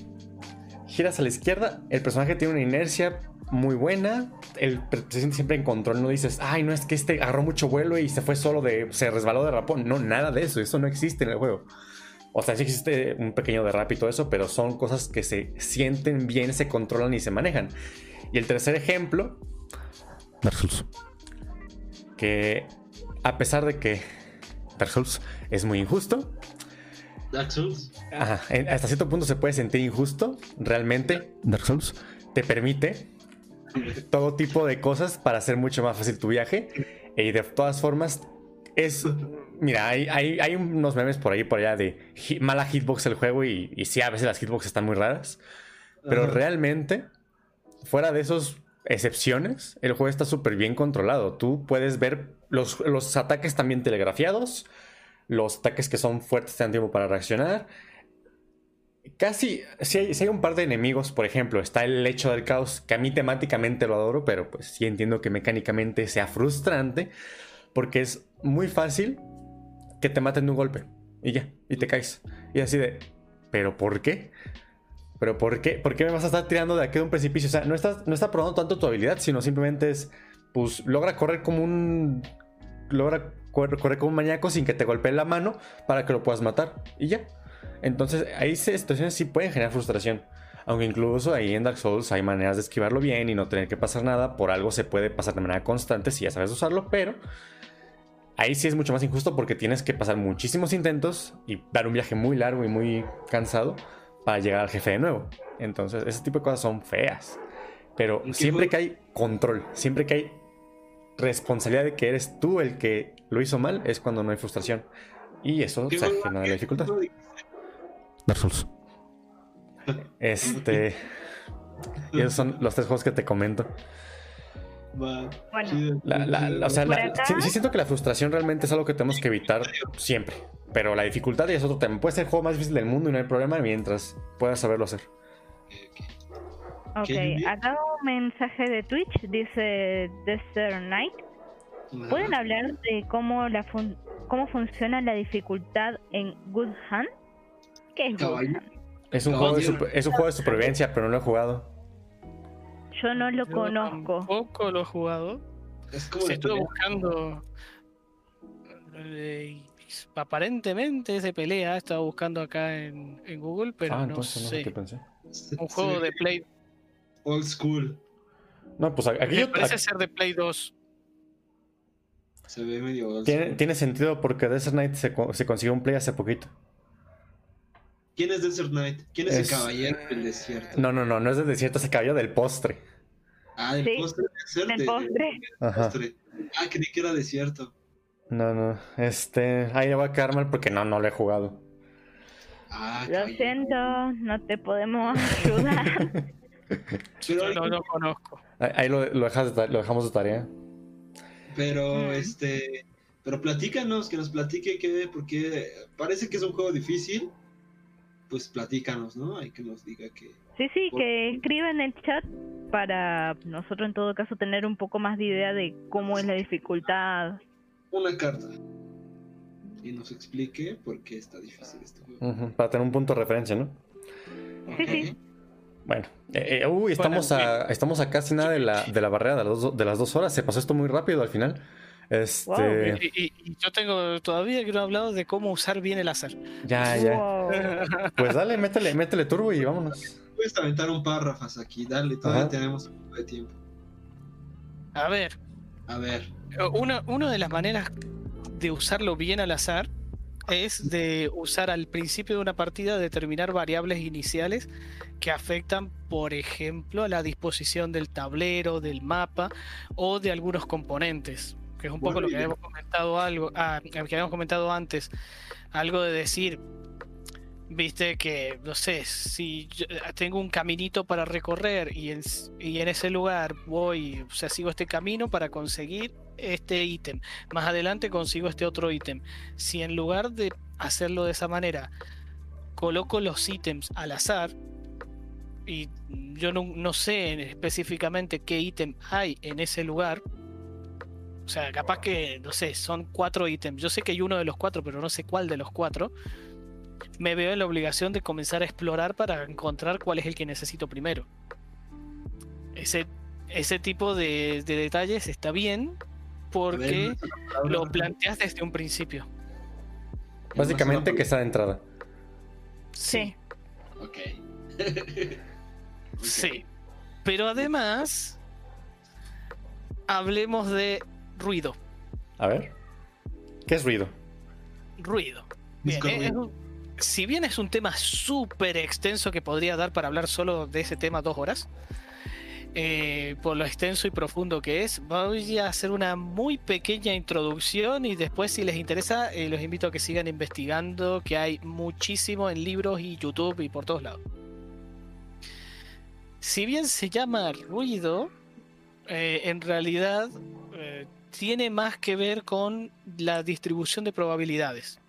giras a la izquierda, el personaje tiene una inercia muy buena. El, se siente siempre en control. No dices, ay, no es que este agarró mucho vuelo y se fue solo de. se resbaló de rapón. No, nada de eso. Eso no existe en el juego. O sea, sí existe un pequeño derrape y todo eso, pero son cosas que se sienten bien, se controlan y se manejan. Y el tercer ejemplo, Dark Souls. Que a pesar de que Dark Souls es muy injusto, Dark Souls. Ajá, en- hasta cierto punto se puede sentir injusto. Realmente, Dark Souls te permite todo tipo de cosas para hacer mucho más fácil tu viaje. Y de todas formas, es. Mira, hay, hay, hay unos memes por ahí por allá de mala hitbox el juego. Y, y sí, a veces las hitbox están muy raras. Pero realmente, fuera de esas excepciones, el juego está súper bien controlado. Tú puedes ver los, los ataques también telegrafiados, los ataques que son fuertes te dan tiempo para reaccionar. Casi, si hay, si hay un par de enemigos, por ejemplo, está el hecho del caos, que a mí temáticamente lo adoro, pero pues sí entiendo que mecánicamente sea frustrante, porque es muy fácil que te maten de un golpe y ya, y te caes. Y así de, ¿pero por qué? ¿Pero por qué? ¿Por qué me vas a estar tirando de aquí de un precipicio? O sea, no estás, no está probando tanto tu habilidad, sino simplemente es, pues, logra correr como un... Logra correr, como un maníaco sin que te golpee la mano para que lo puedas matar. Y ya. Entonces, ahí situaciones sí pueden generar frustración. Aunque incluso ahí en Dark Souls hay maneras de esquivarlo bien y no tener que pasar nada. Por algo se puede pasar de manera constante si ya sabes usarlo, pero ahí sí es mucho más injusto porque tienes que pasar muchísimos intentos y dar un viaje muy largo y muy cansado para llegar al jefe de nuevo. Entonces, ese tipo de cosas son feas. Pero ¿En qué siempre que hay control, siempre que hay responsabilidad de que eres tú el que lo hizo mal, es cuando no hay frustración. Y eso ¿Qué se genera la dificultad. Dark Souls. Este. y esos son los tres juegos que te comento. Va. Bueno. chido. La- la- la- o sea, sí, sí siento que la frustración realmente es algo que tenemos que evitar siempre. Pero la dificultad ya es otro tema. Puede ser el juego más difícil del mundo y no hay problema mientras puedas saberlo hacer. Ok, acá un mensaje de Twitch dice Desert Knight. ¿Pueden hablar de cómo la fun- cómo funciona la dificultad en Good Hand? ¿Qué es Good Caballo. Hand? Es un, juego de, es un juego de supervivencia, pero no lo he jugado. Yo no lo Yo conozco. Tampoco lo he jugado. Es como Se estuvo buscando. eh, aparentemente es de pelea. Estaba buscando acá en, en Google, pero ah, no entonces sé qué pensé. Un juego de Play. Old school. No, pues aquí yo- parece aquí- ser de Play 2. Se ve medio old tiene, school. tiene sentido porque Desert Knight se, se consiguió un play hace poquito. ¿Quién es Desert Knight? ¿Quién es, Es- el caballero del desierto? No, no, no, no es del desierto, se cayó del postre. Ah, del Sí, postre de de- postre. Ajá. postre. Ah, creí que era desierto. No, no. Este. Ahí le va a quedar mal porque no, no lo he jugado. Ah, Lo siento, no te podemos ayudar. Pero, Yo no lo conozco. Ahí, lo, lo dejas de lo dejamos de tarea. pero Mm. este. Pero platícanos, que nos platique qué, porque parece que es un juego difícil. Pues platícanos, ¿no? Hay que nos diga que. Sí, sí, que escriba en el chat para nosotros en todo caso tener un poco más de idea de cómo es la dificultad. Una carta. Y nos explique por qué está difícil este juego. Para tener un punto de referencia, ¿no? Sí, sí. Bueno. eh, eh, uy, estamos, a, estamos a casi nada de la, de la barrera de las, dos, de las dos horas. Se pasó esto muy rápido al final. Este. Wow. Y, y- y yo tengo todavía que no he hablado de cómo usar bien el azar. Ya, ya. Wow. Pues dale, métele, métele turbo y vámonos. Puedes aventar un párrafas aquí, dale, todavía Ajá. tenemos un poco de tiempo. A ver, A ver, una, una de las maneras de usarlo bien al azar es de usar al principio de una partida determinar variables iniciales que afectan, por ejemplo, a la disposición del tablero, del mapa o de algunos componentes, que es un poco lo que habíamos comentado algo, ah, que habíamos comentado antes, algo de decir, viste que no sé, si eh, tengo un caminito para recorrer y en, y en ese lugar voy, o sea, sigo este camino para conseguir este ítem. Más adelante consigo este otro ítem. Si en lugar de hacerlo de esa manera, coloco los ítems al azar, y yo no, no sé específicamente qué ítem hay en ese lugar, o sea, capaz que, no sé, son cuatro ítems. Yo sé que hay uno de los cuatro, pero no sé cuál de los cuatro. Me veo en la obligación de comenzar a explorar para encontrar cuál es el que necesito primero. Ese, ese tipo de, de detalles está bien porque lo planteas desde un principio. Básicamente que está de entrada. Sí. Ok. Sí. Pero además, hablemos de ruido. A ver. ¿Qué es ruido? Ruido. Bien, es un- si bien es un tema súper extenso que podría dar para hablar solo de ese tema dos horas, eh, por lo extenso y profundo que es, voy a hacer una muy pequeña introducción y después si les interesa eh, los invito a que sigan investigando, que hay muchísimo en libros y YouTube y por todos lados. Si bien se llama ruido, eh, en realidad tiene más que ver con la distribución de probabilidades.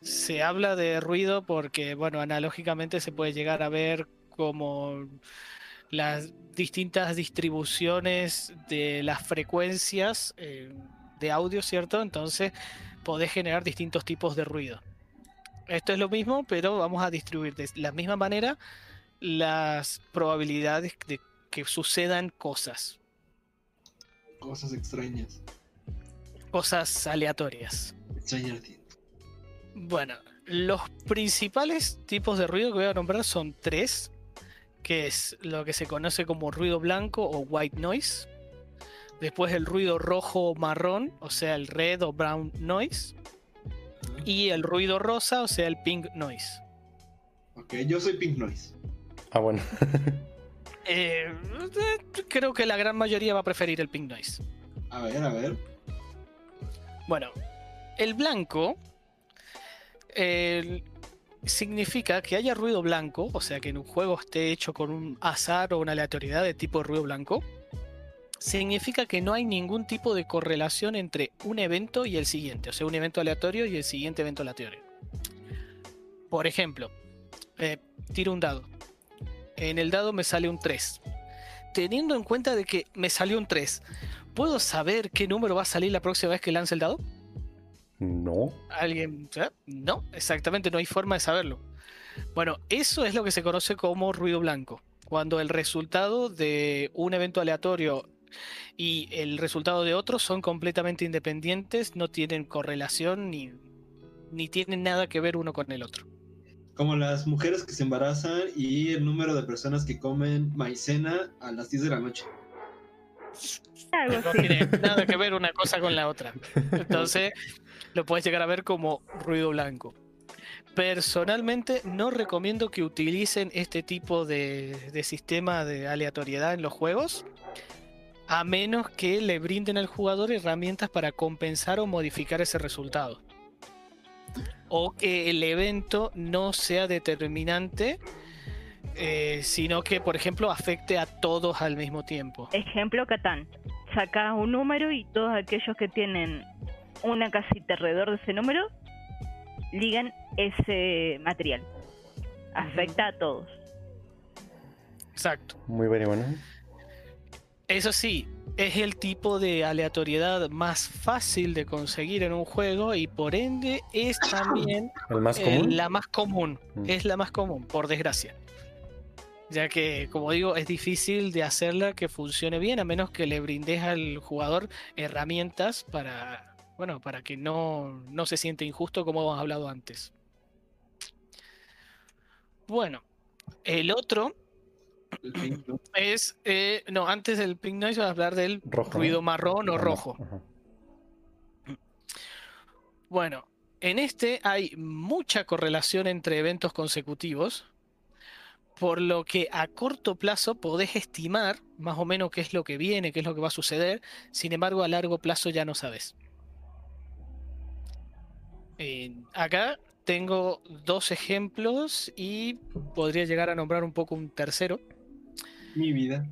Se habla de ruido porque, bueno, analógicamente se puede llegar a ver como las distintas distribuciones de las frecuencias eh, de audio, ¿cierto? Entonces podés generar distintos tipos de ruido. Esto es lo mismo, pero vamos a distribuir de la misma manera las probabilidades de que sucedan cosas, Cosas extrañas. cosas aleatorias. Things. Bueno, los principales tipos de ruido que voy a nombrar son tres, que es lo que se conoce como ruido blanco o white noise. Después el ruido rojo o marrón, o sea, el red o brown noise. Y el ruido rosa, o sea, el pink noise. Ok, yo soy Pink Noise. Ah, bueno. Eh, creo que la gran mayoría va a preferir el pink noise. A ver, a ver. Bueno, el blanco significa que haya ruido blanco, o sea que en un juego esté hecho con un azar o una aleatoriedad de tipo ruido blanco. significa que no hay ningún tipo de correlación entre un evento y el siguiente, o sea, un evento aleatorio y el siguiente evento aleatorio. Por ejemplo, eh, tiro un dado. En el dado me sale un 3. Teniendo en cuenta de que me salió un 3, ¿puedo saber qué número va a salir la próxima vez que lance el dado? No. ¿Alguien? ¿eh? No, exactamente, no hay forma de saberlo. Bueno, eso es lo que se conoce como ruido blanco. Cuando el resultado de un evento aleatorio y el resultado de otro son completamente independientes, no tienen correlación ni, ni tienen nada que ver uno con el otro. Como las mujeres que se embarazan y el número de personas que comen maicena a las 10 de la noche. Algo No tiene nada que ver una cosa con la otra. Entonces, lo puedes llegar a ver como ruido blanco. Personalmente, no recomiendo que utilicen este tipo de, de sistema de aleatoriedad en los juegos, a menos que le brinden al jugador herramientas para compensar o modificar ese resultado. O que el evento no sea determinante, eh, sino que, por ejemplo, afecte a todos al mismo tiempo. Ejemplo, Catán. Sacas un número y todos aquellos que tienen una casita alrededor de ese número ligan ese material. Afecta a todos. Exacto. Muy bien, y bueno. Eso sí, es el tipo de aleatoriedad más fácil de conseguir en un juego y por ende es también El más eh, la más común. Mm. Es la más común, por desgracia. Ya que, como digo, es difícil de hacerla que funcione bien a menos que le brindes al jugador herramientas para, bueno, para que no, no se siente injusto como hemos hablado antes. Bueno, el otro es, eh, no, antes del pink noise vamos a hablar del Rojo, ruido marrón o rojo. Ajá. Bueno, en este hay mucha correlación entre eventos consecutivos, por lo que a corto plazo podés estimar más o menos qué es lo que viene, qué es lo que va a suceder, sin embargo a largo plazo ya no sabes. Eh, acá tengo dos ejemplos y podría llegar a nombrar un poco un tercero. Mi vida.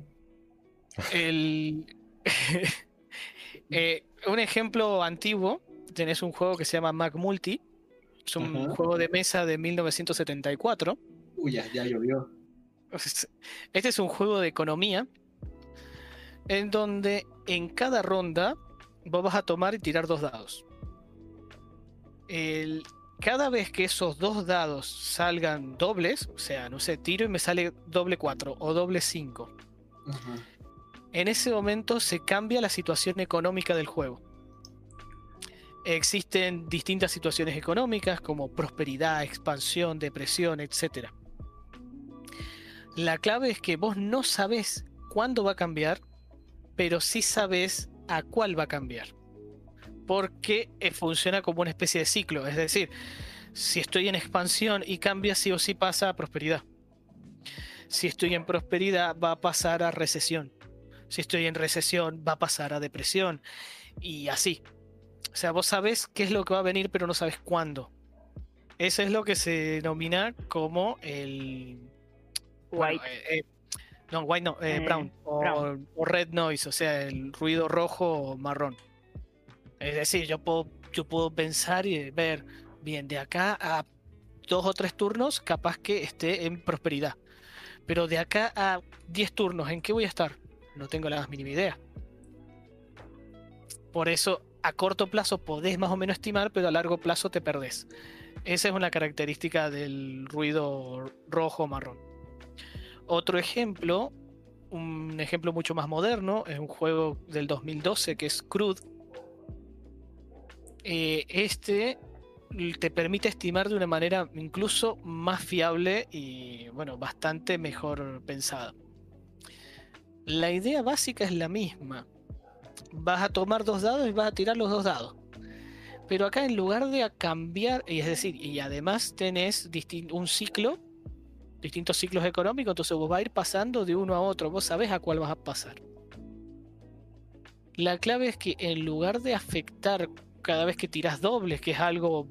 El... eh, un ejemplo antiguo, tenés un juego que se llama Mac Multi, es un Ajá. juego de mesa de 1974. Uy, ya, ya llovió. Este es un juego de economía en donde en cada ronda vos vas a tomar y tirar dos dados. El- cada vez que esos dos dados salgan dobles, o sea, no sé, tiro y me sale doble 4 o doble 5, Ajá. en ese momento se cambia la situación económica del juego. Existen distintas situaciones económicas como prosperidad, expansión, depresión, etc. La clave es que vos no sabés cuándo va a cambiar, pero sí sabés a cuál va a cambiar. Porque eh, funciona como una especie de ciclo. Es decir, si estoy en expansión y cambia, sí o sí pasa a prosperidad. Si estoy en prosperidad, va a pasar a recesión. Si estoy en recesión, va a pasar a depresión. Y así. O sea, vos sabés qué es lo que va a venir, pero no sabes cuándo. Eso es lo que se denomina como el. bueno, White. eh, eh, no, white no, Eh, brown, o, brown. o red noise, o sea, el ruido rojo o marrón. Es decir, yo puedo, yo puedo pensar y ver, bien, de acá a dos o tres turnos, capaz que esté en prosperidad. Pero de acá a 10 turnos, ¿en qué voy a estar? No tengo la más mínima idea. Por eso, a corto plazo podés más o menos estimar, pero a largo plazo te perdés. Esa es una característica del ruido rojo marrón. Otro ejemplo, un ejemplo mucho más moderno, es un juego del 2012 que es Crude. Eh, este te permite estimar de una manera incluso más fiable y bueno, bastante mejor pensada. La idea básica es la misma. Vas a tomar dos dados y vas a tirar los dos dados. Pero acá en lugar de cambiar, y es decir, y además tenés un ciclo, distintos ciclos económicos, entonces vos vas a ir pasando de uno a otro, vos sabés a cuál vas a pasar. La clave es que en lugar de afectar cada vez que tiras dobles, que es algo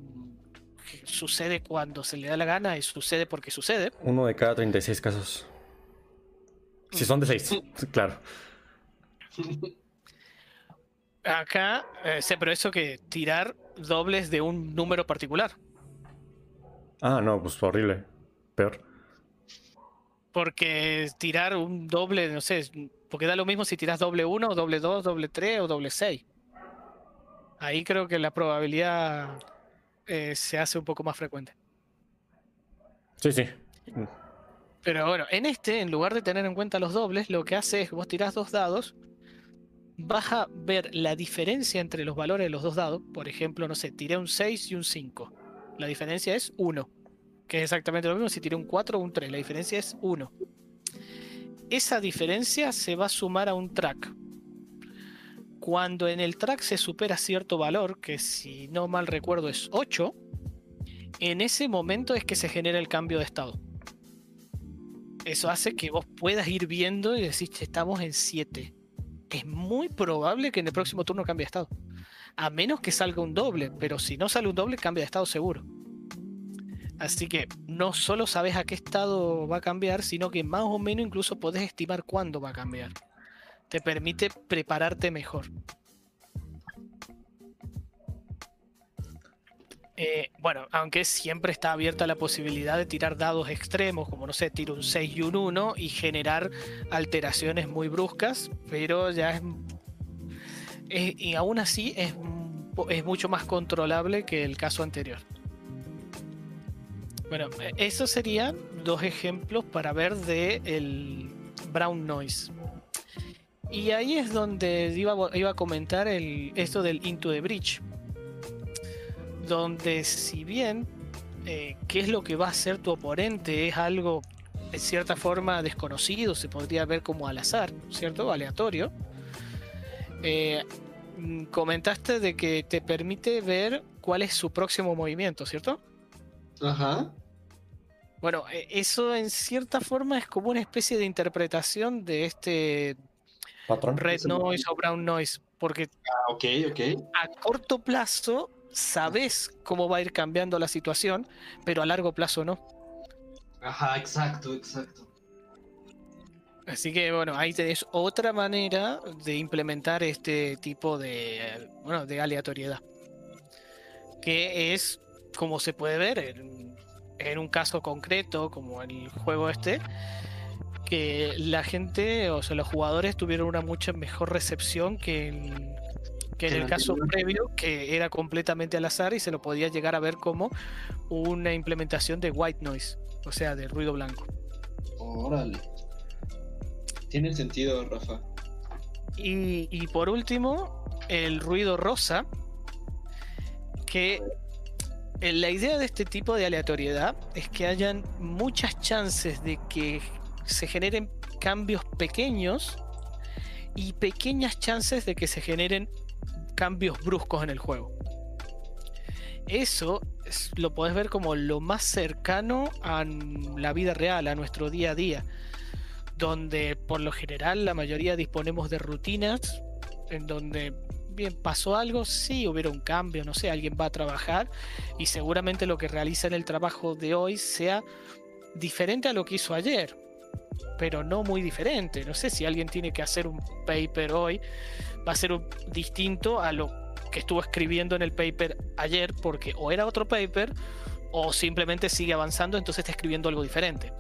que sucede cuando se le da la gana y sucede porque sucede, Uno de cada 36 casos. Si son de 6, claro. Acá, eh, sé, pero eso que tirar dobles de un número particular. Ah, no, pues horrible. Peor. Porque tirar un doble, no sé, porque da lo mismo si tiras doble 1, doble 2, doble 3 o doble 6. Ahí creo que la probabilidad eh, se hace un poco más frecuente. Sí, sí. Pero bueno, en este, en lugar de tener en cuenta los dobles, lo que hace es que vos tirás dos dados, vas a ver la diferencia entre los valores de los dos dados. Por ejemplo, no sé, tiré un 6 y un 5. La diferencia es 1, que es exactamente lo mismo si tiré un 4 o un 3. La diferencia es 1. Esa diferencia se va a sumar a un track. Cuando en el track se supera cierto valor, que si no mal recuerdo es 8, en ese momento es que se genera el cambio de estado. Eso hace que vos puedas ir viendo y decir, "Che, estamos en 7. Es muy probable que en el próximo turno cambie de estado. A menos que salga un doble, pero si no sale un doble, cambia de estado seguro. Así que no solo sabes a qué estado va a cambiar, sino que más o menos incluso podés estimar cuándo va a cambiar. Te permite prepararte mejor. Eh, bueno, aunque siempre está abierta la posibilidad de tirar dados extremos, como no sé, tiro un 6 y un 1 y generar alteraciones muy bruscas, pero ya es. es- y aún así es, es mucho más controlable que el caso anterior. Bueno, eh, esos serían dos ejemplos para ver de el brown noise. Y ahí es donde iba, a- iba a comentar el, esto del Into the Bridge. Donde si bien eh, qué es lo que va a hacer tu oponente es algo de cierta forma desconocido, se podría ver como al azar, ¿cierto? Aleatorio. Eh, mm, comentaste de que te permite ver cuál es su próximo movimiento, ¿cierto? Ajá. Bueno, e- eso en cierta forma es como una especie de interpretación de este Patrón. red noise o brown noise, porque Ah, a corto plazo sabes cómo va a ir cambiando la situación, pero a largo plazo no. Ajá, exacto, exacto. Así que bueno, ahí tenés otra manera de implementar este tipo de, bueno, de aleatoriedad. Que es, como se puede ver en, en un caso concreto, como el juego este, que la gente, o sea, los jugadores tuvieron una mucha mejor recepción que en, que en el caso previo, que era completamente al azar y se lo podía llegar a ver como una implementación de white noise, o sea, de ruido blanco. Órale. Tiene sentido, Rafa. Y, y por último, el ruido rosa, que la idea de este tipo de aleatoriedad es que hayan muchas chances de que se generen cambios pequeños y pequeñas chances de que se generen cambios bruscos en el juego. Eso es- lo podés ver como lo más cercano a la vida real, a nuestro día a día donde por lo general la mayoría disponemos de rutinas en donde bien pasó algo, sí hubiera un cambio, no sé, alguien va a trabajar y seguramente lo que realiza en el trabajo de hoy sea diferente a lo que hizo ayer, pero no muy diferente. No sé si alguien tiene que hacer un paper hoy, va a ser un- distinto a lo que estuvo escribiendo en el paper ayer porque o era otro paper o simplemente sigue avanzando, entonces está escribiendo algo diferente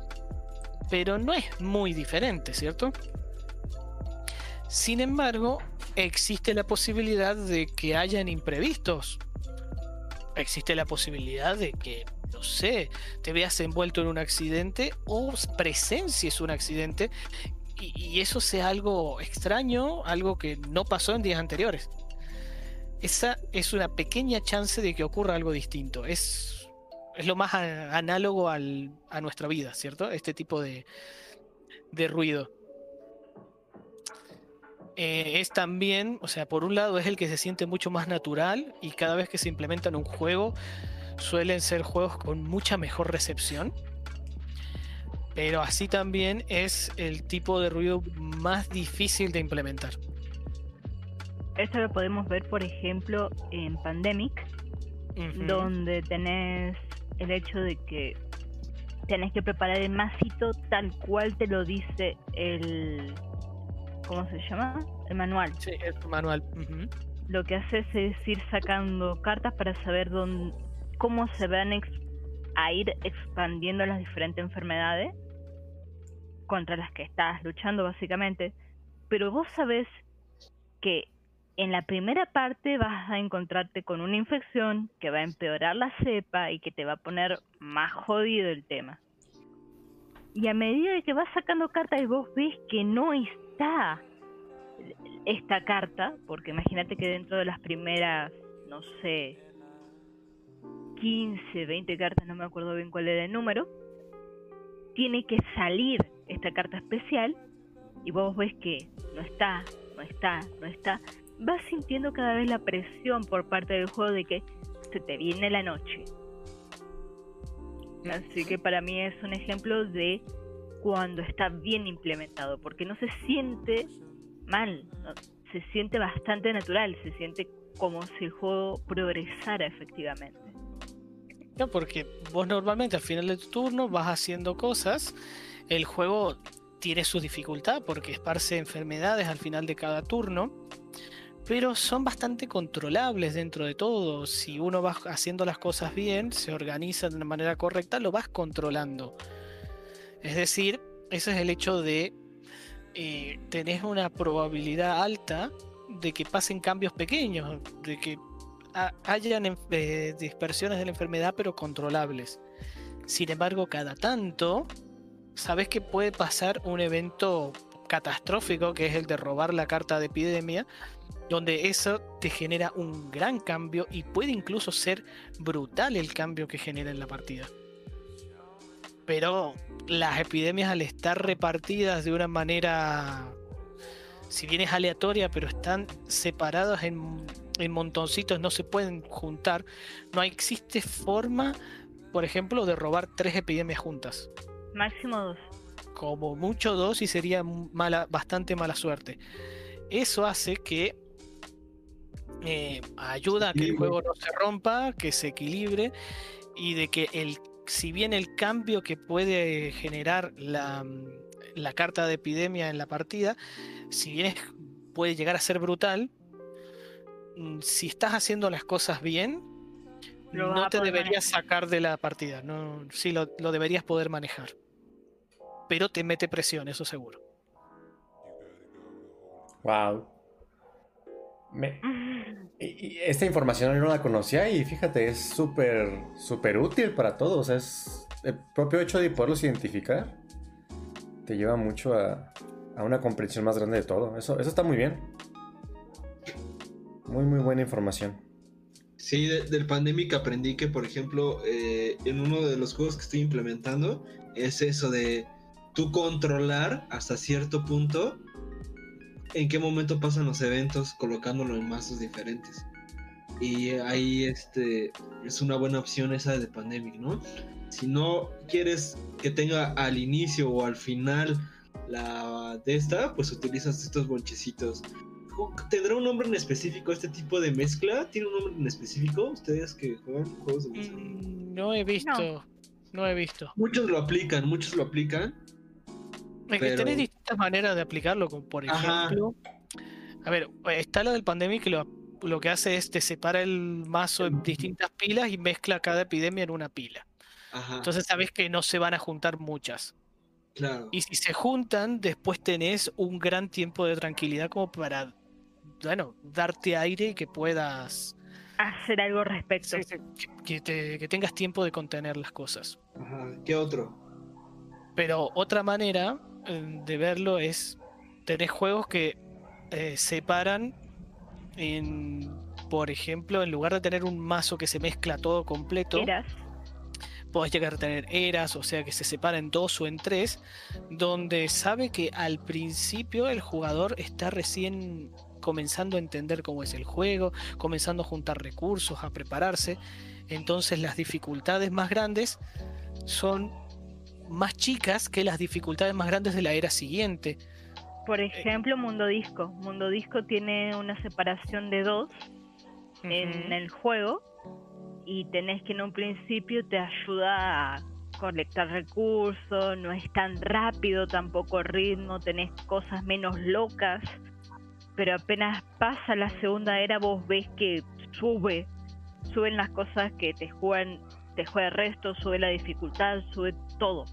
pero no es muy diferente, ¿cierto? Sin embargo, existe la posibilidad de que hayan imprevistos. Existe la posibilidad de que, no sé, te veas envuelto en un accidente o presencies un accidente y, eso sea algo extraño, algo que no pasó en días anteriores. Esa es una pequeña chance de que ocurra algo distinto. Es es lo más análogo al- a nuestra vida, ¿cierto? Este tipo de, de ruido. Eh, es también, o sea, por un lado es el que se siente mucho más natural y cada vez que se implementa en un juego suelen ser juegos con mucha mejor recepción. Pero así también es el tipo de ruido más difícil de implementar. Esto lo podemos ver, por ejemplo, en Pandemic, donde tenés el hecho de que tenés que preparar el masito tal cual te lo dice el, ¿cómo se llama? El manual. Sí, es manual. Lo que haces es ir sacando cartas para saber dónde, cómo se van a ir expandiendo las diferentes enfermedades contra las que estás luchando básicamente. Pero vos sabés que en la primera parte vas a encontrarte con una infección que va a empeorar la cepa y que te va a poner más jodido el tema. Y a medida de que vas sacando cartas y vos ves que no está esta carta, porque imagínate que dentro de las primeras, no sé, 15, 20 cartas, no me acuerdo bien cuál era el número, tiene que salir esta carta especial y vos ves que no está, no está, no está. Vas sintiendo cada vez la presión por parte del juego de que se te viene la noche. Así que para mí es un ejemplo de cuando está bien implementado, porque no se siente mal, se siente bastante natural, se siente como si el juego progresara efectivamente. No, porque vos normalmente al final de tu turno vas haciendo cosas. El juego tiene su dificultad porque esparce enfermedades al final de cada turno. Pero son bastante controlables dentro de todo. Si uno va haciendo las cosas bien, se organiza de una manera correcta, lo vas controlando. Es decir, ese es el hecho de eh, tenés una probabilidad alta de que pasen cambios pequeños, de que ha- hayan eh, dispersiones de la enfermedad pero controlables. Sin embargo, cada tanto, sabes que puede pasar un evento catastrófico, que es el de robar la carta de epidemia, donde eso te genera un gran cambio y puede incluso ser brutal el cambio que genera en la partida. Pero las epidemias al estar repartidas de una manera, si bien es aleatoria, pero están separadas en, en montoncitos, no se pueden juntar, no existe forma, por ejemplo, de robar tres epidemias juntas. Máximo dos. Como mucho dos y sería mala, bastante mala suerte. Eso hace que eh, ayuda a que el juego no se rompa, que se equilibre y de que el, si bien el cambio que puede generar la, la carta de epidemia en la partida, si bien es- puede llegar a ser brutal, mm, si estás haciendo las cosas bien, Lo no te deberías sacar de la partida. No, sí, lo, lo deberías poder manejar. Pero te mete presión, eso seguro. Wow. Me- y- esta información no la conocía y fíjate, es súper, súper útil para todos. O sea, es el propio hecho de poderlos identificar te lleva mucho a, a una comprensión más grande de todo. Eso, eso está muy bien. Muy, muy buena información. Sí, de- del Pandemic aprendí que, por ejemplo, eh, en uno de los juegos que estoy implementando, es eso de tú controlar hasta cierto punto en qué momento pasan los eventos colocándolo en mazos diferentes. Y ahí este es una buena opción esa de Pandemic, ¿no? Si no quieres que tenga al inicio o al final la de esta, pues utilizas estos bonchecitos. ¿Tendrá un nombre en específico este tipo de mezcla? ¿Tiene un nombre en específico? Ustedes que juegan juegos de mesa. Mm, No he visto. No, he visto. Muchos lo aplican, muchos lo aplican. Es que Pero- tenés distintas maneras de aplicarlo, como por Ajá. ejemplo. A ver, está lo del pandemic que lo, lo que hace es te separa el mazo en distintas pilas y mezcla cada epidemia en una pila. Ajá, Entonces sabes que no se van a juntar muchas. claro. Y si se juntan, después tenés un gran tiempo de tranquilidad como para, bueno, darte aire y que puedas, Hacer algo al respecto. sí, sí, que, que te- que tengas tiempo de contener las cosas. Ajá. ¿Qué otro? Pero otra manera de verlo es, tenés juegos que eh, separan en, por ejemplo, en lugar de tener un mazo que se mezcla todo completo, Eras. podés llegar a tener eras, o sea que se separa en dos o en tres, donde sabe que al principio el jugador está recién comenzando a entender cómo es el juego, comenzando a juntar recursos, a prepararse, entonces las dificultades más grandes son más chicas que las dificultades más grandes de la era siguiente. Por ejemplo, Mundo Disco. Mundo Disco tiene una separación de dos en el juego y tenés que en un principio te ayuda a colectar recursos, no es tan rápido tampoco el ritmo, tenés cosas menos locas, pero apenas pasa la segunda era vos ves que sube, suben las cosas que te juegan, te juega el resto, sube la dificultad, sube todo.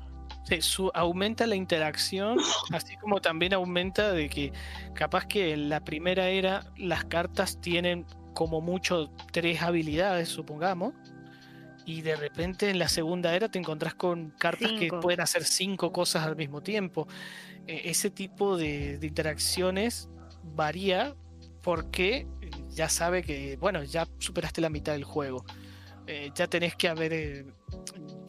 Sí, su, aumenta la interacción, así como también aumenta de que capaz que en la primera era las cartas tienen como mucho tres habilidades, supongamos, y de repente en la segunda era te encontrás con cartas que pueden hacer cinco cosas al mismo tiempo. E- ese tipo de, de interacciones varía porque ya sabe que, bueno, ya superaste la mitad del juego. Eh, ya tenés que haber, eh,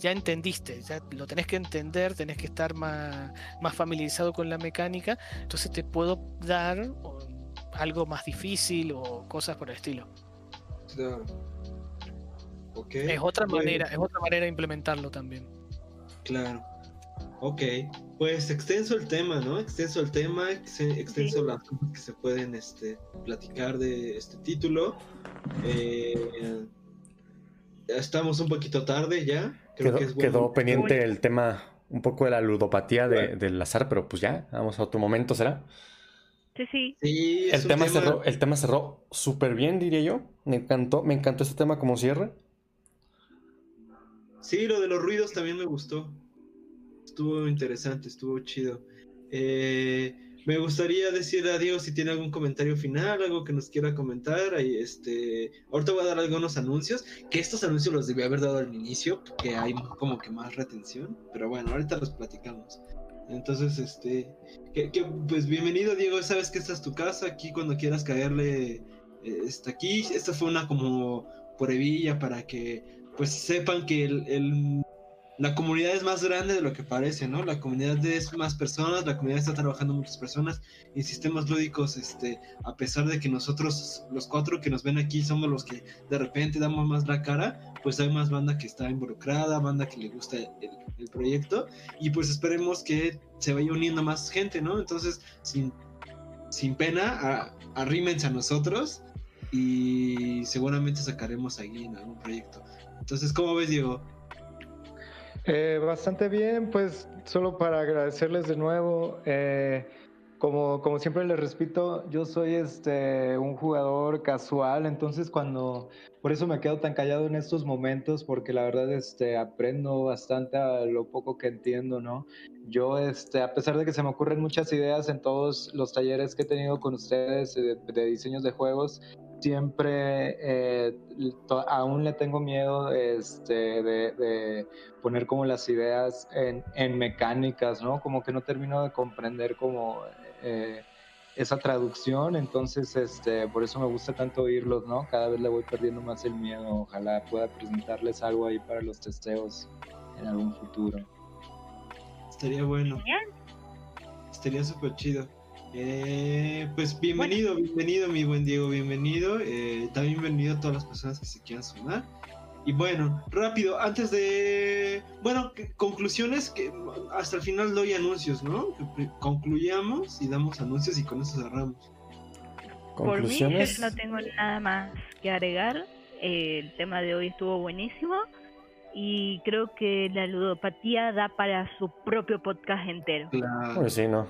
ya entendiste, ya lo tenés que entender, tenés que estar más, más familiarizado con la mecánica, entonces te puedo dar o, algo más difícil o cosas por el estilo. Claro. Ok. Es otra Bueno, manera, es otra manera de implementarlo también. Claro. Ok. Pues extenso el tema, ¿no? Extenso el tema, ex- extenso Sí. las cosas que se pueden este, platicar de este título. Eh, estamos un poquito tarde ya. Creo Quedó, que es bueno. quedó pendiente el tema un poco de la ludopatía de- del azar, pero pues ya, vamos a otro momento, ¿será? Sí, sí, El tema, cerró, el tema cerró súper bien, diría yo. Me encantó, me encantó este tema como cierre. Sí, lo de los ruidos también me gustó. Estuvo interesante, estuvo chido. Eh, me gustaría decirle a Diego si tiene algún comentario final, algo que nos quiera comentar. Ahí, este, ahorita voy a dar algunos anuncios, que estos anuncios los debí haber dado al inicio, porque hay como que más retención, pero bueno, ahorita los platicamos. Entonces, este, que, pues bienvenido Diego, sabes que esta es tu casa, aquí cuando quieras caerle, está aquí. Esta fue una como pruebilla para que pues sepan que el, el- la comunidad es más grande de lo que parece, ¿no? La comunidad es más personas, la comunidad está trabajando muchas personas y sistemas lúdicos, este, a pesar de que nosotros, los cuatro que nos ven aquí, somos los que de repente damos más la cara, pues hay más banda que está involucrada, banda que le gusta el, proyecto y pues esperemos que se vaya uniendo más gente, ¿no? Entonces, sin, sin pena, a- arrímense a nosotros y seguramente sacaremos ahí en algún proyecto. Entonces, ¿cómo ves, Diego? Eh, bastante bien, pues solo para agradecerles de nuevo. eh, como, como siempre les repito, yo soy este un jugador casual, entonces cuando por eso me quedo tan callado en estos momentos, porque la verdad este aprendo bastante a lo poco que entiendo, ¿no? Yo este a pesar de que se me ocurren muchas ideas en todos los talleres que he tenido con ustedes eh, de, de diseños de juegos, siempre eh, aún le tengo miedo este, de, de poner como las ideas en, en mecánicas, ¿no? Como que no termino de comprender como eh, esa traducción, entonces este, por eso me gusta tanto oírlos, ¿no? Cada vez le voy perdiendo más el miedo, ojalá pueda presentarles algo ahí para los testeos en algún futuro. Estaría bueno. Genial. Estaría súper chido. Eh, pues bienvenido, bienvenido, mi buen Diego, bienvenido. Eh, también bienvenido a todas las personas que se quieran sumar. Y bueno, rápido, antes de. Bueno, que- conclusiones, que hasta el final doy anuncios, ¿no? Que concluyamos y damos anuncios y con eso cerramos. por mí yo Conclusiones. no tengo nada más que agregar. Eh, el tema de hoy estuvo buenísimo y creo que la ludopatía da para su propio podcast entero. Claro. Pues sí, no.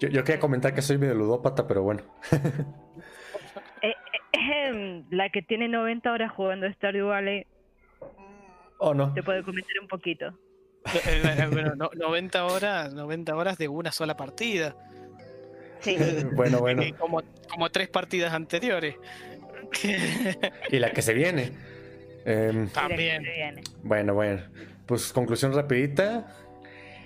Yo, yo quería comentar que soy medio ludópata, pero bueno. Ejem, La que tiene 90 horas jugando Stardew Valley ¿O no? te puede comentar un poquito. Eh, eh, bueno, no- 90 horas, 90 horas de una sola partida. Sí. Bueno, bueno. Eh, Como, como tres partidas anteriores. Y la que se viene. Em, También. Viene. Bueno, bueno. Pues conclusión rapidita.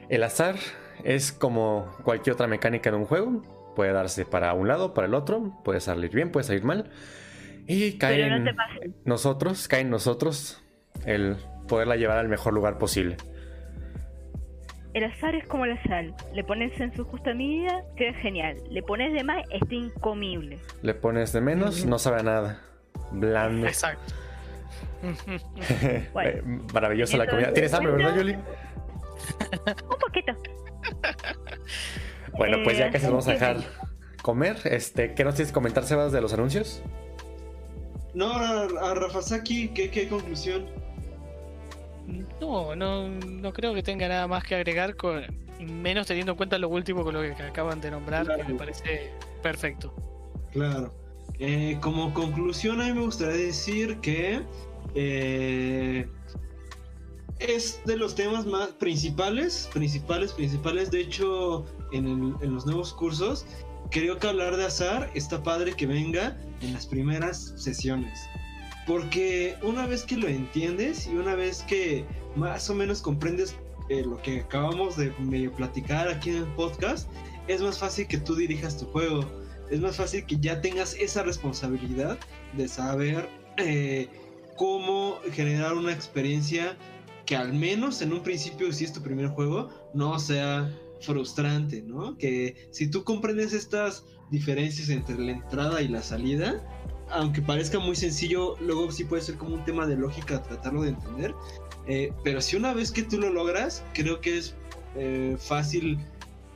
El azar es como cualquier otra mecánica de un juego. Puede darse para un lado, para el otro. Puede salir bien, puede salir mal. Y cae Pero no en nosotros, cae en nosotros el poderla llevar al mejor lugar posible. El azar es como la sal. Le pones en su justa medida, queda genial. Le pones de más, está incomible. Le pones de menos, no sabe a nada. Blando. Exacto. Bueno. Eh, Maravillosa la comida. ¿Tienes hambre, verdad. Yuli? Un poquito. Bueno, pues ya Eh, casi nos vamos a dejar comer. Este, ¿Qué nos tienes que comentar, Sebas, de los anuncios? No, a, a Rafasaki, ¿qué, qué conclusión? No, no, no creo que tenga nada más que agregar, con, menos teniendo en cuenta lo último con lo que acaban de nombrar, que me parece perfecto. Claro. Eh, como conclusión, a mí me gustaría decir que eh, es de los temas más principales, principales, principales. De hecho, en, los nuevos cursos, creo que hablar de azar está padre que venga en las primeras sesiones. Porque una vez que lo entiendes y una vez que más o menos comprendes eh, lo que acabamos de medio platicar aquí en el podcast, es más fácil que tú dirijas tu juego es más fácil que ya tengas esa responsabilidad de saber eh, cómo generar una experiencia que al menos en un principio, si es tu primer juego, no sea frustrante, ¿no? Que si tú comprendes estas diferencias entre la entrada y la salida, aunque parezca muy sencillo, luego sí puede ser como un tema de lógica tratarlo de entender. eh, pero si una vez que tú lo logras, creo que es eh, fácil,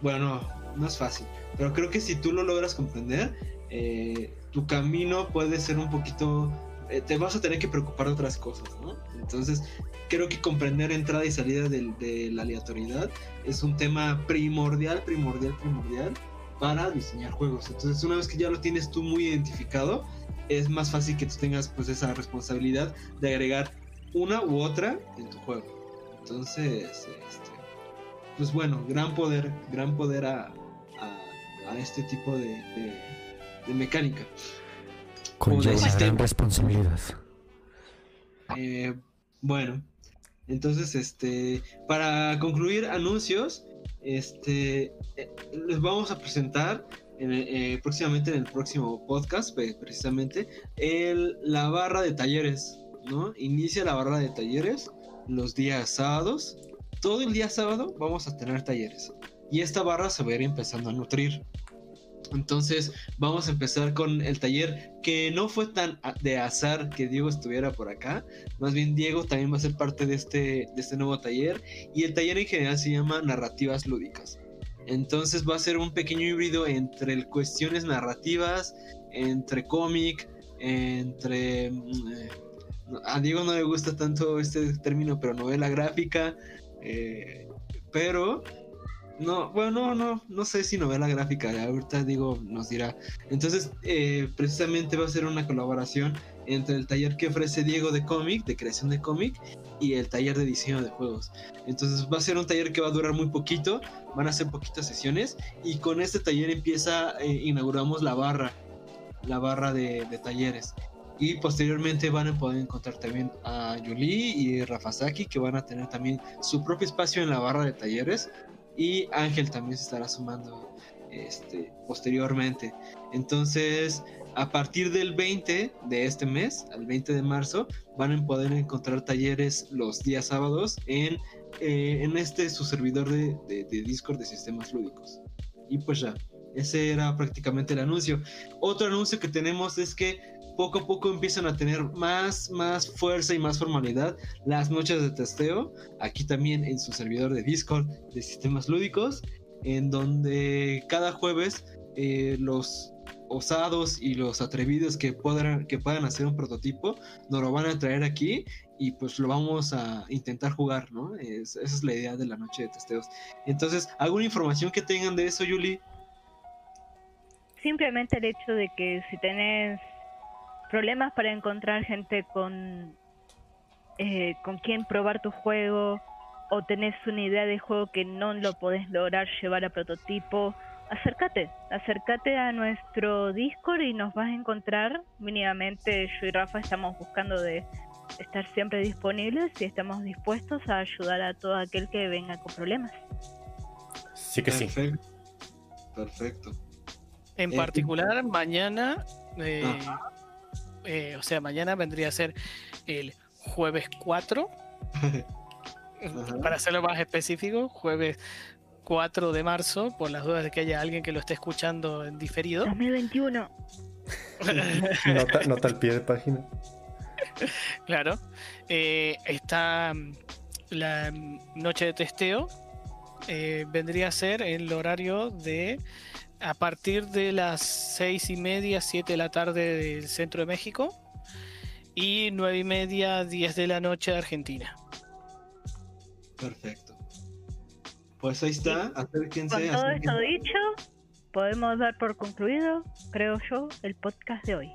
bueno, no, es fácil, pero creo que si tú lo logras comprender, eh, tu camino puede ser un poquito... eh, te vas a tener que preocupar de otras cosas, ¿no? Entonces, creo que comprender entrada y salida de, la aleatoriedad es un tema primordial, primordial, primordial para diseñar juegos. Entonces, una vez que ya lo tienes tú muy identificado, es más fácil que tú tengas pues esa responsabilidad de agregar una u otra en tu juego. Entonces, este, pues bueno, gran poder, gran poder a, este tipo de mecánica. Conlleva una gran responsabilidad. Eh, bueno, entonces, este, para concluir anuncios, este, eh, les vamos a presentar en el- eh, próximamente en el próximo podcast, precisamente, el, la barra de talleres, ¿no? Inicia la barra de talleres los días sábados. Todo el día sábado vamos a tener talleres. Y esta barra se va a ir empezando a nutrir. Entonces vamos a empezar con el taller que no fue tan de azar que Diego estuviera por acá. Más bien Diego también va a ser parte de este, de este nuevo taller. Y el taller en general se llama Narrativas Lúdicas. Entonces va a ser un pequeño híbrido entre cuestiones narrativas, entre cómic, entre... mm, eh, a Diego no le gusta tanto este término, pero novela gráfica. eh, pero... No, bueno, no, no, sé si novela gráfica, ahorita Diego nos dirá. Entonces, eh, precisamente va a ser una colaboración entre el taller que ofrece Diego de cómic, de creación de cómic, y el taller de diseño de juegos. Entonces va a ser un taller que va a durar muy poquito, van a ser poquitas sesiones, y con este taller empieza, eh, inauguramos la barra, la barra de, talleres. Y posteriormente van a poder encontrar también a Yuli y Rafasaki, que van a tener también su propio espacio en la barra de talleres. Y Ángel también se estará sumando este, posteriormente. Entonces, a partir del 20 de este mes, al 20 de marzo, van a poder encontrar talleres los días sábados en, eh, en este su servidor de, de- de Discord de sistemas lúdicos. Y pues ya, ese era prácticamente el anuncio. Otro anuncio que tenemos es que poco a poco empiezan a tener más, más fuerza y más formalidad las noches de testeo, aquí también en su servidor de Discord de sistemas lúdicos, en donde cada jueves eh, los osados y los atrevidos que puedan, que puedan hacer un prototipo nos lo van a traer aquí y pues lo vamos a intentar jugar, ¿no? Es- esa es la idea de la noche de testeos. Entonces, ¿alguna información que tengan de eso, Yuli? Simplemente el hecho de que si tenés problemas para encontrar gente con, eh, con quien probar tu juego o tenés una idea de juego que no lo podés lograr llevar a prototipo, acércate, acércate a nuestro Discord y nos vas a encontrar. Mínimamente yo y Rafa estamos buscando de estar siempre disponibles y estamos dispuestos a ayudar a todo aquel que venga con problemas. Sí que sí. Perfecto. Perfecto. En Eh, particular, mañana, eh. Eh, o sea, mañana vendría a ser el jueves 4, Ajá. para hacerlo más específico, jueves 4 de marzo, por las dudas de que haya alguien que lo esté escuchando en diferido. 2021. Nota, nota al pie de página. Claro. Eh, está mm, la noche de testeo. eh, vendría a ser el horario de a partir de las seis y media, 7 de la tarde del centro de México y nueve y media, 10 de la noche de Argentina. Perfecto. Pues ahí está, acérquense. Con todo acérquense. esto dicho, podemos dar por concluido, creo yo, el podcast de hoy.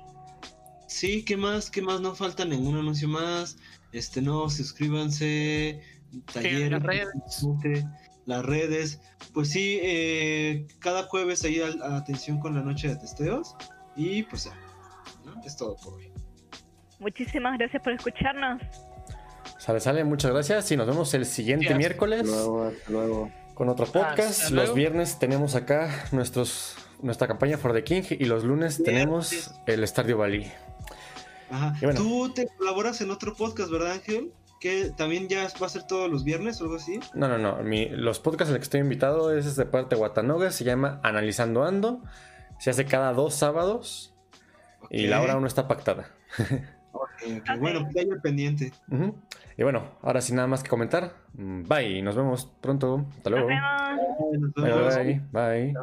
Sí, ¿qué más? ¿Qué más? No falta ningún anuncio más. Este, no, suscríbanse. Taller, las redes. Las redes. Pues sí, eh, cada jueves ahí al- a atención con la noche de testeos. Y pues ya, ¿no? Es todo por hoy. Muchísimas gracias por escucharnos. Sale, sale, muchas gracias y nos vemos el siguiente Gracias. miércoles luego, hasta luego. con otro podcast. Hasta Los luego. viernes tenemos acá nuestros, nuestra campaña For the King y los lunes tenemos el Stardew Valley. Ajá. Bueno. Tú te colaboras en otro podcast, ¿verdad, Ángel? Que también ya va a ser todos los viernes o algo así. No, no, no. mi- los podcasts en los que estoy invitado es de parte de Watanoga. Se llama Analizando Ando. Se hace cada dos sábados. Y la hora aún no está pactada. Bueno, pues ahí pendiente. Y bueno, ahora sin nada más que comentar. mm, Bye. Nos vemos pronto. Hasta Nos luego. vemos. Bye, bye.